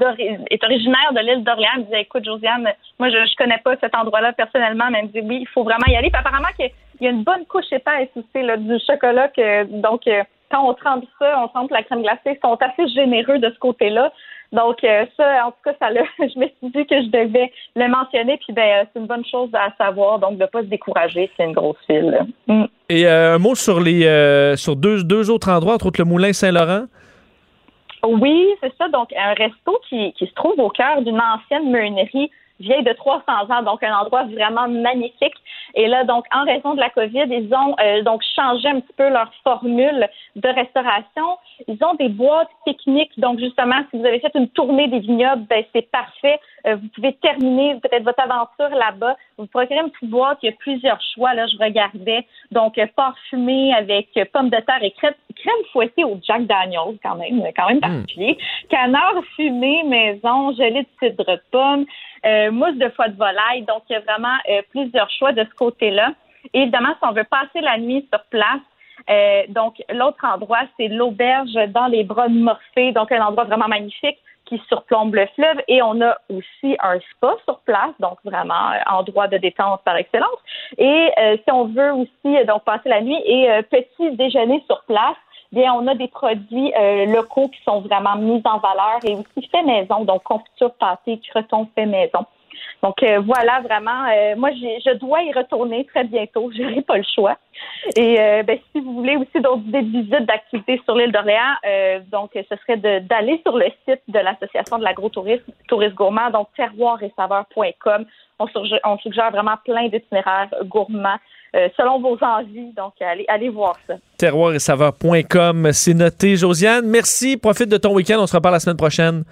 est originaire de l'île d'Orléans. Elle me disait, écoute, Josiane, moi, je ne connais pas cet endroit-là personnellement, mais elle me dit, oui, il faut vraiment y aller. Puis apparemment, qu'il y a une bonne couche épaisse aussi, là, du chocolat. Que, donc, euh, quand on trempe ça, on trempe la crème glacée, ils sont assez généreux de ce côté-là. Donc, euh, ça, en tout cas, ça *laughs* je me suis dit que je devais le mentionner. Puis, ben, euh, c'est une bonne chose à savoir. Donc, de ne pas se décourager, c'est une grosse file. Mm. Et euh, un mot sur les sur deux, deux autres endroits, entre autres le Moulin Saint-Laurent? Oui, c'est ça. Donc, un resto qui, qui se trouve au cœur d'une ancienne meunerie vieille de 300 ans, donc un endroit vraiment magnifique. Et là, donc, en raison de la COVID, ils ont euh, donc changé un petit peu leur formule de restauration. Ils ont des boîtes pique-nique. Donc, justement, si vous avez fait une tournée des vignobles, ben, c'est parfait. Euh, vous pouvez terminer peut-être votre aventure là-bas. Vous procurez une petite boîte. Il y a plusieurs choix. Là, je regardais. Donc, euh, parfumé avec pommes de terre et crème, crème fouettée au Jack Daniels, quand même, quand même hmm. particulier. Canard fumé maison, gelée de cidre de pomme. Euh, mousse de foie de volaille. Donc, il y a vraiment euh, plusieurs choix de ce côté-là. évidemment, si on veut passer la nuit sur place, euh, donc l'autre endroit, c'est l'auberge dans les bras de Morphée, donc un endroit vraiment magnifique qui surplombe le fleuve. Et on a aussi un spa sur place, donc vraiment endroit de détente par excellence. Et si on veut aussi donc passer la nuit et petit déjeuner sur place, bien, on a des produits euh, locaux qui sont vraiment mis en valeur et aussi fait maison, donc confiture pâté, croton fait maison. Donc euh, voilà, vraiment, euh, moi je dois y retourner très bientôt, *laughs* je n'aurai pas le choix. Et ben, si vous voulez aussi d'autres idées de visite d'activités sur l'île d'Orléans, donc ce serait d'aller sur le site de l'Association de l'agrotourisme, tourisme gourmand, donc terroir. On, suggère vraiment plein d'itinéraires gourmands euh, selon vos envies. Donc, allez, allez voir ça. Terroir et saveur.com, c'est noté. Josiane, merci. Profite de ton week-end. On se reparle la semaine prochaine.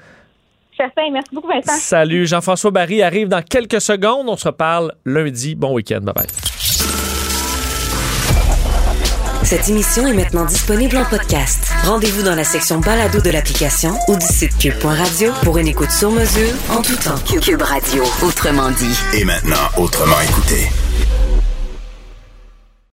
Certain. Merci beaucoup, Vincent. Salut. Jean-François Barry arrive dans quelques secondes. On se reparle lundi. Bon week-end. Bye bye. Cette émission est maintenant disponible en podcast. Rendez-vous dans la section balado de l'application ou du site cube.radio pour une écoute sur mesure en tout temps. Cube Radio, autrement dit. Et maintenant, autrement écouté.